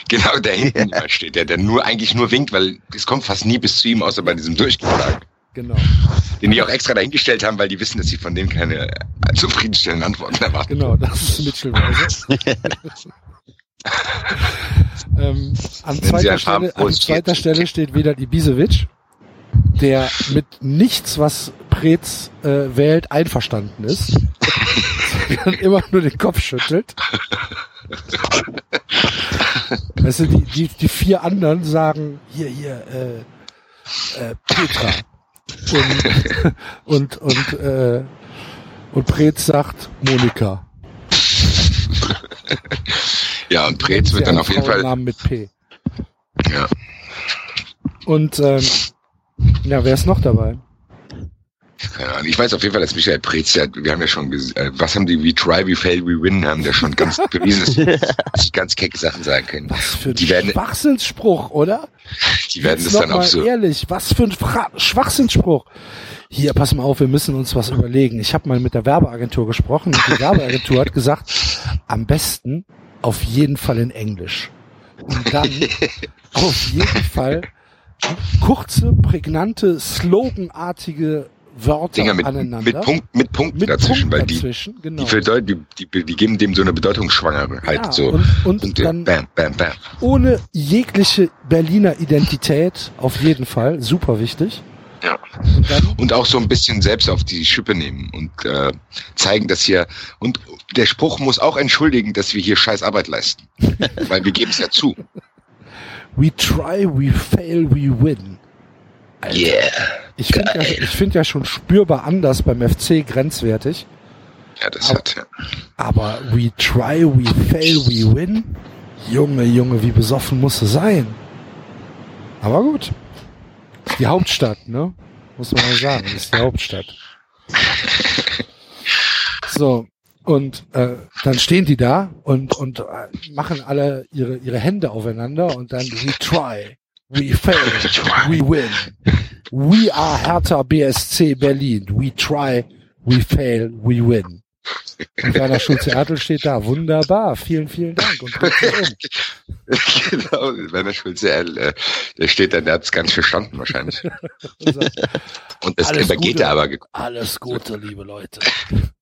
Genau, der <laughs> hinten immer steht, der, der nur eigentlich nur winkt, weil es kommt fast nie bis zu ihm, außer bei diesem Durchgeschlag. Genau, Den die auch extra dahingestellt haben, weil die wissen, dass sie von dem keine zufriedenstellenden Antworten erwarten. genau, das ist Mitchell Weiser. <laughs> ähm, an zweiter, Stelle, an zweiter. Stelle steht wieder Ibisevic, der mit nichts, was Preetz äh, wählt, einverstanden ist. sondern immer nur den Kopf schüttelt. Weißt du, die, die, die vier anderen sagen, hier, hier, äh, äh, Petra. Und, und, und, äh, und Preetz sagt Monika. Ja, und Preetz wird dann auf jeden Fall, Namen mit P. ja, Und ähm, ja, wer ist noch dabei? keine Ahnung. Ich weiß auf jeden Fall, dass Michael Preetz, wir haben ja schon, äh, was haben die, we try, we fail, we win, haben der schon ganz <laughs> bewiesen, dass sie ganz kecke Sachen sagen können. Was für ein Die werden- Schwachsinnsspruch, oder? Die werden Jetzt das dann auch so, ehrlich, was für ein Fra Schwachsinnsspruch. Hier, pass mal auf, wir müssen uns was überlegen. Ich habe mal mit der Werbeagentur gesprochen und die Werbeagentur hat gesagt, am besten auf jeden Fall in Englisch. Und dann <laughs> auf jeden Fall kurze, prägnante, sloganartige Wörter Dinger mit, aneinander. mit, Punkt, mit Punkten Mit dazwischen, Punkten weil die, dazwischen, genau. die, die, die, geben dem so eine Bedeutungsschwangere halt Ja, so. und, und Punkte. dann bam, bam, bam. ohne jegliche Berliner Identität, auf jeden Fall, super wichtig. Ja. Und dann, Und auch so ein bisschen selbst auf die Schippe nehmen und äh, zeigen, dass hier und der Spruch muss auch entschuldigen, dass wir hier scheiß Arbeit leisten. <laughs> Weil wir geben es ja zu. We try, we fail, we win. Yeah. Ich finde ja, ich find ja schon spürbar anders beim FC grenzwertig. Ja, das Aber- hat ja. Aber we try, we fail, we win. Junge, Junge, wie besoffen muss es sein? Aber gut. Die Hauptstadt, ne? Muss man mal sagen. Ist die Hauptstadt. <laughs> So. Und äh, dann stehen die da und, und äh, machen alle ihre, ihre Hände aufeinander und dann we try, we fail, <laughs> we win. We are Hertha BSC Berlin. We try, we fail, we win. Und Werner Schulze-Ertel steht da. Wunderbar. Vielen, vielen Dank. Und um. <laughs> genau, Werner Schulze, äh, der steht da, der hat es ganz verstanden wahrscheinlich. <laughs> Und das Alles übergeht er aber. Alles Gute, liebe Leute.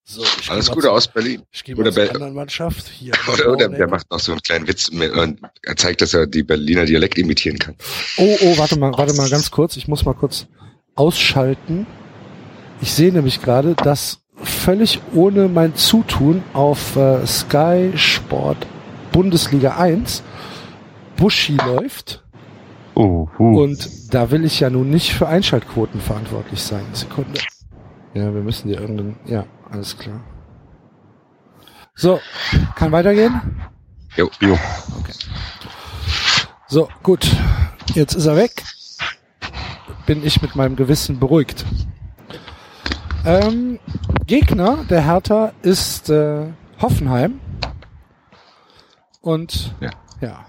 So, ich Alles Gute zu- aus Berlin. Ich gehe mal Oder zur anderen Mannschaft. Hier. <laughs> Oder, oder der macht noch so einen kleinen Witz und er zeigt, dass er die Berliner Dialekt imitieren kann. Oh, oh, warte mal, warte mal ganz kurz. Ich muss mal kurz ausschalten. Ich sehe nämlich gerade, dass völlig ohne mein Zutun auf äh, Sky Sport Bundesliga 1 Buschi läuft Uh, uh. Und da will ich ja nun nicht für Einschaltquoten verantwortlich sein. Sekunde. Ja, wir müssen dir irgendeinen. Ja, alles klar. So, kann weitergehen? Jo, jo. So, gut. Jetzt ist er weg. Bin ich mit meinem Gewissen beruhigt. Ähm, Gegner der Hertha ist äh, Hoffenheim. Und Ja. ja,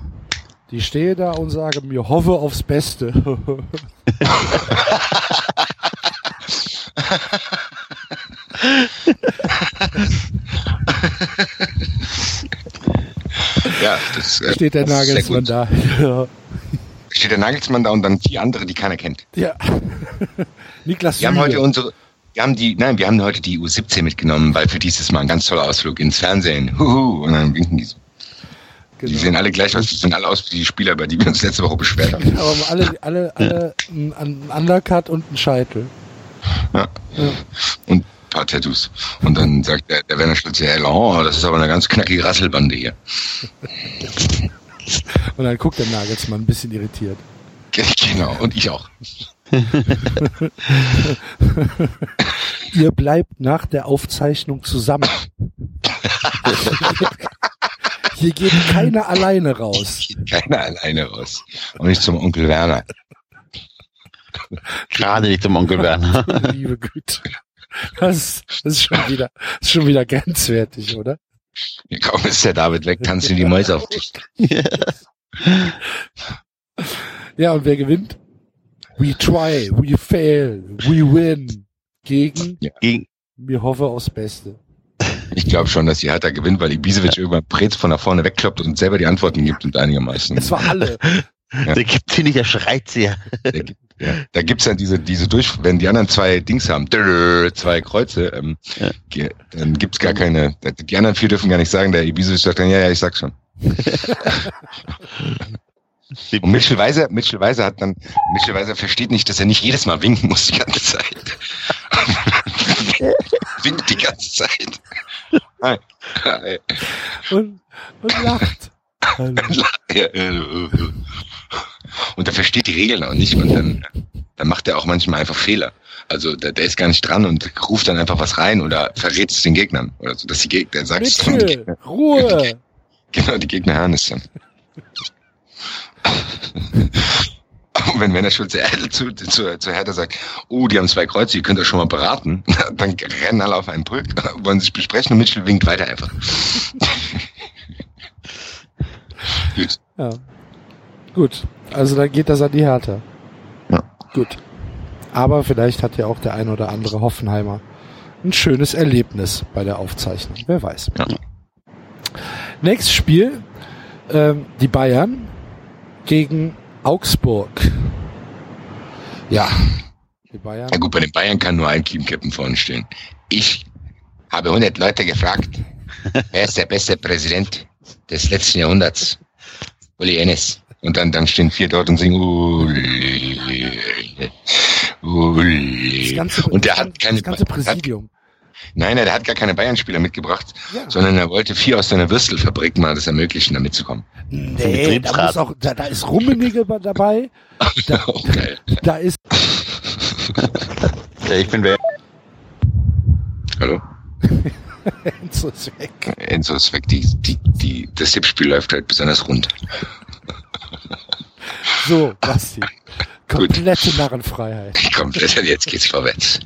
die stehe da und sage mir, hoffe aufs Beste. <laughs> <laughs> Ja, das äh, Steht der Nagelsmann da. Ja. <laughs> Steht der Nagelsmann da und dann vier andere, die keiner kennt. ja. <laughs> Niklas Wir haben heute unsere, wir haben die, nein, wir haben heute die U17 mitgenommen, weil für dieses Mal ein ganz toller Ausflug ins Fernsehen. Huhu, und dann winken die so. Die Genau. sehen alle gleich aus, die sehen alle aus wie die Spieler, über die wir uns letzte Woche beschwert haben. Aber alle, alle, alle einen Undercut und einen Scheitel. Ja. Ein paar Tattoos. Und dann sagt der, der Werner Schulze, ja, oh, das ist aber eine ganz knackige Rasselbande hier. <laughs> Und dann guckt der Nagelsmann ein bisschen irritiert. Genau, und ich auch. <laughs> Ihr bleibt nach der Aufzeichnung zusammen. <laughs> Hier geht keiner alleine raus. Keiner alleine raus. Und nicht zum Onkel Werner. Gerade nicht zum Onkel Werner. Liebe Güte. Das, das ist schon wieder, ist schon wieder grenzwertig, oder? Kaum ist der David weg, tanzen die Mäuse auf dich. <laughs> Ja, und wer gewinnt? We try, we fail, we win. Gegen, Gegen, wir hoffe aufs Beste. Ich glaube schon, dass die Hertha gewinnt, weil Ibisevic irgendwann Prez von da vorne wegkloppt und selber die Antworten gibt und einigermaßen. Es war <laughs> alle. der gibt sie nicht, der schreit sie ja. Ja, da gibt's dann diese, diese durch, wenn die anderen zwei Dings haben, zwei Kreuze, ähm, Ja. dann gibt's gar keine, die anderen vier dürfen gar nicht sagen, der Ibisevic sagt dann, ja, ja, ich sag schon. <laughs> Und Mitchell Weiser, Mitchell Weiser hat dann, Mitchell Weiser versteht nicht, dass er nicht jedes Mal winken muss die ganze Zeit. <laughs> Winkt die ganze Zeit. Hi. Hi. Und, und lacht. <laughs> Hallo. Und er versteht die Regeln auch nicht und dann, dann macht er auch manchmal einfach Fehler. Also der, der ist gar nicht dran und ruft dann einfach was rein oder verrät es den Gegnern oder so, dass die Gegner der sagt, es <laughs> die Gegner, Ruhe. genau die Gegner hören es dann. Und <laughs> wenn Werner Schulze zu, zu, zu Hertha sagt, oh, die haben zwei Kreuze, ihr könnt euch schon mal beraten, <laughs> dann rennen alle auf einen Pulk, wollen sich besprechen und Mitchell winkt weiter einfach. Gut. Ja. Gut. Also dann geht das an die Hertha. Ja. Gut. Aber vielleicht hat ja auch der ein oder andere Hoffenheimer ein schönes Erlebnis bei der Aufzeichnung. Wer weiß. Ja. Nächstes Spiel. Ähm, die Bayern gegen Augsburg. Ja. Die Bayern. Ja gut, bei den Bayern kann nur ein Team-Captain vorne stehen. Ich habe 100 Leute gefragt, wer ist der beste Präsident des letzten Jahrhunderts? Uli Ennis. Und dann, dann stehen vier dort und singen Uli, Das Uli. ganze, Und der das hat keine, ganze hat, Präsidium. nein, nein, der hat gar keine Bayern-Spieler mitgebracht, Ja. sondern er wollte vier aus seiner Würstelfabrik mal das ermöglichen, da mitzukommen. Nee, da, muss auch, da, da ist Rummenigge dabei. <laughs> Da, geil. da ist Ja, ich bin wer. Hallo? <laughs> Enzo ist weg. Enzo ist weg, die, die, die, das Tippspiel läuft halt besonders rund. <laughs> So, Basti. Komplette Narrenfreiheit. <laughs> Komplett, jetzt geht's vorwärts.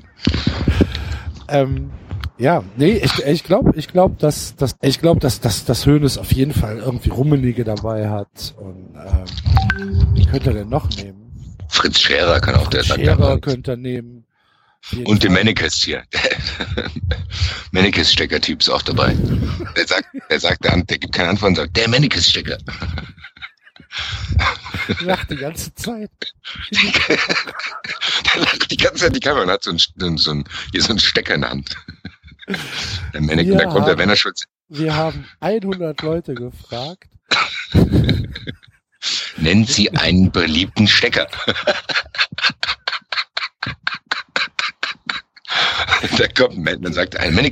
Ähm, ja, nee, ich, ich glaube, ich glaube, dass, dass ich glaube, dass, dass, dass Hönes auf jeden Fall irgendwie Rummenigge dabei hat und ähm, wen könnte er denn noch nehmen? Fritz Scherer kann auch der Sack Scherer könnte er nehmen. Und den. Mennekes hier. <laughs> Mennekes-Stecker-Typ ist auch dabei. Der sagt, der sagt, der, der gibt keine Antwort und sagt, der Mennekes-Stecker. <laughs> lacht die ganze Zeit. <laughs> Der lacht die ganze Zeit die Kamera und hat so einen, so einen, hier so einen Stecker in der Hand. <laughs> Der Ja. da kommt der Werner Schulz. Wir haben 100 Leute gefragt. Nennen Sie einen beliebten Stecker. <laughs> Da kommt ein Mann, dann sagt ein dann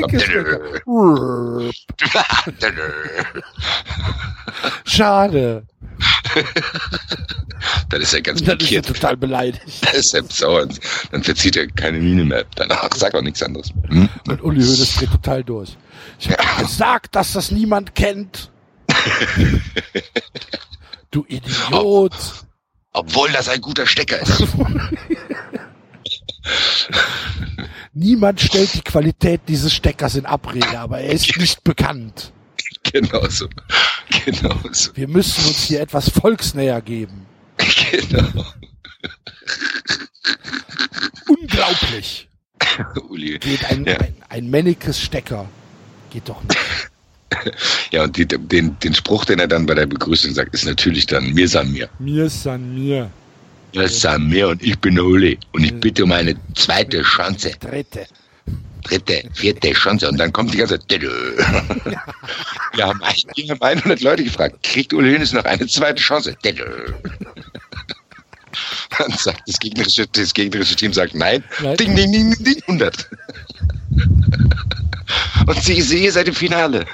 kommt- Menneke-Stecker. <laughs> Schade. Dann ist er ganz Und dann ist er total beleidigt. <laughs> Dann ist er sauer. und Dann verzieht er keine Miene mehr. Danach sagt er nichts anderes. Hm? Und Uli Hoeneß dreht total durch. Ich hab gesagt, dass das niemand kennt. Du Idiot. Obwohl das ein guter Stecker ist. <laughs> Niemand stellt die Qualität dieses Steckers in Abrede, aber er ist nicht bekannt. genau so. Genau so. Wir müssen uns hier etwas volksnäher geben. Genau. Unglaublich. Uli. Geht ein, Ja. ein, ein männliches Stecker. Geht doch nicht. Ja, und die, den, den Spruch, den er dann bei der Begrüßung sagt, ist natürlich dann, mir san mir. Mir ist an mir. Mir san mir und ich bin der Uli. Und ich bitte um eine zweite Chance. Dritte. dritte, vierte Chance und dann kommt die ganze Dödö. <laughs> Wir haben, ein- wir haben 100 Leute gefragt, kriegt Uli Hoeneß noch eine zweite Chance? Dödö. <laughs> Dann sagt das gegnerische, das gegnerische Team sagt nein. Nein. Ding, ding, ding, ding, ding, 100. <laughs> Und sie sehe seit dem Finale.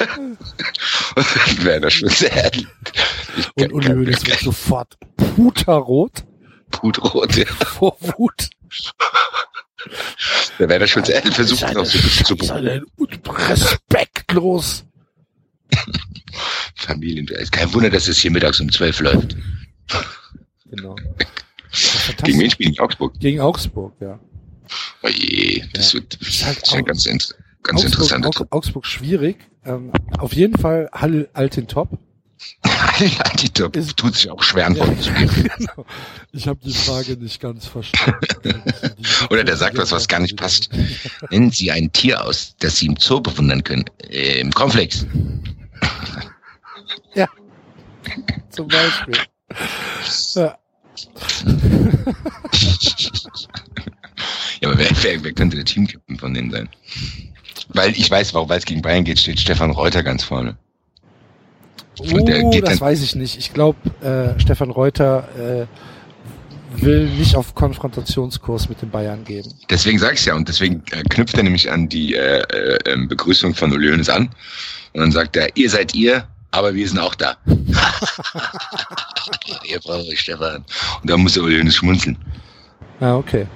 Und <laughs> Werner Schulze, Und Uli Hoeneß wird sofort puterrot Putrot, ja. vor Wut. Der Werner Schulze er versucht noch so zu ist eine respektlos. <laughs> Familien. Ist kein Wunder, dass es hier mittags um 12 läuft. Genau. <laughs> Gegen wen spielen die Augsburg? Gegen Augsburg, ja. Oh je, das Ja. wird Ist halt das ist ja auch- ganz, int- ganz Augsburg, interessant. Augs- Augsburg schwierig. Ähm, auf jeden Fall Halle Altin Top. ja, <laughs> die Top Ist- tut sich auch schwer an Ja, <laughs> genau. Ich habe die Frage nicht ganz verstanden. <laughs> Oder der sagt was, was gar nicht passt. Nennen Sie ein Tier aus, das Sie im Zoo bewundern können. Äh, Im Komplex. Ja. Zum Beispiel. Ja. Ja, aber wer, wer, wer könnte der Teamcaptain von denen sein? Weil ich weiß, warum, weil es gegen Bayern geht, steht Stefan Reuter ganz vorne. Und der Oh, das dann- weiß ich nicht. Ich glaube, äh, Stefan Reuter äh, will nicht auf Konfrontationskurs mit den Bayern gehen. Deswegen sag ich's ja und deswegen äh, knüpft er nämlich an die äh, äh, ähm, Begrüßung von Hoeneß an und dann sagt er, ihr seid ihr, aber wir sind auch da. <laughs> ihr braucht euch, Stefan. Und da muss der schmunzeln. Ja, okay.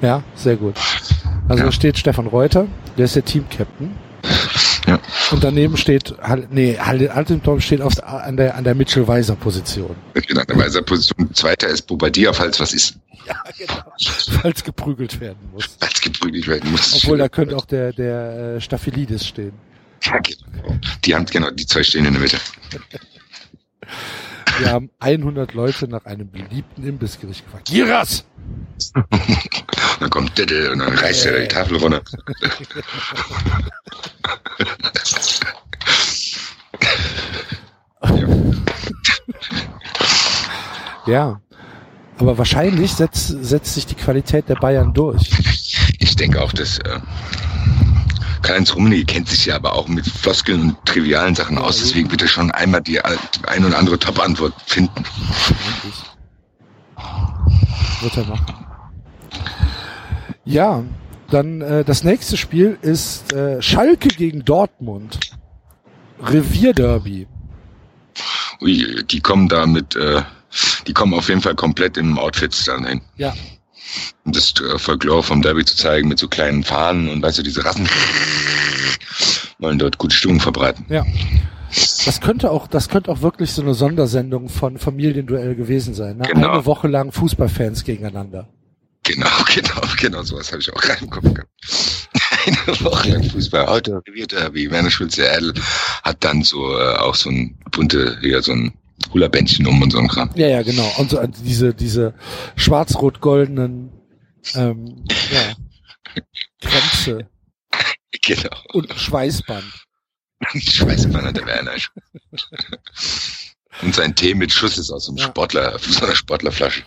Ja, sehr gut. Also Ja. da steht Stefan Reuter, der ist der Team-Captain. Ja. Und daneben steht, nee, Altentom steht auf, der- an der, an der Mitchell-Weiser-Position. Genau, der Weiser Position. Zweiter ist Bobadilla, falls was ist, <laughs> Ja, genau. Falls geprügelt werden muss. falls geprügelt werden muss. Obwohl, da könnte auch der, der äh, Staphylidis stehen. Ja, genau. Die haben, genau, die zwei stehen in der Mitte. <laughs> Wir haben 100 Leute nach einem beliebten Imbissgericht gefragt. Giras! <laughs> Dann kommt Diddle und dann reißt er die Tafel runter. <laughs> Ja. Aber wahrscheinlich setzt, setzt sich die Qualität der Bayern durch. Ich denke auch, dass äh, Karl-Heinz Rummenigge kennt sich ja aber auch mit Floskeln und trivialen Sachen aus. Deswegen wird er schon einmal die, ein oder andere Top-Antwort finden. Wird er machen. Ja, dann äh, das nächste Spiel ist äh, Schalke gegen Dortmund. Revierderby. Ui, die kommen da mit, äh, die kommen auf jeden Fall komplett im Outfits dann hin. Ja. Das äh, Folklore vom Derby zu zeigen mit so kleinen Fahnen und weißt du, diese Rassen wollen dort gute Stimmung verbreiten. Ja. Das könnte auch, das könnte auch wirklich so eine Sondersendung von Familienduell gewesen sein. Ne? Genau. Eine Woche lang Fußballfans gegeneinander. Genau, <laughs> genau, genau, sowas habe ich auch gerade im Kopf gehabt. <laughs> Eine Woche lang Fußball, heute Revierderby. Schulze Erdl hat dann so äh, auch so ein bunte, hier so ein Hula-Bändchen um und so ein Kram. Ja, ja, genau. Und so also diese, diese schwarz-rot-goldenen ähm, ja, Kränze <laughs> Genau. und Schweißband. <laughs> Immer noch, der Werner. Und sein Tee mit Schuss ist aus einem Ja. Sportler, so einer Sportlerflasche.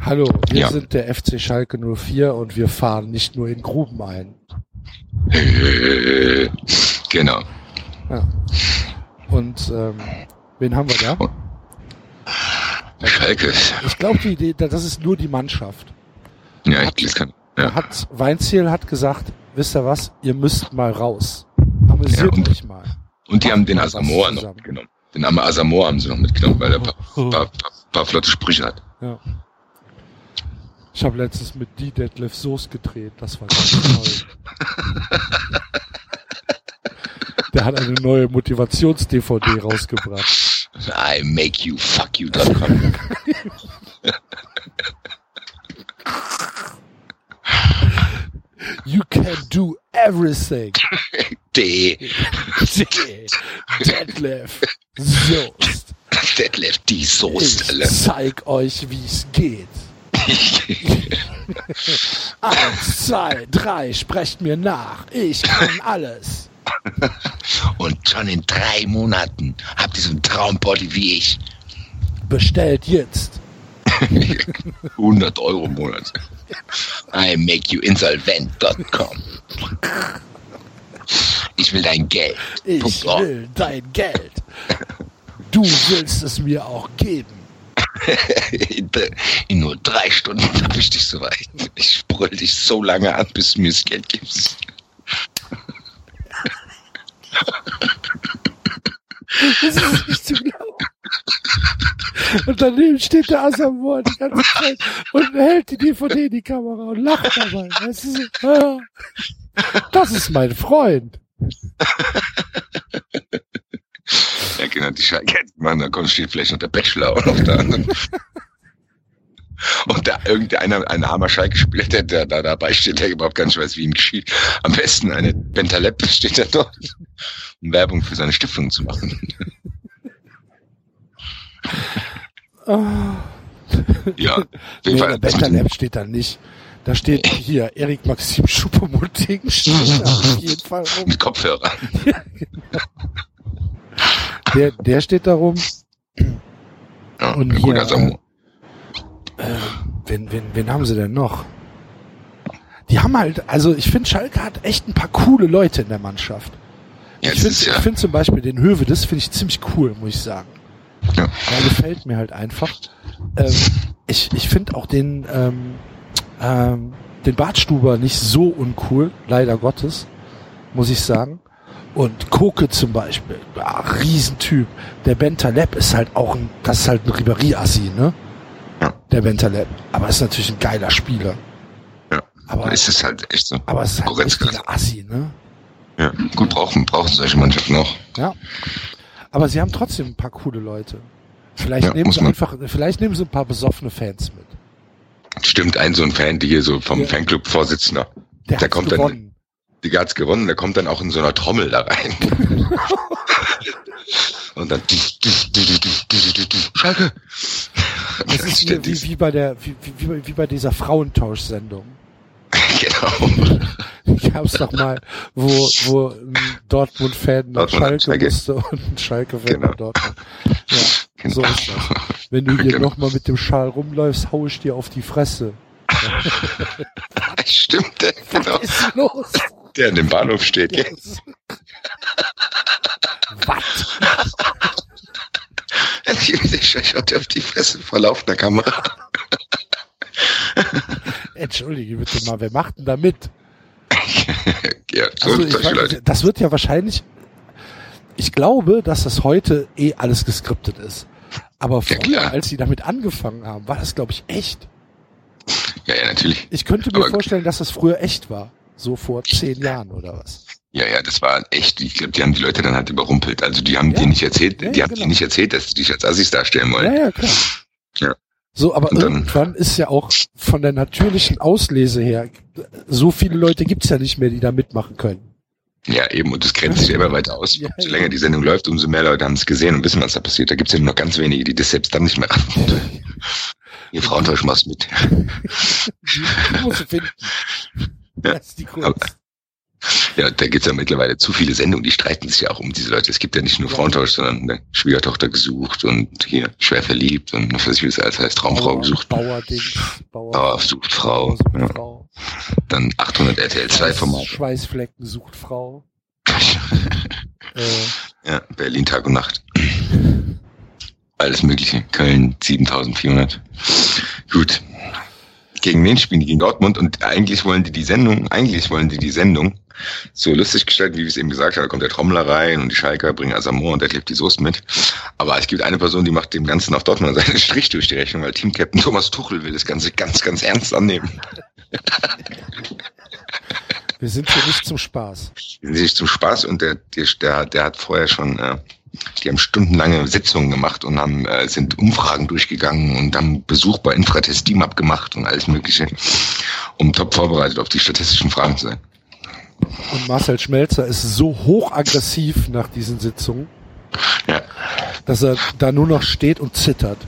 Hallo, wir Ja. sind der FC Schalke 04 und wir fahren nicht nur in Gruben ein. Äh, genau. Ja. Und ähm, wen haben wir da? Schalke. Ich glaube, die Idee, das ist nur die Mannschaft. Ja, ich, das kann. Ja. hat Weinziel hat gesagt, wisst ihr was, ihr müsst mal raus. Amüsiert Ja, und- euch mal. Und die Macht haben den Asamoah noch mitgenommen. Den armen Asamoah haben sie noch mitgenommen, weil er ein paar, paar, paar, paar flotte Sprüche hat. Ja. Ich habe letztens mit die Detlef Soße gedreht. Das war ganz toll. <laughs> Der hat eine neue Motivations-DVD rausgebracht. I make you fuck you.com. You can do everything. D. Detlef Soest. Detlef, die Ich Soße, Alter. zeig euch, wie's geht. <laughs> Eins, zwei, drei, sprecht mir nach. Ich kann alles. <laughs> Und schon in drei Monaten habt ihr so einen Traumbody wie ich. Bestellt jetzt. <laughs> 100 Euro im Monat. I make you insolvent.com. Ich will dein Geld. Ich Punkt. Oh. will dein Geld. Du willst es mir auch geben. <laughs> In, in nur drei Stunden habe ich dich soweit. Ich brüll dich so lange an, bis du mir das Geld gibst. Das ist nicht zu glauben. Und daneben steht der Asamoah die ganze Zeit und hält die DVD in die Kamera und lacht dabei. Das ist, ah, das ist mein Freund. Ja, genau, die Schalke machen, da kommt steht vielleicht noch der Bachelor auch noch da. Und da irgendeiner, ein armer Schalke-Spieler, der, der da dabei steht, der überhaupt gar nicht weiß, wie ihm geschieht. Am besten eine Bentaleb steht da dort, um Werbung für seine Stiftung zu machen. Ah. Ja, auf Nee, jeden der Fall. Lab steht da nicht. Da steht hier Erik Maxim Schuppemoting steht da auf jeden Fall rum. Mit Kopfhörer. <laughs> Der, der steht da rum. Ja, Und gut, hier, also, äh, Wen, wen, wen haben sie denn noch? Die haben halt, also ich finde, Schalke hat echt ein paar coole Leute in der Mannschaft. ja, ich finde ja, find zum Beispiel den Höwe, das finde ich ziemlich cool, muss ich sagen. Ja. Der gefällt mir halt einfach. Ähm, ich ich finde auch den, ähm, ähm, den Bartstuber nicht so uncool, leider Gottes, muss ich sagen. Und Koke zum Beispiel, ja, Riesentyp. Der Bentaleb ist halt auch ein, das ist halt ein Ribéry-Assi, ne? Ja. Der Bentaleb. Aber ist natürlich ein geiler Spieler. Ja. Aber, ist es halt echt so. aber es ist halt ein Goretzka. richtiger Assi, ne? Ja, gut, brauchen, brauchen solche Mannschaften auch. Ja. Aber sie haben trotzdem ein paar coole Leute. Vielleicht Ja, nehmen sie einfach, vielleicht nehmen sie ein paar besoffene Fans mit. Stimmt, ein so ein Fan, die hier so vom Ja. Fanclub-Vorsitzender, Der, Der kommt dann- gewonnen. die hat's gewonnen, der kommt dann auch in so einer Trommel da rein. <laughs> <laughs> Und dann Schalke. Das ist wie, wie, wie bei der, wie, wie, wie- bei dieser Frauentauschsendung. <laughs> Genau. Gab's doch mal, wo, wo ein Dortmund-Fan nach Dortmund Schalke Schalke. musste und ein Schalke-Fan Genau. nach Dortmund. Ja, Genau. so ist das. Wenn du hier Genau. nochmal mit dem Schal rumläufst, hau ich dir auf die Fresse. <laughs> Stimmt, genau. Was ist los? Der in dem Bahnhof steht, <laughs> <laughs> gell? Was? Ich schaut dir auf die Fresse vor laufender Kamera. <laughs> Entschuldige bitte mal, wer macht denn da mit? Ja, so Also weiß, das wird ja wahrscheinlich. Ich glaube, dass das heute eh alles geskriptet ist. Aber Ja, früher, klar. als sie damit angefangen haben, war das, glaube ich, echt. Ja, ja, natürlich. Ich könnte mir Aber- vorstellen, dass das früher echt war. So vor zehn Jahren oder was. Ja, ja, das war echt, ich glaube, die haben die Leute dann halt überrumpelt. Also die haben Ja. dir nicht erzählt, Ja, die ja, haben genau. dir nicht erzählt, dass sie dich als Assis darstellen wollen. Ja, ja, klar. Ja. So, aber dann- irgendwann ist ja auch von der natürlichen Auslese her, so viele Leute gibt's ja nicht mehr, die da mitmachen können. Ja, eben, und das grenzt sich immer weiter aus. Ja, Je ja. länger die Sendung läuft, umso mehr Leute haben es gesehen und wissen, was da passiert. Da gibt's ja nur noch ganz wenige, die das selbst dann nicht mehr raffen. Ihr Frauentausch machst mit. Die, die musst du finden. Ja, Das ist die Kunst. Ja, da gibt's ja mittlerweile zu viele Sendungen, die streiten sich ja auch um diese Leute. Es gibt ja nicht nur Ja. Frauentausch, sondern eine Schwiegertochter gesucht und hier schwer verliebt und was weiß ich, wie es alles heißt, Traumfrau gesucht. Bauerdings. Bauer, Bauer sucht Frau. sucht Ja. Frau. Dann 800 RTL 2 Formate. Schweißflecken sucht Frau. <laughs> Äh, Ja, Berlin Tag und Nacht. Alles Mögliche. Köln 7400. Gut. Gegen wen spielen die? Gegen Dortmund und eigentlich wollen die die Sendung, eigentlich wollen die die Sendung so lustig gestalten, wie wir es eben gesagt haben. Da kommt der Trommler rein und die Schalker bringen Asamoah und der klebt die Soße mit. Aber es gibt eine Person, die macht dem Ganzen auf Dortmund seinen Strich durch die Rechnung, weil Teamcaptain Thomas Tuchel will das Ganze ganz, ganz ernst annehmen. Wir sind hier nicht zum Spaß. Die sind nicht zum Spaß und der, der, der, der hat vorher schon, äh, die haben stundenlange Sitzungen gemacht und haben, äh, sind Umfragen durchgegangen und haben Besuch bei Infratest Team abgemacht und alles Mögliche, um top vorbereitet auf die statistischen Fragen zu sein. Und Marcel Schmelzer ist so hochaggressiv nach diesen Sitzungen, Ja. dass er da nur noch steht und zittert.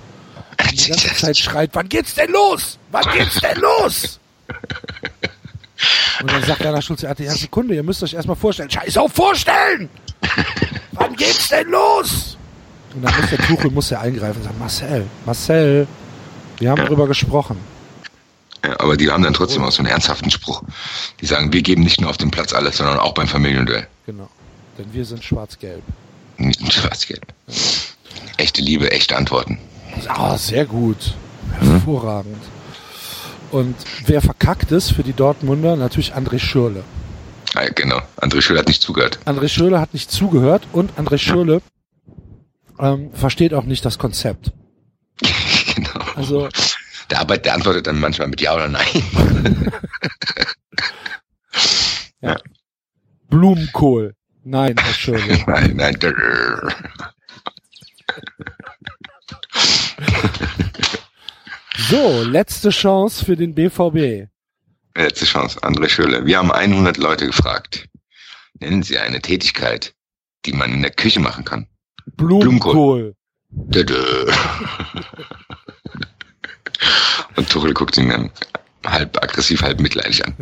Und die ganze Zeit schreit, wann geht's denn los? Wann geht's denn los? <laughs> Und dann sagt Rainer Schulze, ja, Sekunde, ihr müsst euch erstmal vorstellen. Scheiß auf vorstellen! <laughs> Wann geht's denn los? Und dann muss der Tuchel muss ja eingreifen und sagen, Marcel, Marcel, wir haben Ja. drüber gesprochen. Ja, aber die haben dann trotzdem auch so einen ernsthaften Spruch. Die sagen, wir geben nicht nur auf dem Platz alles, sondern auch beim Familienduell. Genau. Denn wir sind schwarz-gelb. Schwarz-Gelb. Echte Liebe, echte Antworten. Ah, sehr gut. Hervorragend. Und wer verkackt ist für die Dortmunder? Natürlich André Schürle. Ah, genau. André Schüler hat nicht zugehört. André Schürle hat nicht zugehört und André Schürle ähm, versteht auch nicht das Konzept. <laughs> genau. Also, Der, Arbeit, der antwortet dann manchmal mit Ja oder Nein. <laughs> Blumenkohl. Nein, Herr Schürle. <laughs> nein, nein. So, letzte Chance für den BVB. Letzte Chance. André Schüler. Wir haben 100 Leute gefragt. Nennen Sie eine Tätigkeit, die man in der Küche machen kann. Blumenkohl. Dödö. <laughs> Und Tuchel guckt ihn dann halb aggressiv, halb mitleidig an.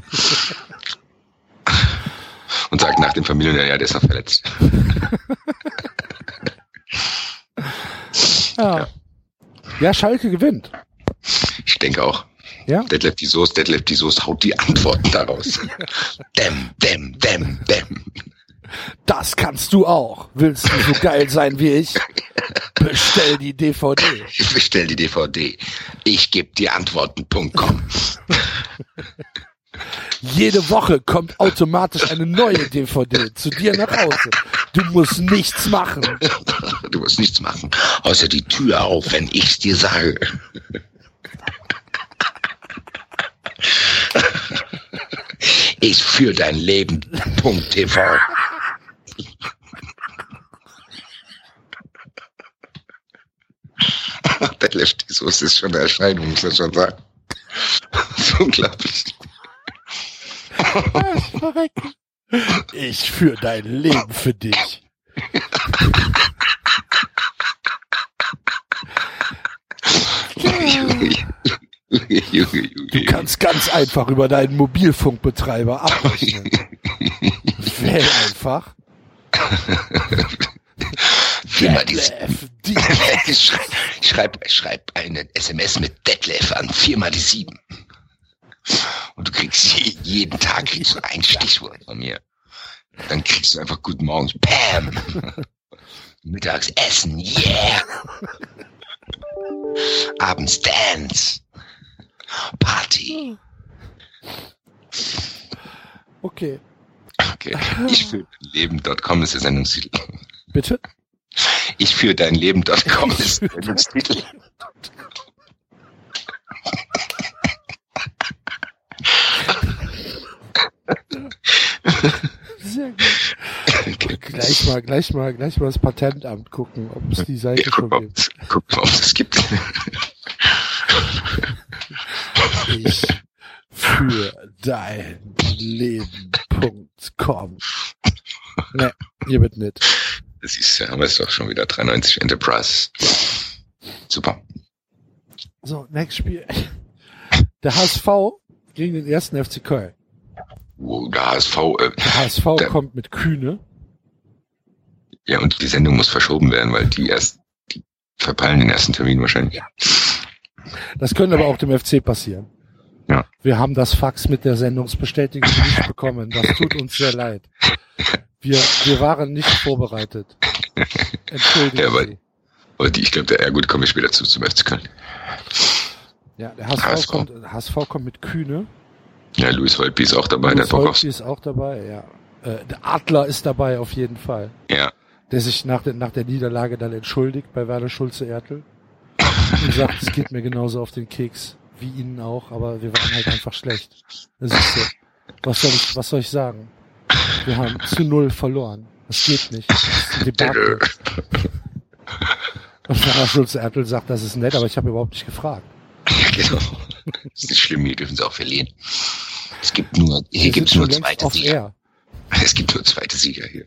Und sagt nach dem Familien, ja, der ist noch verletzt. <laughs> Ja. Ja, Schalke gewinnt. Ich denke auch. Ja? Detlef die Soße, Detlef die Soße haut die Antworten daraus. <laughs> Dämm, dämm, dämm, dämm. Das kannst du auch. Willst du so geil sein wie ich? Bestell die DVD. Ich bestell die DVD. Ich geb dir Antworten.com. Jede Woche kommt automatisch eine neue DVD zu dir nach Hause. Du musst nichts machen. Du musst nichts machen, außer die Tür auf, wenn ich's dir sage. <laughs> Ich für dein Leben.tv. <laughs> Detlef, die Soße ist schon eine Erscheinung, muss man schon sagen. <laughs> Das ist unglaublich. Ich für dein Leben für dich. Junge, Junge, Du kannst ganz einfach über deinen Mobilfunkbetreiber abrechnen. Wähl einfach. Detlef, die <laughs> Ich schreib, ich schreib, ich schreib eine SMS mit Detlef an viermal die sieben. Und du kriegst je, jeden Tag kriegst du ein Stichwort von mir. Dann kriegst du einfach Guten Morgen, Pam. Mittags Essen, yeah. <laughs> Abends Dance. Party. Okay. Okay. Ich für dein Leben.com ist der Sendungstitel. Bitte? Ich für dein Leben.com ist der Sendungstitel. Sehr gut. Okay. Gleich mal, gleich mal, gleich mal das Patentamt gucken, ob es die Seite Ja, schon guck mal, gibt. guck mal, ob es gibt. Ich für dein Leben.com. Ne, hier wird nicht. Das ist ja, haben wir es doch schon wieder 93 Enterprise. Super. So, nächstes Spiel. Der HSV gegen den ersten FC Köln. Wow, der HSV, äh, Der HSV Der- kommt mit Kühne. ja, und die Sendung muss verschoben werden, weil die erst, die verpeilen den ersten Termin wahrscheinlich. Das könnte aber auch dem FC passieren. Ja. Wir haben das Fax mit der Sendungsbestätigung nicht bekommen. Das tut uns sehr leid. Wir, wir waren nicht vorbereitet. Entschuldigen Ja, aber- Sie. Aber die, ich glaube, der, ja gut, kommen wir später zu, zum FC Köln. Ja, der HSV, HSV. Kommt, HSV kommt mit Kühne. Ja, Luis Holtby ist auch dabei, der Louis hat Bock. Holtby ist auch dabei, ja. Äh, der Adler ist dabei auf jeden Fall. Ja, Der sich nach der, nach der Niederlage dann entschuldigt bei Werner Schulze-Ertel. Und <laughs> sagt, es geht mir genauso auf den Keks wie Ihnen auch, aber wir waren halt einfach schlecht. Das ist so. Was soll ich, was soll ich sagen? Wir haben zu null verloren. Das geht nicht. Das ist ein Debakel. Und Werner Schulze-Ertel sagt, das ist nett, aber ich habe überhaupt nicht gefragt. genau. Das ist nicht schlimm, hier dürfen sie auch verlieren. Es gibt nur, hier gibt es nur zweite Sieger. air. Es gibt nur zweite Sieger hier.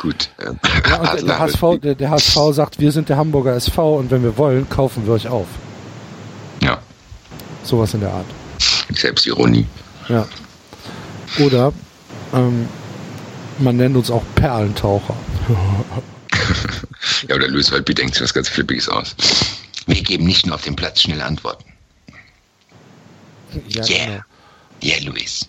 Gut. <laughs> Ja, und der, HSV, der, der HSV sagt, wir sind der Hamburger SV und wenn wir wollen, kaufen wir euch auf. Ja, Sowas in der Art. Selbstironie. Ja. Oder ähm, man nennt uns auch Perlentaucher. <laughs> Ja, oder Luis Holtby denkt sich was ganz Flippiges aus. Wir geben nicht nur auf den Platz schnell Antworten. Ja, Yeah. genau. Ja, Luis.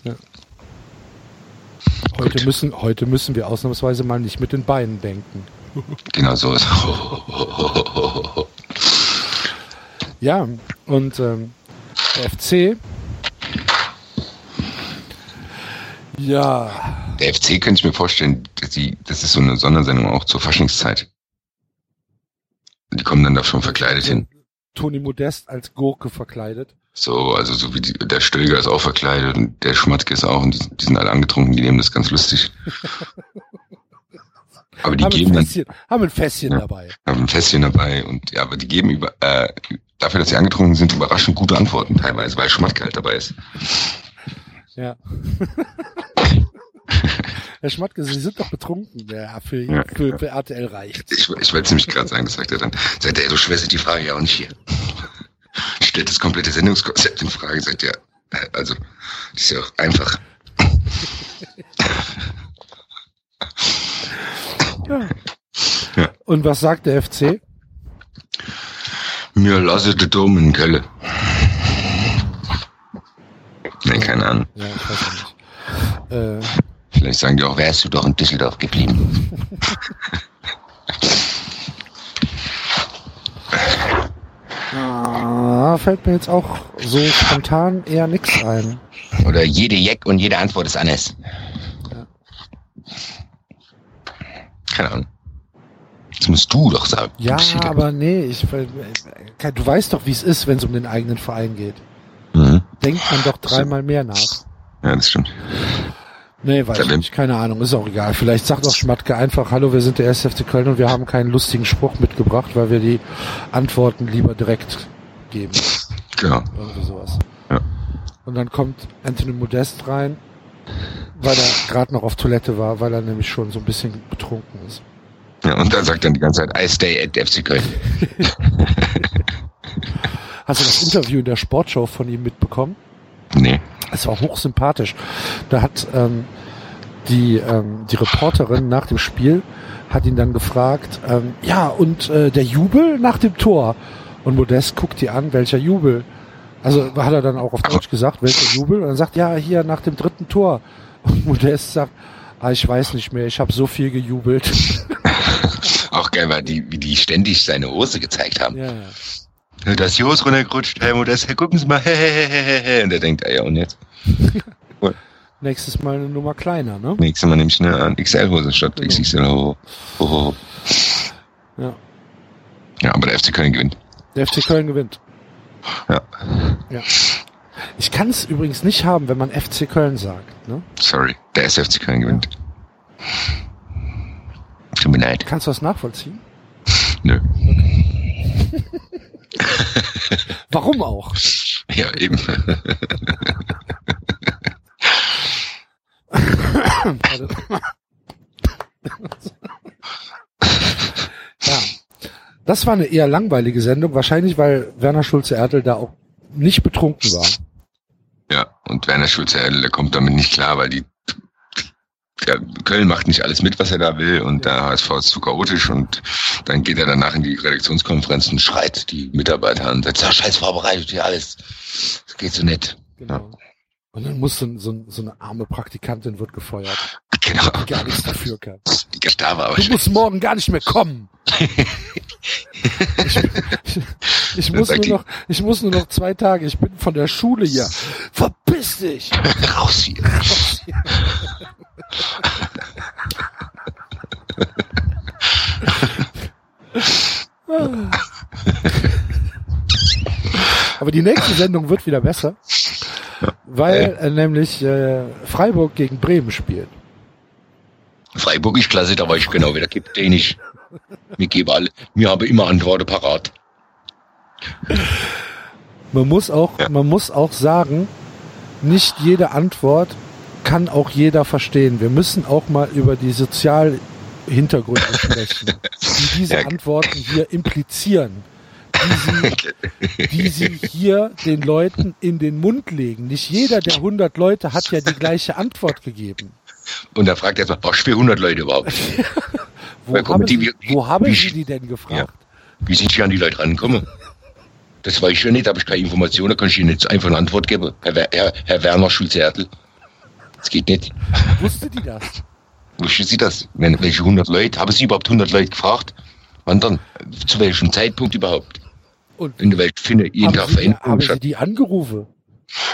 Heute Gut. müssen, heute müssen wir ausnahmsweise mal nicht mit den Beinen denken. Genau so ist. Ja, und ähm, der FC. Ja, Der FC könnte ich mir vorstellen, die, das ist so eine Sondersendung auch zur Faschingszeit. Die kommen dann da schon verkleidet hin. Toni Modest als Gurke verkleidet. So, also so wie die, der Stöger ist auch verkleidet und der Schmatke ist auch und die, die sind alle angetrunken, die nehmen das ganz lustig. <laughs> Aber die haben, ein geben dann Fässchen, haben ein Fässchen Ja. dabei. haben ein Fässchen dabei und ja, aber die geben über äh, dafür, dass sie angetrunken sind, überraschend gute Antworten teilweise, weil Schmatke halt dabei ist. Ja. <laughs> Herr Schmatke, Sie sind doch betrunken. Ja, für, Ja. für, für RTL reicht. Ich, ich wollte es nämlich gerade sagen, das sagt er dann. Sagt er, so schwer sind die Fragen ja auch nicht hier. Stellt das komplette Sendungskonzept in Frage, sagt äh, Also, das ist ja auch einfach. Ja. Ja. Und was sagt der FC? Mir lasse de Dom in Kölle. Nee, keine Ahnung. Ja, ich weiß nicht. Äh, Vielleicht sagen die auch, wärst du doch in Düsseldorf geblieben. <laughs> ah, fällt mir jetzt auch so spontan eher nix ein. Oder jede Jeck und jede Antwort ist anders. Keine Ahnung. Das musst du doch sagen. Ja, aber nee, ich, äh, du weißt doch, wie es ist, wenn es um den eigenen Verein geht. Mhm. Denkt man doch dreimal mehr nach. Ja, das stimmt. Nee, weiß ich wenn- nicht, keine Ahnung, ist auch egal. Vielleicht sagt auch Schmatke einfach, hallo, wir sind der 1. FC Köln und wir haben keinen lustigen Spruch mitgebracht, weil wir die Antworten lieber direkt geben. Genau. Irgendwie sowas. Ja. Und dann kommt Anthony Modest rein, weil er gerade noch auf Toilette war, weil er nämlich schon so ein bisschen betrunken ist. Ja, und dann sagt dann die ganze Zeit, I stay at FC Köln. <laughs> Hast du das Interview in der Sportshow von ihm mitbekommen? Nee. Es war hochsympathisch. Da hat ähm, die, ähm, die Reporterin nach dem Spiel hat ihn dann gefragt, ähm, ja, und äh, der Jubel nach dem Tor. Und Modest guckt die an, welcher Jubel. Also hat er dann auch auf Deutsch gesagt, welcher Jubel. Und dann sagt, ja, hier nach dem dritten Tor. Und Modest sagt, ah, ich weiß nicht mehr, ich habe so viel gejubelt. <laughs> Auch geil, weil die, wie die ständig seine Hose gezeigt haben. ja, ja. Da ist die Hose runtergerutscht, Helmut, das, gucken Sie mal, hehehehe. <laughs> Und der denkt, ah ja, und jetzt? <laughs> Nächstes Mal eine Nummer kleiner, ne? Nächstes Mal nehme ich eine XL-Hose statt Genau. XXL. Oh, oh, oh. Ja. Ja, aber der FC Köln gewinnt. Der FC Köln gewinnt. Ja. Ja. Ich kann es übrigens nicht haben, wenn man FC Köln sagt. Ne? Sorry, der SFC Köln gewinnt. Tut mir leid. Kannst du das nachvollziehen? Nö. <laughs> Warum auch? Ja, eben. Ja. Das war eine eher langweilige Sendung, wahrscheinlich weil Werner Schulze-Ertel da auch nicht betrunken war. Ja, und Werner Schulze-Erdl, der kommt damit nicht klar, weil die Köln macht nicht alles mit, was er da will und der HSV ist zu chaotisch und dann geht er danach in die Redaktionskonferenz und schreit die Mitarbeiter an und sagt, ja, scheiß vorbereitet hier alles. Das geht so nett. Genau. Und dann muss so, so, so eine arme Praktikantin wird gefeuert, Genau. die gar nichts dafür kann. Die Gestapo aber Du musst morgen gar nicht mehr kommen. <laughs> ich, Ich muss Da nur noch, ich muss nur noch zwei Tage. Ich bin von der Schule hier. Verpiss dich! Raus hier. <laughs> Aber die nächste Sendung wird wieder besser, weil äh, nämlich äh, Freiburg gegen Bremen spielt. Freiburg ist klasse, da weiß ich genau, wer der gibt, den ich. Wir geben alle, wir haben immer Antworten parat. Man muss auch, Ja. man muss auch sagen, nicht jede Antwort kann auch jeder verstehen. Wir müssen auch mal über die Sozialhintergründe sprechen, die <laughs> diese Ja. Antworten hier implizieren, die sie, die sie hier den Leuten in den Mund legen. Nicht jeder der 100 Leute hat ja die gleiche Antwort gegeben. Und da fragt er erstmal, was für 100 Leute überhaupt? <laughs> Wo, Ja, haben, die- sie, wie- wo haben wie- Sie die denn gefragt? Wie sind Sie an die Leute rangekommen? Das weiß ich ja nicht, da habe ich keine Informationen, da kann ich Ihnen jetzt einfach eine Antwort geben. Herr, Herr, Herr Werner Schulze-Ertl. Das geht nicht. Wusste die das? Wussten Sie das? Welche 100 Leute? Haben Sie überhaupt 100 Leute gefragt? Wann dann? Zu welchem Zeitpunkt überhaupt? Und In der Welt findet jeden haben Tag die, haben Veränderungen Sie die angerufen?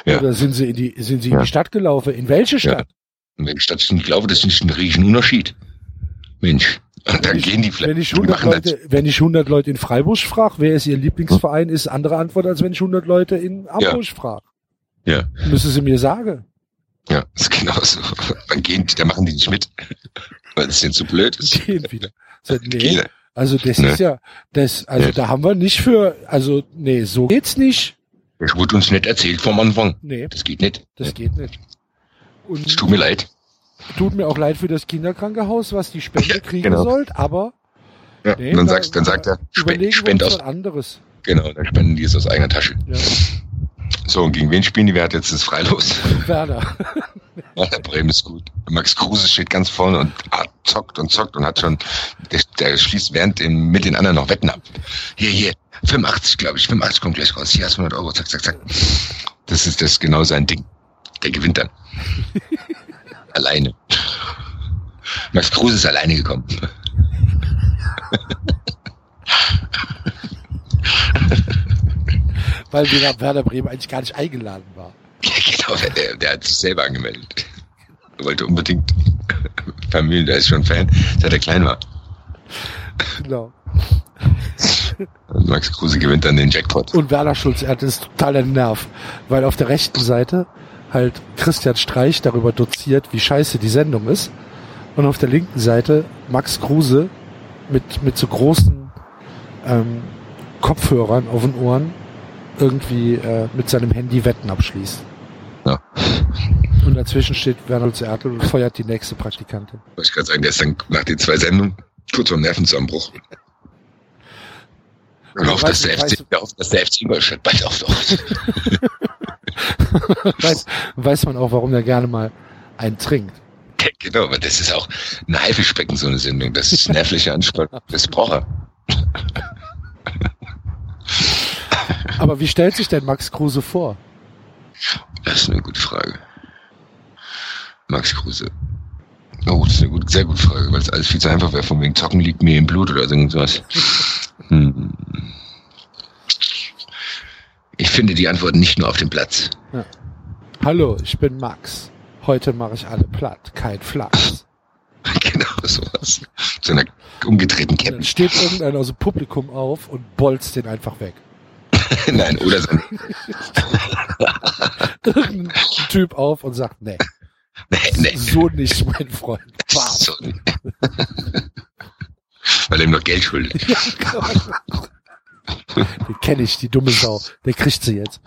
Ja. Oder sind Sie in die, sind Sie in Ja. die Stadt gelaufen? In welche Stadt? In welcher Stadt sind gelaufen? Das ist ein riesen Unterschied. Mensch. <laughs> Und dann ich- gehen die vielleicht. Wenn ich die 100 machen das. Leute, wenn ich 100 Leute in Freiburg frage, wer ist ihr Lieblingsverein, ist andere Antwort, als wenn ich 100 Leute in Hamburg frage. Ja. Müssen Sie mir sagen. Ja, <laughs> ist genauso. Dann gehen die, da machen die nicht mit. <laughs> Weil es denen zu blöd ist. Gehen wieder. So, nee, Gehen. Also das Nee. ist ja, das, also Nee. da haben wir nicht für, also nee, so geht's nicht. Das wurde uns nicht erzählt vom Anfang. Nee, Das geht nicht. das geht nicht. Und Es tut mir leid. tut mir auch leid für das Kinderkrankenhaus, was die Spende Ja, kriegen genau. sollt, aber Ja, nee, dann, da- sagst, dann sagt er, spend, spend aus, anderes. genau, dann spenden die es aus eigener Tasche. Ja. So, und gegen wen spielen die? Wer hat jetzt das Freilos? Werder. Der <laughs> Bremen ist gut. Max Kruse steht ganz vorne und ah, zockt und zockt und hat schon, der, der schließt während den, mit den anderen noch Wetten ab. Hier, hier, 85, glaube ich, 85 kommt gleich raus. Hier hast du 100 Euro, zack, zack, zack. Das ist das ist genau sein Ding. Der gewinnt dann. <laughs> alleine. Max Kruse ist alleine gekommen. Weil Werder Werder Bremen eigentlich gar nicht eingeladen war. <laughs> Ja, genau, der, der hat sich selber angemeldet. Wollte unbedingt <laughs> Familie, der ist schon Fan, seit er klein war. Genau. Und <laughs> Max Kruse gewinnt dann den Jackpot. Und Werner Schulz, er hat das totaler Nerv, weil auf der rechten Seite halt Christian Streich darüber doziert, wie scheiße die Sendung ist. Und auf der linken Seite Max Kruse mit, mit so großen ähm, Kopfhörern auf den Ohren irgendwie äh, mit seinem Handy Wetten abschließt. Ja. Und dazwischen steht Werner Schulz Ertel und feuert die nächste Praktikantin. Wollte ich gerade sagen, der ist dann nach den zwei Sendungen kurz vor Nervenzusammenbruch. Und Ja, hofft, dass der FC, hofft, dass der FC Ingolstadt bald auftaucht. <laughs> weiß, weiß man auch, warum er gerne mal einen trinkt. genau, aber das ist auch ein Haifischbecken, so eine Sendung. Das ist nervliche Anspannung. Das braucht er. Aber wie stellt sich denn Max Kruse vor? Das ist eine gute Frage. Max Kruse. Oh, das ist eine gut, sehr gute Frage, weil es alles viel zu einfach wäre. Von wegen Zocken liegt mir im Blut oder irgendwas. <laughs> Hm. Ich finde die Antworten nicht nur auf dem Platz. Hallo, ich bin Max. Heute mache ich alle platt, kein Flachs. <laughs> genau sowas. Zu einer umgedrehten Dann Cappy. steht irgendeiner aus dem Publikum auf und bolzt den einfach weg. <laughs> Nein, oder so. Irgendein Typ auf und sagt, nee, Nee, nee. so nicht, mein Freund. Bam. So. Weil er ihm noch Geld schuldet. Den kenne ich, die dumme Sau. Der kriegt sie jetzt.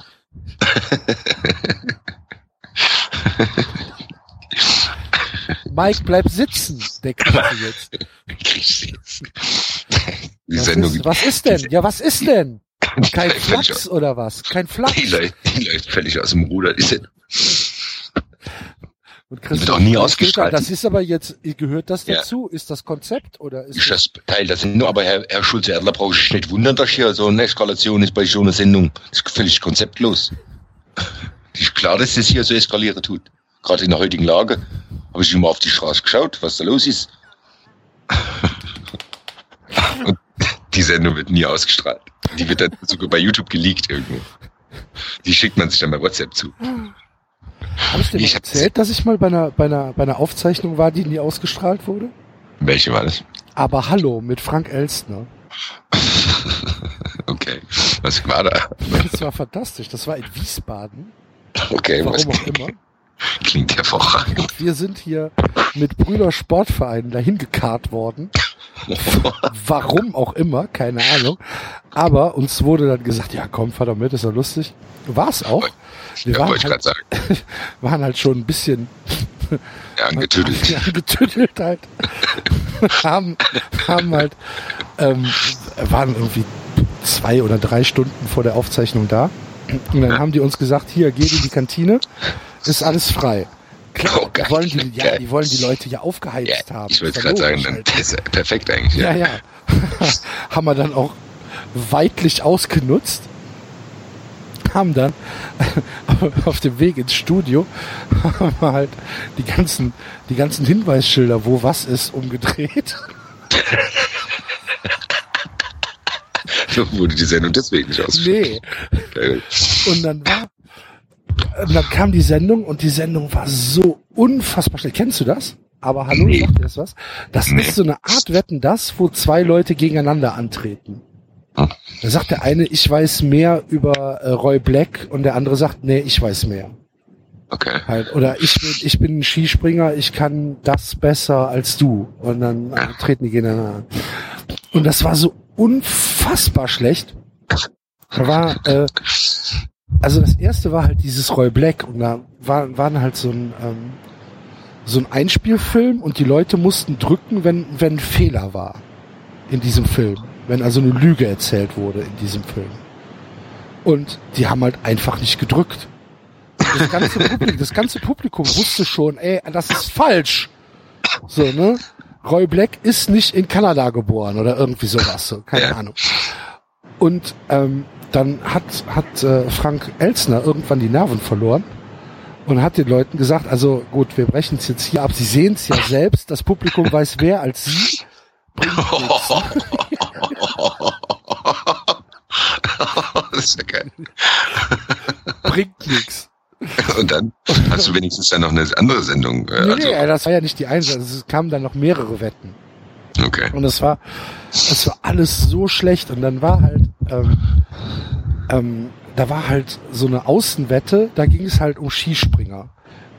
Mike, bleib sitzen. Der kriegt sie jetzt. <laughs> Kriegst du jetzt. Die Was Sendung, ist, was ist denn? Ja, was ist denn? Kein Flachs oder was? Kein Flachs. Die läuft, die läuft völlig aus dem Ruder. Die Sendung. Und wird auch nie ausgestrahlt. Das ist aber jetzt, gehört das Ja. dazu? Ist das Konzept oder ist ist das Teil der Sendung, aber Herr, Herr Schulze-Erdler braucht sich nicht wundern, dass hier so eine Eskalation ist bei so einer Sendung. Das ist völlig konzeptlos. <laughs> Ist klar, dass das hier so eskalieren tut. Gerade in der heutigen Lage. Habe ich immer auf die Straße geschaut, was da los ist. <laughs> Und die Sendung wird nie ausgestrahlt. Die wird dann sogar bei YouTube geleakt irgendwo. Die schickt man sich dann bei WhatsApp zu. Habe ich dir Ich erzählt, dass ich mal bei einer, bei, einer, bei einer Aufzeichnung war, die nie ausgestrahlt wurde? Welche war das? Aber hallo, mit Frank Elstner. <laughs> Okay. Was war da? Das war fantastisch. Das war in Wiesbaden. Okay, was Warum auch immer. klingt hervorragend. Wir sind hier mit Brüder Sportvereinen dahin gekarrt worden. <laughs> Warum auch immer, keine Ahnung. Aber uns wurde dann gesagt, ja komm, fahr doch mit, ist doch lustig. War's auch. Wir Ja, waren, halt, sagen. <laughs> waren halt schon ein bisschen <laughs> Ja, angetüdelt. Ja, getüdelt halt. haben, haben halt, ähm, waren irgendwie zwei oder drei Stunden vor der Aufzeichnung da. Und dann haben die uns gesagt, hier, geh in die Kantine, ist alles frei. Klar, Oh, geil, die wollen die, ja, die wollen die Leute ja aufgeheizt Ja, haben. ich wollte <laughs> ja gerade sagen, logisch dann halt. ist perfekt eigentlich. Ja, Ja. ja. <laughs> haben wir dann auch weitlich ausgenutzt. Haben dann <laughs> auf dem Weg ins Studio haben wir halt die ganzen, die ganzen Hinweisschilder, wo was ist, umgedreht. Wurde die Sendung deswegen nicht ausgestrahlt. Nee. Und dann war, und dann kam die Sendung und die Sendung war so unfassbar schnell. Kennst du das? Aber hallo, Nee. sagt dir das was? Das Nee. ist so eine Art Wetten, das, wo zwei Leute gegeneinander antreten. Hm. Da sagt der eine, ich weiß mehr über äh, Roy Black und der andere sagt, nee, ich weiß mehr. Okay. Halt, oder ich bin, ich bin ein Skispringer, ich kann das besser als du. Und dann äh, treten die gegeneinander an. Und das war so unfassbar schlecht. Da war, äh, also das erste war halt dieses Roy Black und da war, waren halt so ein, ähm, so ein Einspielfilm und die Leute mussten drücken, wenn, wenn Fehler war in diesem Film. Wenn also eine Lüge erzählt wurde in diesem Film. Und die haben halt einfach nicht gedrückt. Das ganze, Publikum, das ganze Publikum wusste schon, ey, das ist falsch. So, ne? Roy Black ist nicht in Kanada geboren oder irgendwie sowas, so, keine Ja. Ahnung. Und ähm, dann hat, hat äh, Frank Elsner irgendwann die Nerven verloren und hat den Leuten gesagt, also gut, wir brechen es jetzt hier ab. Sie sehen es ja selbst, das Publikum weiß wer als Sie. Bringt nichts. <laughs> das ist ja geil. Bringt nichts. Und dann hast du wenigstens dann noch eine andere Sendung. Äh, Nee, also, nee, das war ja nicht die einzige, es kamen dann noch mehrere Wetten. Okay. Und es war, es war alles so schlecht. Und dann war halt, ähm, ähm, da war halt so eine Außenwette, da ging es halt um Skispringer.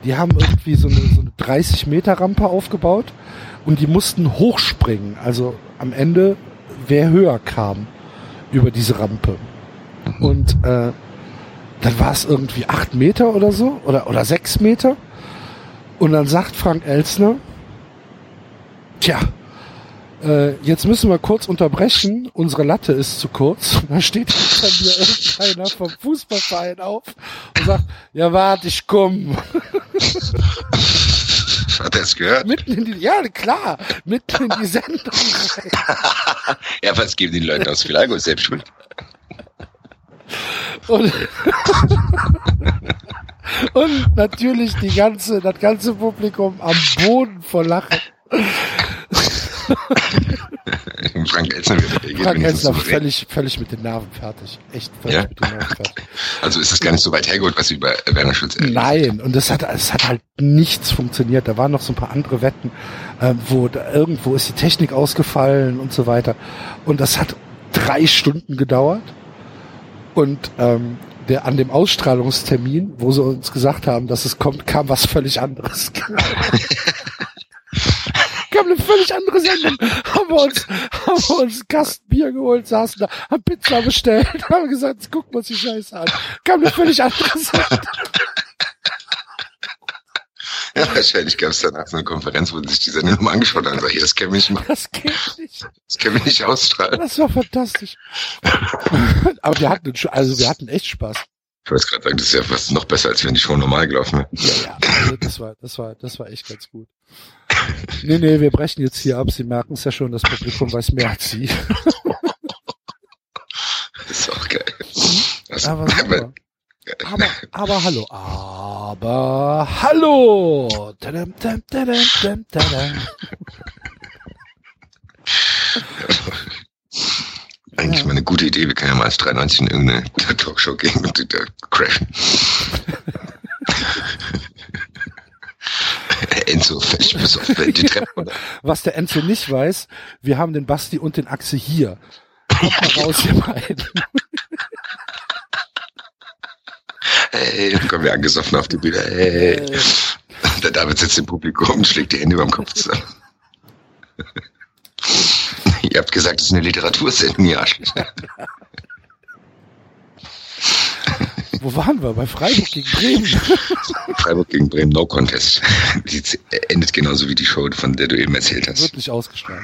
Die haben irgendwie so eine, so eine 30 Meter Rampe aufgebaut und die mussten hochspringen. Also am Ende, wer höher kam über diese Rampe. Und äh, dann war es irgendwie acht Meter oder so oder, oder sechs Meter. Und dann sagt Frank Elsner, tja, äh, jetzt müssen wir kurz unterbrechen. Unsere Latte ist zu kurz. <laughs> Und dann steht hinter mir irgendeiner vom Fußballverein auf und sagt, ja warte, ich komm. <laughs> Hat er es gehört? Mitten in die, ja klar, mitten in die Sendung. <laughs> Ja, was geben den Leuten aus Filago? Selbst schuld. Und, und natürlich die ganze, das ganze Publikum am Boden vor Lachen. Frank Elzner wird reagiert. Frank Elsner völlig, völlig mit den Nerven fertig. Echt völlig Ja? mit den Nerven fertig. <laughs> Also ist es gar nicht so weit hergeholt, was Sie über Werner Schulz erzählt Nein, und es hat, es hat halt nichts funktioniert. Da waren noch so ein paar andere Wetten, äh, wo da, irgendwo ist die Technik ausgefallen und so weiter. Und das hat drei Stunden gedauert. Und ähm, der an dem Ausstrahlungstermin, wo sie uns gesagt haben, dass es kommt, kam was völlig anderes. <laughs> <laughs> kam eine völlig andere Sendung. Haben wir uns, haben wir uns einen Kasten Bier geholt, saßen da, haben Pizza bestellt, <laughs> haben gesagt, jetzt gucken wir uns die Scheiße an. Kam eine völlig andere Sendung. <laughs> Ja, wahrscheinlich gab es danach so eine Konferenz, wo sie sich die Sendung nochmal angeschaut haben und gesagt, das können wir nicht machen, Das geht nicht. das können wir nicht ausstrahlen. Das war fantastisch. <laughs> Aber wir hatten, schon- also wir hatten echt Spaß. Ich wollte gerade sagen, das ist ja fast noch besser, als wenn die Show normal gelaufen wäre. Ja, ja. Also das war, das war, das war echt ganz gut. <laughs> Nee, nee, wir brechen jetzt hier ab. Sie merken es ja schon, das Publikum weiß mehr als Sie. <laughs> Ist auch geil. Also, Aber super. Aber, aber hallo. Aber hallo. Tadam, tadam, tadam, tadam. <laughs> Eigentlich mal eine gute Idee. Wir können ja mal als 93 in irgendeine Talkshow gehen und da crashen. <laughs> Enzo bis auf die <laughs> Treppe runter. Was der Enzo nicht weiß, wir haben den Basti und den Axel hier. <laughs> Kommt mal raus, ihr beiden. Hey, kommen wir angesoffen auf die Bühne. Hey. Äh, Der David sitzt im Publikum und schlägt die Hände über dem Kopf zusammen. Ihr habt gesagt, es ist eine Literatursendung, ihr Arschlöcher. Wo waren wir? Bei Freiburg gegen Bremen. <laughs> Freiburg gegen Bremen, no contest. <laughs> Die endet genauso wie die Show, von der du eben erzählt hast. Wird nicht ausgestrahlt.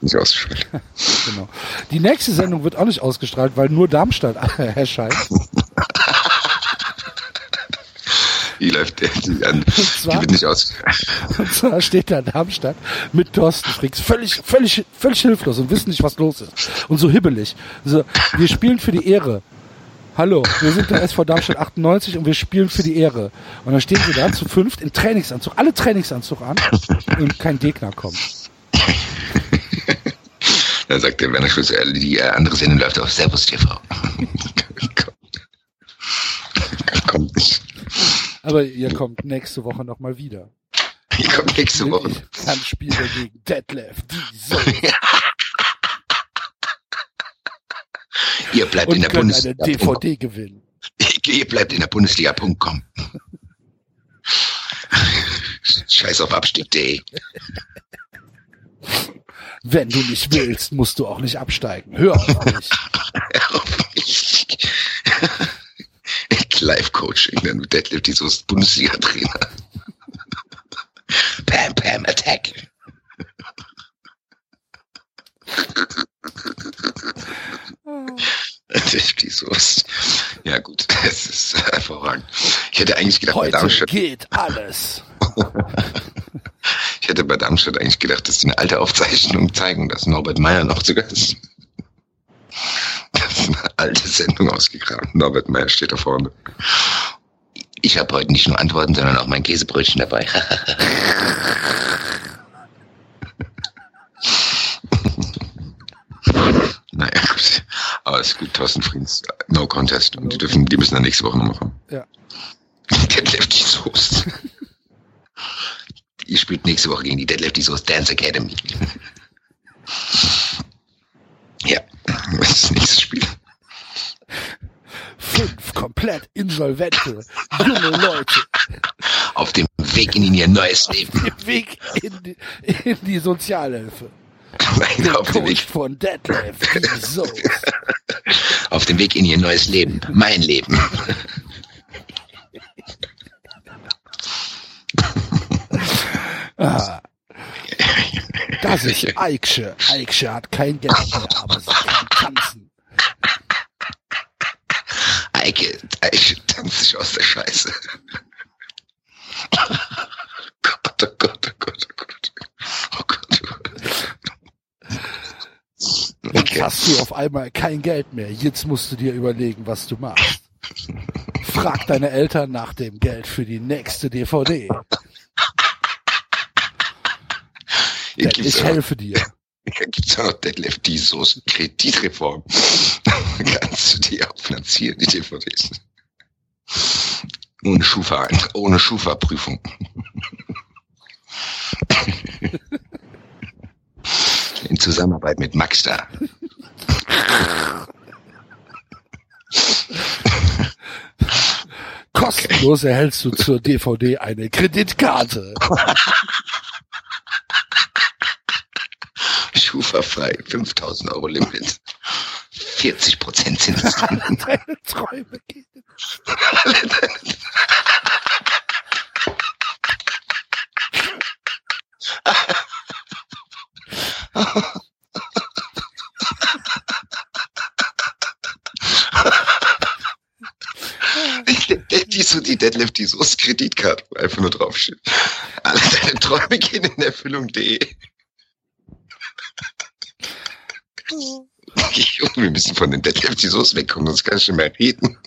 Nicht ausgestrahlt. <laughs> Genau. Die nächste Sendung wird auch nicht ausgestrahlt, weil nur Darmstadt erscheint. Wie läuft der die an? Die zwar- wird nicht ausgestrahlt. Und zwar steht da Darmstadt mit Thorsten Fricks völlig, völlig, völlig hilflos und wissen nicht, was los ist. Und so hibbelig. So, wir spielen für die Ehre. Hallo, wir sind der SV Darmstadt 98 und wir spielen für die Ehre. Und dann stehen wir da zu fünft in Trainingsanzug, alle Trainingsanzug an und kein Gegner kommt. <laughs> Dann sagt der Werner Schulz, äh, die äh, andere Sendung läuft auf Servus TV. <laughs> kommt nicht. Aber ihr kommt nächste Woche nochmal wieder. Die kommt nächste Woche. Dann spielen wir gegen Detlef, die so. <laughs> Ihr bleibt in Und der können eine Bundesliga. DVD gewinnen. <laughs> Ihr bleibt in der Bundesliga.com. Scheiß auf Abstieg.de. Wenn du nicht willst, musst du auch nicht absteigen. Hör auf mich. Live-Coaching, <laughs> dann mit Detlef, die so Bundesliga-Trainer. Pam, <laughs> Pam, Attack. <laughs> Soße. Ja gut, <laughs> es ist hervorragend. Ich hätte eigentlich gedacht, bei Heute Darmstadt, geht alles. <laughs> ich hätte bei Darmstadt eigentlich gedacht, dass die eine alte Aufzeichnung zeigen, dass Norbert Meyer noch sogar ist. Das ist eine alte Sendung ausgegraben. Norbert Meyer steht da vorne. Ich habe heute nicht nur Antworten, sondern auch mein Käsebrötchen dabei. naja, gut. Aber es gut, Thorsten Friens, no contest. Und die dürfen, die müssen dann nächste Woche nochmal kommen. Ja. Deadlift Soße. Ihr spielt nächste Woche gegen die Deadlift Soße Dance Academy. ja, was ist das nächste Spiel? Fünf komplett insolvente junge Leute Auf dem Weg in ihr neues Leben. im Weg in die, in die Sozialhilfe. Nein, auf dem Weg, von die so. <laughs> auf dem Weg in ihr neues Leben. Mein Leben. Ah. Das ist Eiksche. Eiksche hat kein Geld mehr, aber sie kann tanzen. Eike, Eike tanzt sich aus der Scheiße. Gott, oh Gott, oh Gott, oh Gott. Oh Gott. Jetzt Okay. hast du auf einmal kein Geld mehr. Jetzt musst du dir überlegen, was du machst. Frag deine Eltern nach dem Geld für die nächste DVD. Denn ich helfe dir. <laughs> hier gibt's ja noch Deadlift die Soße Kreditreform. <laughs> Kannst du die auch finanzieren, die DVDs? Ohne Schufa, ohne Schufa-Prüfung. <laughs> In Zusammenarbeit mit Maxda. <laughs> Kostenlos erhältst du zur DVD eine Kreditkarte. <laughs> Schufa-frei, 5000 Euro Limit. 40 Prozent Zins. <laughs> Deine Träume gehen. <laughs> die, so, die Deadlift, die Soße Kreditkarte, wo einfach nur draufsteht. Alle deine Träume gehen in Erfüllung.de. <laughs> Junge, wir müssen von den Deadlift die Soße wegkommen, sonst kann ich nicht mehr reden.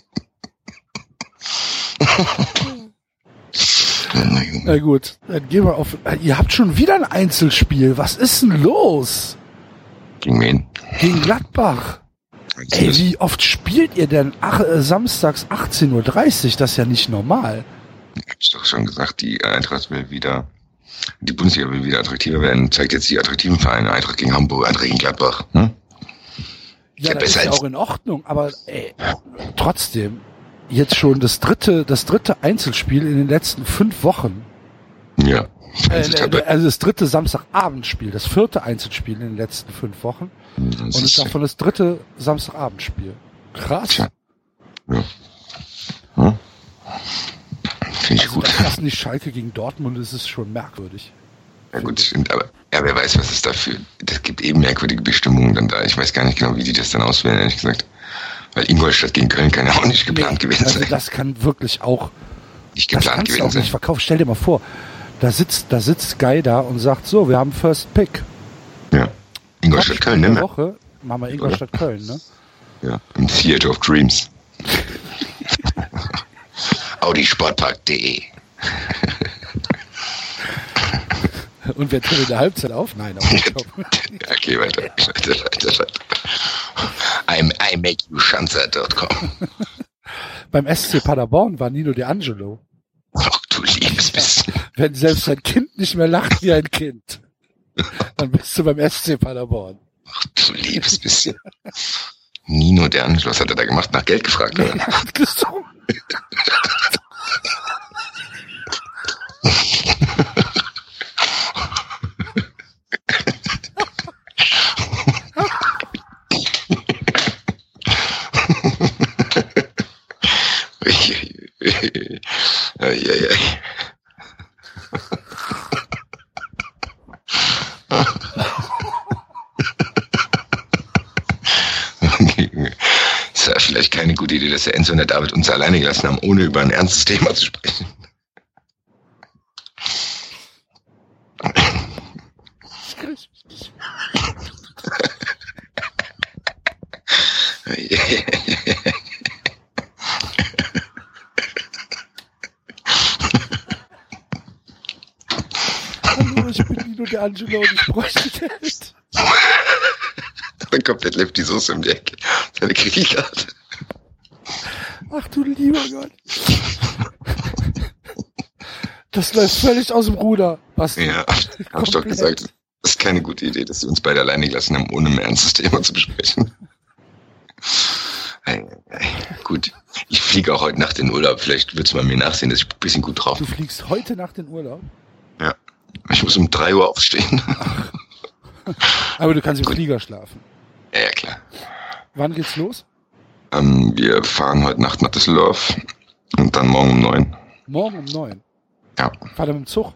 Na, Junge. Na gut, dann gehen wir auf. Ihr habt schon wieder ein Einzelspiel. Was ist denn los? Gegen wen? Gegen Gladbach. Ey, wie oft spielt ihr denn ach, äh, samstags 18.30 Uhr? Das ist ja nicht normal. Hab ich doch schon gesagt, die Eintracht will wieder, die Bundesliga will wieder attraktiver werden. Zeigt jetzt die attraktiven Vereine. Eintracht gegen Hamburg, Eintracht gegen Gladbach. Hm? Ja, Ja, das ist ja auch in Ordnung, aber ey, trotzdem, jetzt schon das dritte, das dritte Einzelspiel in den letzten fünf Wochen. Ja. Äh, Also, äh, also das dritte Samstagabendspiel, das vierte Einzelspiel in den letzten fünf Wochen. das Und ist, ist davon das dritte Samstagabendspiel. Krass. Tja. ja. Hm? Finde ich Also, gut. dass das nicht Schalke gegen Dortmund ist, ist schon merkwürdig. Ja gut, stimmt, aber ja, wer weiß, was es dafür. Das gibt eben merkwürdige Bestimmungen dann da. Ich weiß gar nicht genau, wie die das dann auswählen, ehrlich gesagt. Weil Ingolstadt gegen Köln kann ja auch nicht geplant gewesen also sein. das kann wirklich auch, nicht das geplant du gewesen auch nicht sein. verkaufen. Stell dir mal vor, da sitzt, da sitzt Guy da und sagt, so, wir haben First Pick. Ja. Ingolstadt Köln, In ne? der Woche machen wir Ingolstadt Köln, ne? Ja. Im Theater of Dreams. <laughs> Audisportpark.de. Und wer tritt in der Halbzeit auf? Nein, aber ich glaub, Ja, okay, weiter. Weiter, weiter, weiter. I'm, I make you Schanzer.com. beim SC Paderborn war Nino De Angelo. Ach du liebes bisschen. Wenn selbst sein Kind nicht mehr lacht wie ein Kind, dann bist du beim SC Paderborn. Ach du liebes bisschen. Nino, der Angelo, was hat er da gemacht? Nach Geld gefragt, oder? <laughs> Gesungen. <laughs> Es war vielleicht keine gute Idee, dass der Enzo und der David uns alleine gelassen haben, ohne über ein ernstes Thema zu sprechen. Eieiei. <laughs> Hallo, ich bin Nino De Angelo und ich bräuchte Geld. Dann kommt der Lefty Soße um die Ecke. Seine Kreditkarte. Ach du lieber Gott. Das läuft völlig aus dem Ruder. Was? Ja, hab ich doch gesagt. Das ist keine gute Idee, dass sie uns beide alleine gelassen haben, ohne ein ernstes Thema zu besprechen. Gut, ich fliege auch heute Nacht in Urlaub. Vielleicht wird's mal mir nachsehen, dass ich ein bisschen gut drauf Du bin. fliegst heute nach den Urlaub. Ich muss um drei Uhr aufstehen. <laughs> Aber du kannst im. Flieger schlafen. ja, klar. Wann geht's los? Ähm, wir fahren heute Nacht nach Düsseldorf und dann morgen um neun. Morgen um neun. Ja. Fahr dann mit dem Zug?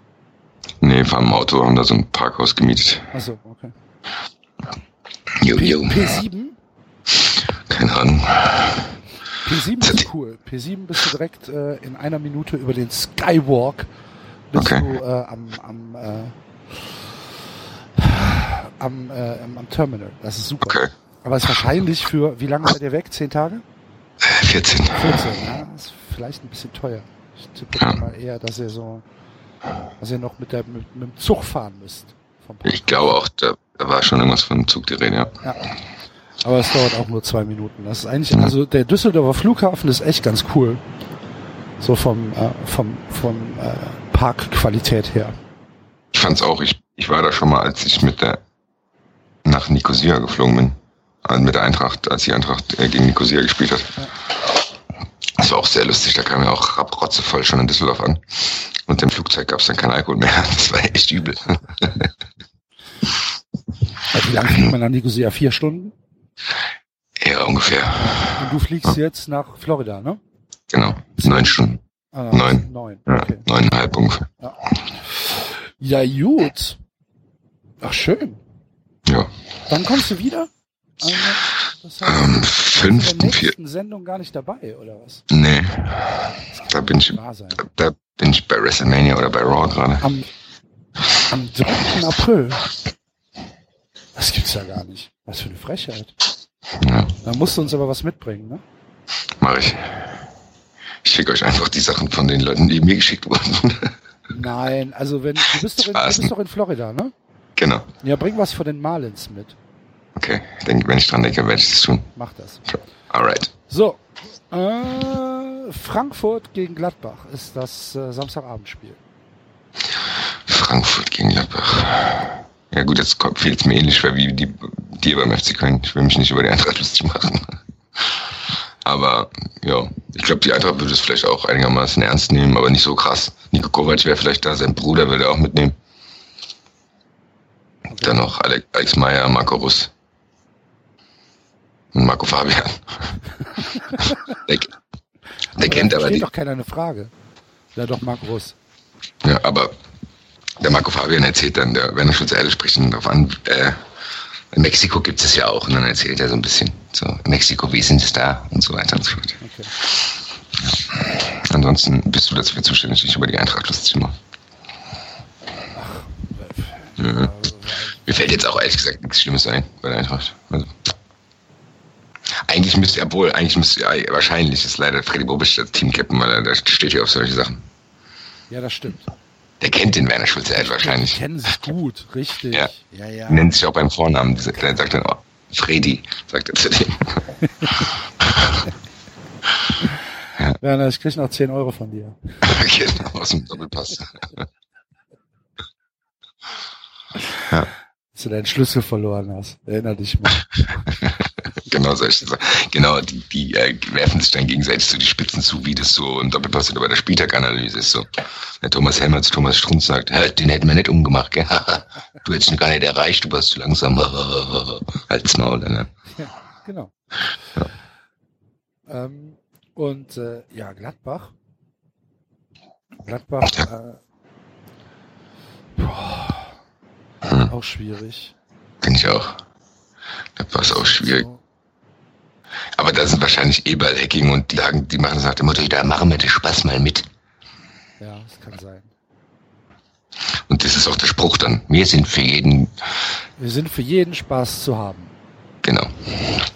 Nee, fahren im Auto, haben da so ein Parkhaus gemietet. Achso, okay. Jo, P jo. P7? Keine Ahnung. P7 ist cool. P7 bist du direkt äh, in einer Minute über den Skywalk bist Okay. du äh, am, am, äh, am, äh, am, Terminal. Das ist super. Okay. Aber es ist wahrscheinlich für, wie lange seid ihr weg? Zehn Tage? Äh, 14. 14, ja. Ist vielleicht ein bisschen teuer. Ich tippe Ja. mal eher, dass ihr so, dass ihr noch mit, der, mit, mit dem Zug fahren müsst. Ich glaube auch, da, da war schon irgendwas von Zug die Rede, ja. Ja. Aber es dauert auch nur zwei Minuten. Das ist eigentlich, Mhm. also der Düsseldorfer Flughafen ist echt ganz cool. So vom, äh, vom, vom äh, Parkqualität her. Ich fand's auch, ich, ich war da schon mal, als ich mit der nach Nicosia geflogen bin. Also mit der Eintracht, als die Eintracht äh, gegen Nicosia gespielt hat. Das war auch sehr lustig, da kam ja auch rap- rotzevoll schon in Düsseldorf an. Und im Flugzeug gab's dann kein Alkohol mehr. <laughs> Das war echt übel. <laughs> Also wie lange fliegt man nach Nicosia? Vier Stunden? Ja, ungefähr. Und du fliegst jetzt nach Florida, ne? Genau. Neun Stunden. Ah, Neun. Neun, Ja, okay. neuneinhalb ungefähr. Ja, gut. Ach, schön. Ja. Wann kommst du wieder? Also, das heißt, Ähm, fünften, vierten. Sendung gar nicht dabei, oder was? Nee, Da bin ich- da bin ich bei WrestleMania oder bei Raw gerade. Am, am 3. April. Das gibt's ja gar nicht. Was für eine Frechheit. Ja, Da musst du uns aber was mitbringen, ne? mache ich. Ich schicke euch einfach die Sachen von den Leuten, die mir geschickt wurden. <laughs> Nein, also wenn du bist doch in, du bist doch in Florida, ne? genau. Ja, bring was von den Marlins mit. Okay, denke, wenn ich dran denke, werde ich das tun. Mach das. Alright. So, äh, Frankfurt gegen Gladbach ist das äh, Samstagabendspiel. Frankfurt gegen Gladbach. Ja gut, jetzt fehlt es mir ähnlich schwer wie die, dir beim FC Köln. Ich will mich nicht über die Eintracht lustig machen. Aber ja, ich glaube, die Eintracht würde es vielleicht auch einigermaßen ernst nehmen, aber nicht so krass. Nico Kovac wäre vielleicht da, sein Bruder würde er auch mitnehmen. Dann noch Alex, Alex Meyer, Marco Russ. Und Marco Fabian. <laughs> der, der kennt aber die. doch keiner eine Frage. Ja, doch, Marc Russ. Ja, aber der Marco Fabian erzählt dann, der Werner Schulze Erde spricht dann darauf an, äh, in Mexiko gibt es ja auch und dann erzählt er so ein bisschen, so, Mexiko, wie sind es da und so weiter und so fort. Okay. Ansonsten bist du dafür zuständig, dich über die Eintracht lustig zu machen. Mir fällt jetzt auch ehrlich gesagt nichts Schlimmes ein bei der Eintracht. Also, eigentlich müsste, obwohl, eigentlich müsste, ja, wahrscheinlich ist leider Freddy Bobic das Teamcaptain, weil er, der steht hier auf solche Sachen. Ja, das stimmt. Der kennt den Werner Schulze Die wahrscheinlich. kennen sich gut, richtig. Ja. ja. ja. Nennt sich auch beim Vornamen. Dieser- Der sagt dann, oh, Freddy, sagt er zu dem. <laughs> Werner, ich krieg noch 10 Euro von dir. <laughs> genau, aus dem Doppelpass. Dass du deinen Schlüssel verloren hast. Erinner dich mal. <laughs> genau solche Sachen. Genau, die, die äh, werfen sich dann gegenseitig so die Spitzen zu, wie das so im Doppelpass oder bei der Spieltaganalyse ist. So. Der Thomas Helmer zu Thomas Strunz sagt, "Hä, den hätten wir nicht umgemacht, gell? <laughs> du hättest ihn gar nicht erreicht, du warst zu langsam. <laughs> Halt's Maul, ne? Ja, genau. Ähm, und äh, ja, Gladbach. Gladbach, äh, boah, Hm, auch schwierig. Finde ich auch. Das war auch schwierig. So, Aber da sind wahrscheinlich Eberl-Hacking und die sagen, die machen das nach dem Motto, da machen wir den Spaß mal mit. ja, das kann sein. Und das ist auch der Spruch dann. Wir sind für jeden, Wir sind für jeden Spaß zu haben. genau.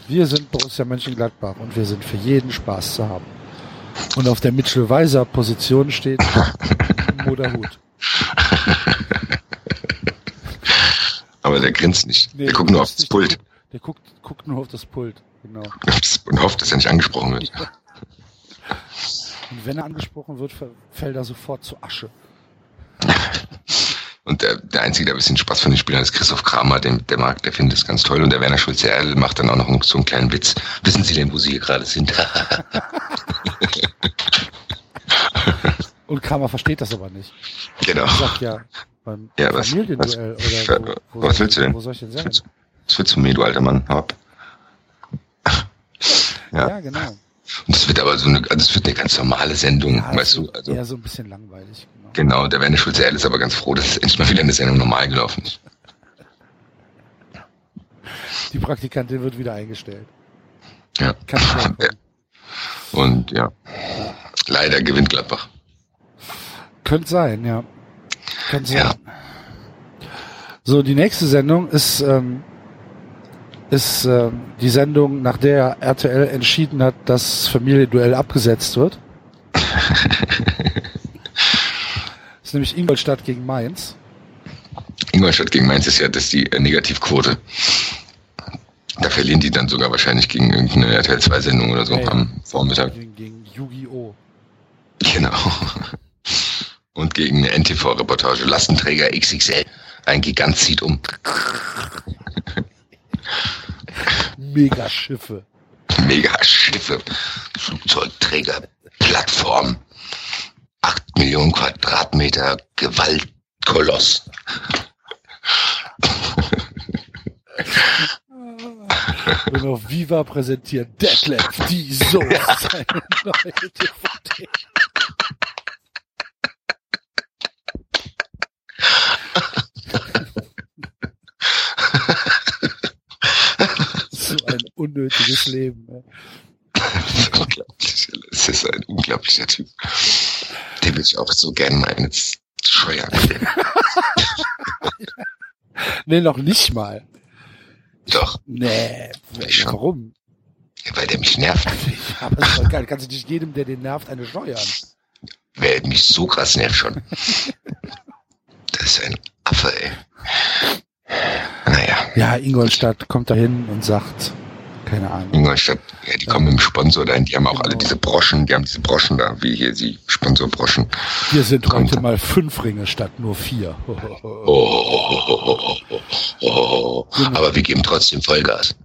Wir sind Borussia Mönchengladbach und wir sind für jeden Spaß zu haben. Und auf der Mitchell Weiser Position steht <laughs> Moderhut. Aber der grinst nicht. Nee, der guckt nur der aufs ist nicht Pult. Der guckt, guckt nur auf das Pult. Genau. und hofft, dass er nicht angesprochen wird. Und wenn er angesprochen wird, fällt er sofort zu Asche. <laughs> Und der, der Einzige, der ein bisschen Spaß von den Spielern ist Christoph Kramer, den, der mag, der findet es ganz toll. Und der Werner Schulze Erl macht dann auch noch so einen kleinen Witz. Wissen Sie denn, wo Sie hier gerade sind? <laughs> Und Kramer versteht das aber nicht. genau. Sagt ja, beim Ja, was- Familienduell was- oder wo, wo was willst du denn? Wo soll ich denn sein? Was willst du mir, du alter Mann? Hau ab. Ja, Ja. genau. Und das wird aber so eine, also es wird eine ganz normale Sendung, Ja, weißt so, du? Also, eher so ein bisschen langweilig. Genau. genau, der Werner Schulze ist aber ganz froh, dass es endlich mal wieder eine Sendung normal gelaufen ist. Die Praktikantin wird wieder eingestellt. Ja. Kann ich. <laughs> Ja. Und ja, leider gewinnt Gladbach. Könnte sein, ja. Könnte sein. Ja. So, die nächste Sendung ist, ähm, ist ähm, die Sendung, nach der RTL entschieden hat, dass Familienduell abgesetzt wird. <laughs> ist nämlich Ingolstadt gegen Mainz. Ingolstadt gegen Mainz ist ja das die äh, Negativquote. Da verlieren die dann sogar wahrscheinlich gegen irgendeine RTL 2 Sendung oder so ja. am Vormittag. Gegen, gegen Yu-Gi-Oh! Genau. <laughs> Und gegen eine NTV-Reportage. Lastenträger XXL. Ein Gigant zieht um. <laughs> Megaschiffe. Megaschiffe. Flugzeugträger. Plattform. Acht Millionen Quadratmeter Gewaltkoloss. Und auf Viva präsentiert Detlef die so seine neue DVD. <laughs> so ein unnötiges Leben. <laughs> Unglaublich. Es ist ein unglaublicher Typ. Den würde ich auch so gerne mal ins Scheuern. <laughs> Nee, noch nicht mal. Doch, Nee, Ich schon. warum? weil der mich nervt. <laughs> Aber das ist doch geil. Kannst du nicht jedem, der den nervt, eine steuern? Wer mich so krass nervt schon. Das ist ein Affe, ey. Naja. Ja, Ingolstadt kommt dahin und sagt, keine Ahnung. Ingolstadt, ja, die kommen mit dem Sponsor dahin, die haben auch Genau. alle diese Broschen, die haben diese Broschen da, wie hier die Sponsorbroschen. Hier sind Kommt. heute mal fünf Ringe statt nur vier. <laughs> Oh, oh, oh. Genau. Aber wir geben trotzdem Vollgas.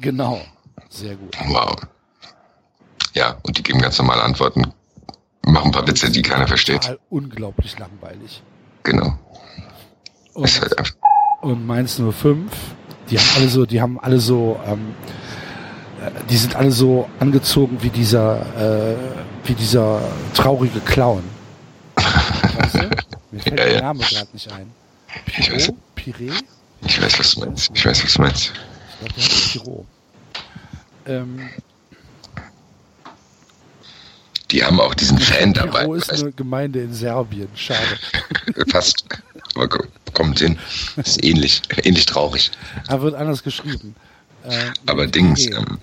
Genau. Sehr gut. Wow. Ja, und die geben ganz normale Antworten. Machen ein paar Witze, die keiner versteht. Unglaublich langweilig. Genau. Und, Ist halt einfach, und Mainz 05, die haben alle so, die haben alle so, ähm, äh, die sind alle so angezogen wie dieser, äh, wie dieser traurige Clown. Weißt du? Mir fällt Ja, der ja. Name gerade nicht ein. ich weiß? Piré? ich weiß, was du meinst. Ich weiß, was du meinst. Ich glaube, der heißt Pirot. Ähm, Die haben auch diesen Fan dabei. Pirot ist eine Gemeinde in Serbien. Schade. <laughs> fast. Aber ko- kommt hin. Ist ähnlich. Ähnlich traurig. Er wird anders geschrieben. Äh, Aber Dings, ähm,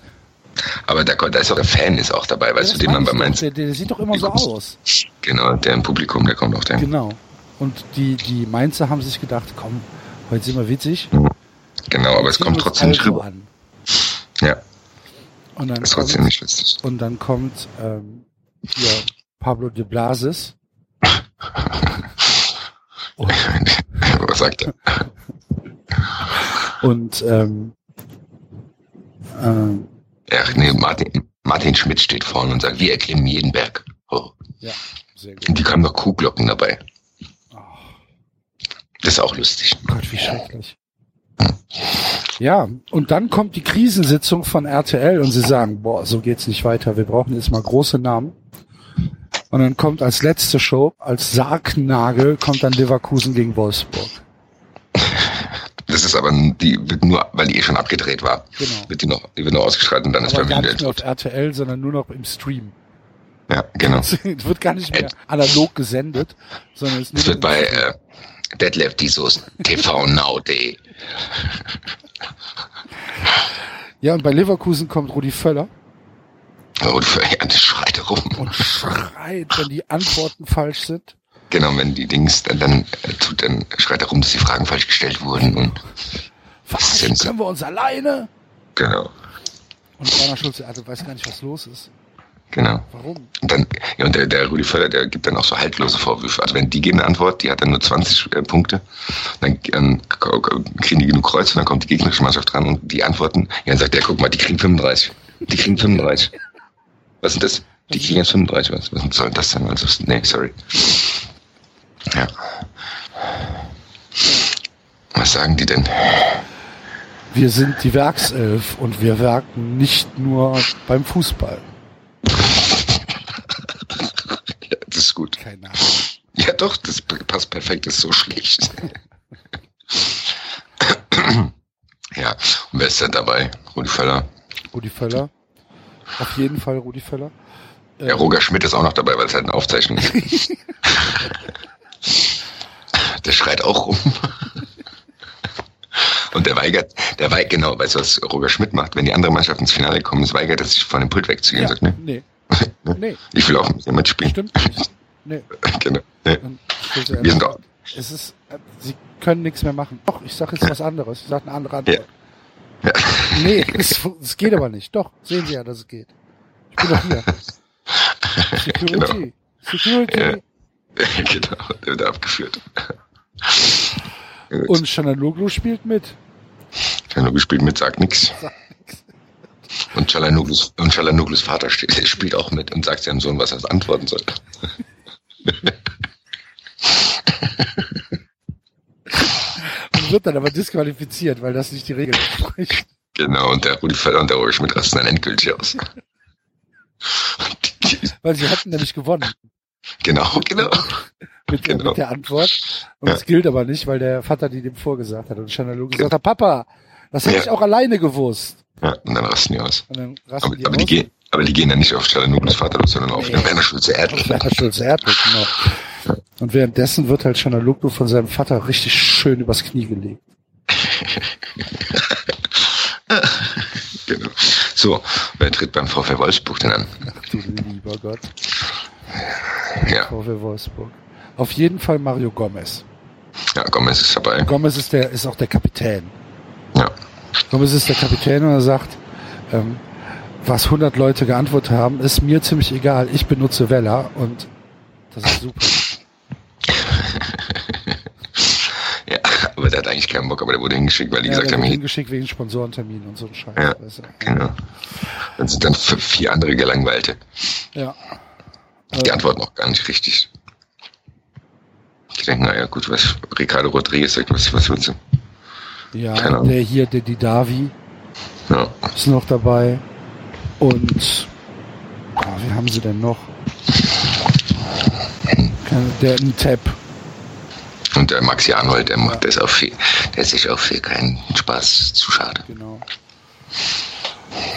aber da, da ist auch der Fan ist auch dabei, weißt Ja, du, das den man bei doch. Der, der sieht doch immer so aus. genau, der im Publikum, der kommt auch dahin. Genau. Und die, die Mainzer haben sich gedacht, komm, heute sind wir witzig. Genau, aber es kommt trotzdem nicht also rüber. An. Ja, Und dann ist trotzdem kommt, nicht lustig. und dann kommt ähm, hier Pablo de Blasis. <laughs> Und, <laughs> Was sagt er? <laughs> und ähm, ähm, Ach nee, Martin, Martin Schmidt steht vorne und sagt, wir erklimmen jeden Berg. Oh. ja, sehr gut. Und die haben noch Kuhglocken dabei. Oh Das ist auch lustig. Gott, wie schrecklich. Ja, und dann kommt die Krisensitzung von RTL und sie sagen, boah, so geht's nicht weiter, wir brauchen jetzt mal große Namen. Und dann kommt als letzte Show, als Sargnagel, kommt dann Leverkusen gegen Wolfsburg. Das ist aber, die wird nur, weil die eh schon abgedreht war, Genau. wird die noch, die wird nur ausgestrahlt und dann ist Aber beim gar Video nicht mehr auf RTL, sondern nur noch im Stream. Ja, genau. <laughs> Es wird gar nicht mehr analog gesendet, sondern es, Es wird bei äh, Detlef Diesos tvnow.de. Ja, und bei Leverkusen kommt Rudi Völler Und <laughs> das schreit rum. und schreit, wenn die Antworten falsch sind. Genau, wenn die Dings dann, dann äh, tut, dann schreit er rum, dass die Fragen falsch gestellt wurden und Verarschen sind können wir uns alleine. genau, Und Rainer Schulze, also weiß gar nicht, was los ist. genau. Warum? Und dann, ja, und der, der Rudi Völler, der gibt dann auch so haltlose Vorwürfe. Also wenn die geben eine Antwort, die hat dann nur 20 äh, Punkte, dann ähm, kriegen die genug Kreuze, dann kommt die gegnerische Mannschaft dran und die antworten, ja, dann sagt der, guck mal, die kriegen 35. Die kriegen 35. Was ist das? Die kriegen jetzt 35, was, was soll das denn? Also, nee, sorry. Ja. Was sagen die denn? Wir sind die Werkself und wir werken nicht nur beim Fußball. <laughs> Ja, das ist gut. Keine Ahnung. Ja, doch, das passt perfekt, das ist so schlecht. <laughs> ja, und wer ist denn dabei? Rudi Völler. Rudi Völler. Auf jeden Fall Rudi Völler. Ja, Roger Schmidt ist auch noch dabei, weil es halt eine Aufzeichnung ist. <laughs> der schreit auch rum. Und der weigert, der weigert, genau, weißt du, was Roger Schmidt macht? Wenn die andere Mannschaft ins Finale kommt, ist weigert er sich von dem Pult wegzugehen. ja, Sagt, ne, nee. <laughs> Nee, ich will auch mit mitspielen. stimmt nicht. Nee. <laughs> genau. Ne. Schulze, Wir sind doch- es ist, äh, sie können nichts mehr machen. Doch, ich sage jetzt was anderes. Ich sage eine andere Antwort. Ja. <laughs> Nee, es, geht aber nicht. Doch, sehen Sie ja, dass es geht. Ich bin doch hier. Security. Security. Ja. <laughs> genau, der wird abgeführt. Und Chanaloglu spielt mit. Chalanoglu spielt mit, sagt nix. Und Chalanoglus, und Chalanoglus Vater steht, spielt auch mit und sagt seinem Sohn, was er antworten soll. <laughs> Und wird dann aber disqualifiziert, weil das nicht die Regel entspricht. Genau, und der Rudi und der Roger Schmidt rasten dann endgültig aus. Weil sie hatten nämlich gewonnen genau, genau. mit, Genau. mit der Antwort. Und Ja. das gilt aber nicht, weil der Vater die dem vorgesagt hat. Und Chanaloglu gesagt hat, Papa, das hätte Ja. ich auch alleine gewusst. Ja, und dann rasten die aus. Rasten Aber, die aber, die aus. gehen, aber die gehen dann nicht auf Chalanoglus Vater los, sondern auf Nee. den Werner Schulze Erdl. Werner Schulze Erdl, genau. <laughs> Und währenddessen wird halt Chanaloglu von seinem Vater richtig schön übers Knie gelegt. <laughs> Genau. So, wer tritt beim VfL Wolfsburg denn an? Ach du lieber Gott. Ja, VfL Wolfsburg. Auf jeden Fall Mario Gomez. ja, Gomez ist dabei. Gomez ist der, ist auch der Kapitän. Warum ist es der Kapitän und er sagt, ähm, was 100 Leute geantwortet haben, ist mir ziemlich egal. Ich benutze Vella und das ist super. Ja, aber der hat eigentlich keinen Bock, aber der wurde hingeschickt, weil die Ja, gesagt haben, hingeschickt wegen Sponsorentermin und so ein Scheiß. Ja, du? genau. Dann sind dann vier andere Gelangweilte. ja. Die antworten auch gar nicht richtig. Die denken, naja, gut, was Ricardo Rodriguez sagt, was, was willst du? Ja, der hier, der die Davi Ja, ist noch dabei. Und ah, wie haben sie denn noch? Der ein Tab. Und der Maxi Arnold, der macht das auch viel, der ist sich auch für keinen Spaß zu schade. Genau.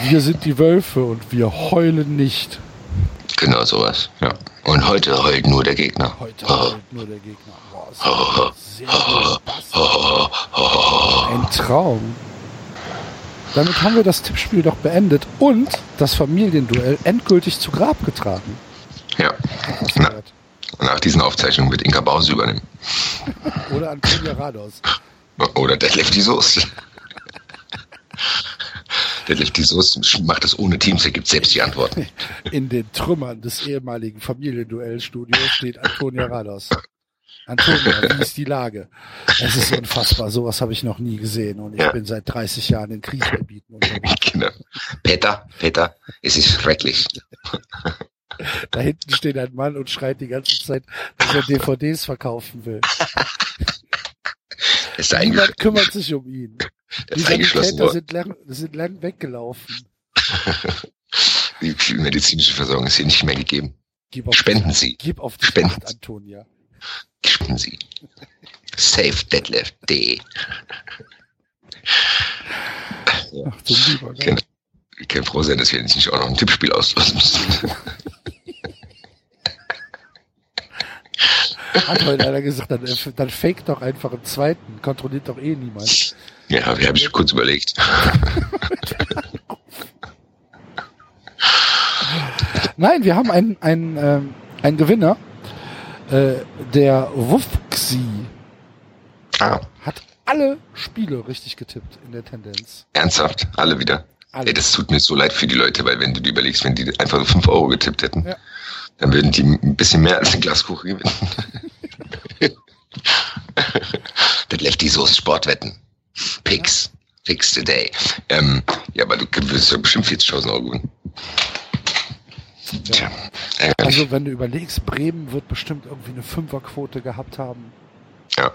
Wir sind die Wölfe und wir heulen nicht. Genau sowas, ja. Und heute heult nur der Gegner. Heute Oh, heult nur der Gegner. Boah, gut. Bass. Ein Traum. Damit haben wir das Tippspiel doch beendet und das Familienduell endgültig zu Grab getragen. ja. Na. Nach diesen Aufzeichnungen wird Inka Bause übernehmen. Oder Antonia Rados. <laughs> Oder Deadlift die Soße. Deadlift die Soße macht es ohne Teams, er gibt selbst die Antworten. In den Trümmern des ehemaligen Familienduellstudios steht Antonia Rados. Antonia, wie ist die Lage? Es ist unfassbar, sowas habe ich noch nie gesehen und ich Ja. bin seit 30 Jahren in Krisengebieten <laughs> unterwegs. Genau. Peter, Peter, es ist schrecklich. <laughs> Da hinten steht ein Mann und schreit die ganze Zeit, dass er DVDs verkaufen will. <laughs> Ist Niemand kümmert sich um ihn. <laughs> Die Sanitäter sind lang, sind lang weggelaufen. Die medizinische Versorgung ist hier nicht mehr gegeben. Gib auf Spenden Sie. Gib auf die Spenden. Acht, Antonia. Spenden Sie. SafeDeadlift.de. Ach, du lieber. Genau. Ich kann froh sein, dass wir jetzt nicht auch noch ein Tippspiel auslösen müssen. Hat heute einer gesagt, dann, äh, dann fake doch einfach einen zweiten. Kontrolliert doch eh niemand. Ja, habe ich kurz überlegt. <laughs> Nein, wir haben einen, einen, ähm, einen Gewinner. Äh, der Wufxi Ah, hat alle Spiele richtig getippt in der Tendenz. ernsthaft? Alle wieder? Alle. Ey, das tut mir so leid für die Leute, weil wenn du dir überlegst, wenn die einfach 5 Euro getippt hätten, Ja. Dann würden die ein bisschen mehr als den Glaskuchen gewinnen. das läuft die Soße Sportwetten. Picks. Picks today. Ähm, ja, aber du wirst ja bestimmt 40.000 Euro gewinnen. Tja, ärgerlich. Also wenn du überlegst, Bremen wird bestimmt irgendwie eine Fünferquote gehabt haben. ja.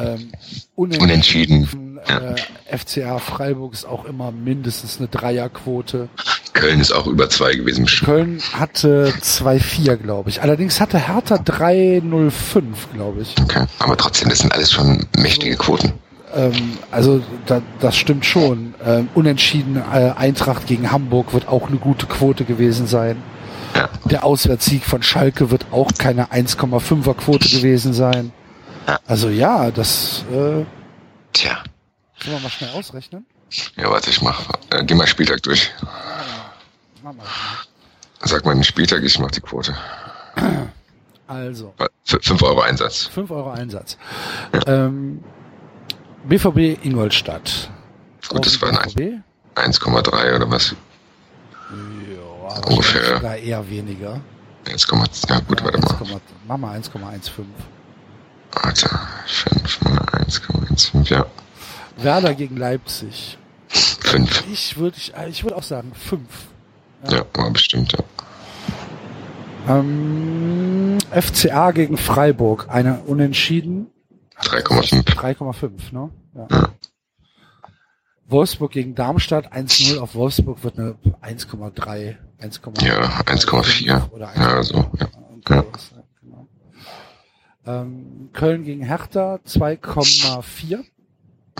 Ähm, Unentschieden, Äh, FCA Freiburg ist auch immer mindestens eine Dreierquote. Köln ist auch über zwei gewesen. Köln hatte 2-4, glaube ich. Allerdings hatte Hertha 3-0-5, glaube ich. Okay. Aber trotzdem, das sind alles schon mächtige Quoten. Ähm, also da, das stimmt schon. Ähm, unentschieden äh, Eintracht gegen Hamburg wird auch eine gute Quote gewesen sein. Ja. Der Auswärtssieg von Schalke wird auch keine 1,5er Quote gewesen sein. Ja. Also ja, das äh, Tja. können wir mal schnell ausrechnen. Ja, warte, ich mach. Äh, geh mal Spieltag durch. Machen wir Sag mal den Spieltag, ich mach die Quote. mal. Also, F 5 Euro Einsatz. 5 Euro Einsatz. Ähm, BVB Ingolstadt. Gut, das waren BVB? 1,3 oder was? Ja, Ungefähr. sogar eher weniger. 1, ja gut, warte mal. 1,- Mach mal 1,15. Warte, 5 mal 1,15, ja. Werder gegen Leipzig. 5. Ich würde ich, ich würde auch sagen 5. Ja, war bestimmt, ja. Ähm, FCA gegen Freiburg. Eine Unentschieden. 3,5. 3,5, ne? Ja. Ja. Wolfsburg gegen Darmstadt. 1-0 auf Wolfsburg wird eine 1,3. 1,4. Ja, 1,4. Oder Ja, so, ja. Ja, genau. Ähm, Köln gegen Hertha 2,4.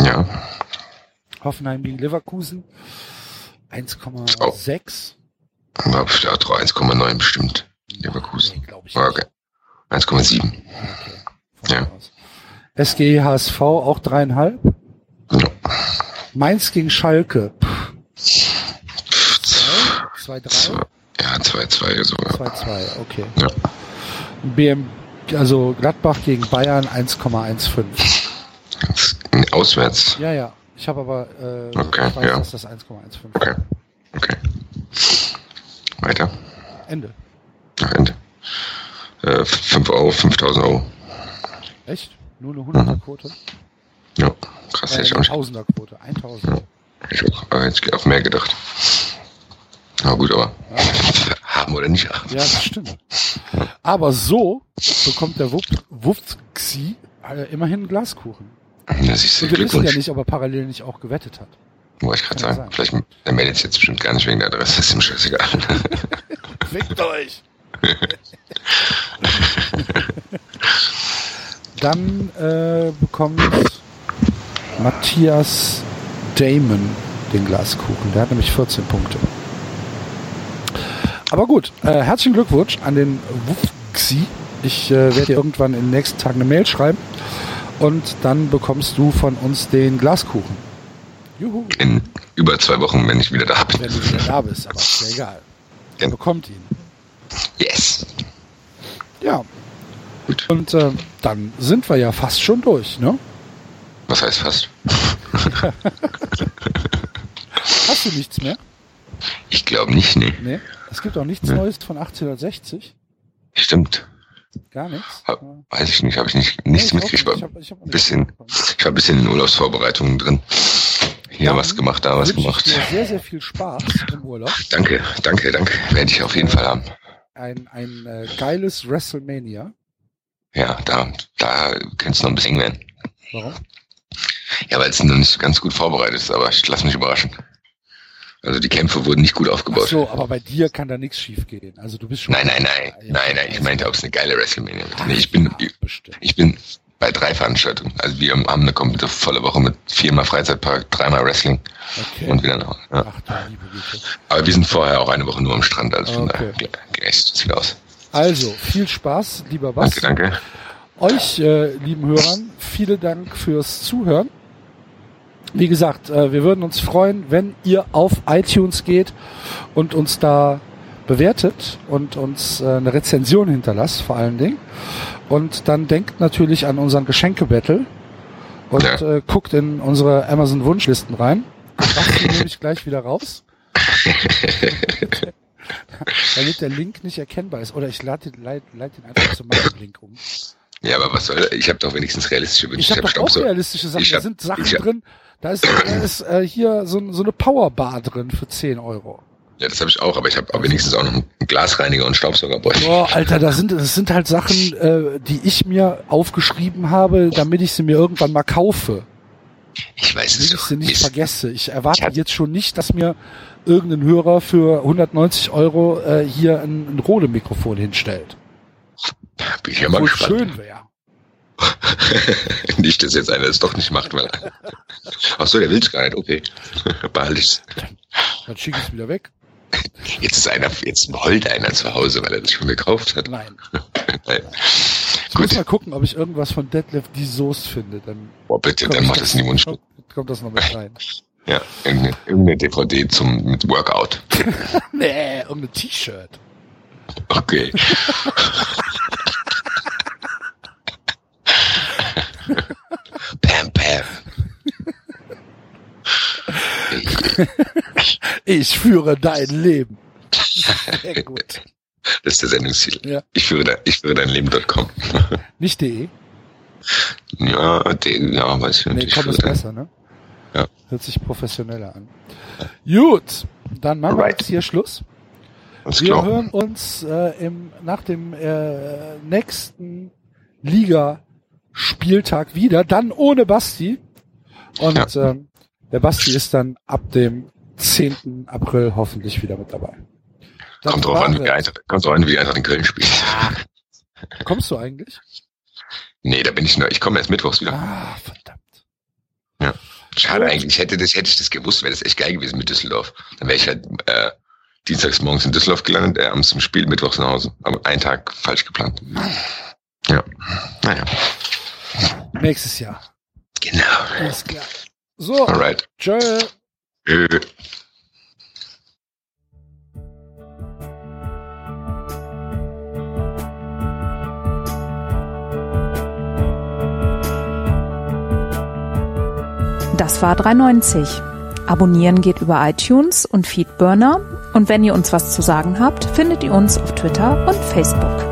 Ja, Hoffenheim gegen Leverkusen 1,6. war bestimmt auch 1,9 bestimmt. Leverkusen. Nee, glaube ich. Okay. 1,7. Okay. Ja. aus. SG HSV auch dreieinhalb. Ja. Mainz gegen Schalke. 2, 3, Zwei- Ja, 2,2 sogar. 2, 2, okay. Ja. BM, also Gladbach gegen Bayern 1,15. Ganz- Auswärts. Ja, ja. Ich habe aber, äh, Okay, weiß, ja. dass das 1,15 Okay. Okay. Weiter. Ende. Nach Ende. Äh, 5 Euro, 5000 Euro. Echt? Nur eine 100er Quote? Ja, krass, Äh, ich auch eine nicht. 1000er Quote. 1000. Ich auch, jetzt auf mehr gedacht. Aber gut, aber haben oder nicht haben. Ja, das stimmt. Aber so bekommt der Wupfxi äh, immerhin einen Glaskuchen. Das ist Und wir wissen ja nicht, ob er parallel nicht auch gewettet hat. Wollte ich gerade sagen. sein. Vielleicht er meldet sich jetzt bestimmt gar nicht wegen der Adresse. Ist ihm scheißegal. <laughs> Fickt euch! <laughs> Dann äh, bekommt Matthias Damon den Glaskuchen. Der hat nämlich 14 Punkte. Aber gut, äh, herzlichen Glückwunsch an den Wufxi. Ich äh, werde dir irgendwann in den nächsten Tagen eine Mail schreiben und dann bekommst du von uns den Glaskuchen. Juhu, In über zwei Wochen, wenn ich wieder da bin. wenn du wieder da bist, aber ist ja egal. Er Ja. bekommt ihn. Yes. Ja, Gut. und äh, dann sind wir ja fast schon durch, ne? Was heißt fast? <laughs> Hast du nichts mehr? Ich glaube nicht, nee. Nee. Es gibt auch nichts Nee. Neues von 1860. Stimmt. Gar nichts. Weiß ich nicht, habe ich nicht, nichts Nee, ich mitgekriegt. Ich hab- ich hab bisschen. Ich war ein bisschen in Urlaubsvorbereitungen drin. Hier Dann was gemacht, da was gemacht. Ich dir sehr, sehr viel Spaß im Urlaub. Danke, danke, danke. Werde ich auf jeden Fall haben. Ein, ein äh, geiles WrestleMania. Ja, da, da könnte es noch ein bisschen werden. Warum? Ja, weil es noch nicht ganz gut vorbereitet ist, aber ich lasse mich überraschen. Also die Kämpfe wurden nicht gut Ach aufgebaut. so, aber bei dir kann da nichts schief gehen. Also du bist schon. Nein, nein, nein, Ja, nein, nein. Ich meinte, ob es eine geile WrestleMania wird. Ach, Nee, ich bin, ich bin bei drei Veranstaltungen. Also wir haben eine komplette volle Woche mit viermal Freizeitpark, dreimal Wrestling Okay. und wieder noch. Ja. Ach. Aber wir sind vorher auch eine Woche nur am Strand, also von Okay. daher gleich sieht's wieder aus. Also, viel Spaß, lieber Basti. Danke, danke. Euch, äh, lieben Hörern, vielen Dank fürs Zuhören. Wie gesagt, äh, wir würden uns freuen, wenn ihr auf iTunes geht und uns da bewertet und uns äh, eine Rezension hinterlasst, vor allen Dingen. Und dann denkt natürlich an unseren Geschenkebattle und Ja. äh, guckt in unsere Amazon-Wunschlisten rein. Basti nehme ich gleich wieder raus. <laughs> Damit der Link nicht erkennbar ist. Oder ich den, leite, leite den einfach zu meinem Link um. Ja, aber was soll, ich habe doch wenigstens realistische Wünsche. Ich habe hab doch auch realistische Sachen. Ich da hab- sind Sachen hab- drin. Da ist, da ist äh, hier so, so eine Powerbar drin für 10 Euro. Ja, das habe ich auch, aber ich habe wenigstens auch noch einen Glasreiniger und Staubsaugerbeutel. Boah, Alter, da sind, das sind halt Sachen, äh, die ich mir aufgeschrieben habe, damit ich sie mir irgendwann mal kaufe. Ich weiß Damit es ich doch. sie nicht Mist. vergesse. Ich erwarte Ich jetzt schon nicht, dass mir irgendein Hörer für 190 Euro äh, hier ein, ein Rode-Mikrofon hinstellt. Bin ich ja mal gespannt. schön wäre. <laughs> nicht, dass jetzt einer es doch nicht macht, weil. Ach so, der will es gar nicht. Okay. <laughs> Behalte ich's. Dann schicke ich es wieder weg. Jetzt ist einer, jetzt heult einer zu Hause, weil er das schon gekauft hat. Nein. <laughs> Nein. Ich muss Gut. mal gucken, ob ich irgendwas von Detlef die Soest finde. Dann Boah, bitte, dann macht das- in die Wunsch. kommt, kommt das noch mit rein. Ja, irgendeine, irgendeine DVD zum, mit Workout. nee, irgendein T-Shirt. Okay. Pam, Pam. Ich führe dein Leben. Sehr <laughs> gut. Das ist der Sendungstitel. Ja. Ich führe, dein, ich führe dein Leben.com. <laughs> Nicht de. Ja, den, ja, weiß ich Nee, nicht. Ich komm, ist besser, ne? Ja. Hört sich professioneller an. Gut, dann machen wir Alright. jetzt hier Schluss. alles Wir klar. hören uns äh, im, nach dem äh, nächsten Liga-Spieltag wieder, dann ohne Basti. Und ähm, der Basti ist dann ab dem 10. April hoffentlich wieder mit dabei. Das Kommt drauf an, wie Eintracht, kommt drauf an, wie Eintracht in Köln spielt. <laughs> Kommst du eigentlich? Nee, da bin ich nur, ich komme erst mittwochs wieder. Ah, verdammt. Schade Gut. eigentlich. Hätte das, hätte ich das gewusst, wäre das echt geil gewesen mit Düsseldorf. Dann wäre ich halt, äh, dienstags morgens in Düsseldorf gelandet, äh, abends zum Spiel, mittwochs nach Hause. Aber einen Tag falsch geplant. Ja. Naja. Nächstes Jahr. Genau. Alles klar. So, Alright. tschö. Äh. Das Das war 390. Abonnieren geht über iTunes und Feedburner. Und wenn ihr uns was zu sagen habt, findet ihr uns auf Twitter und Facebook.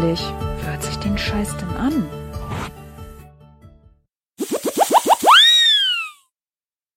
Jetzt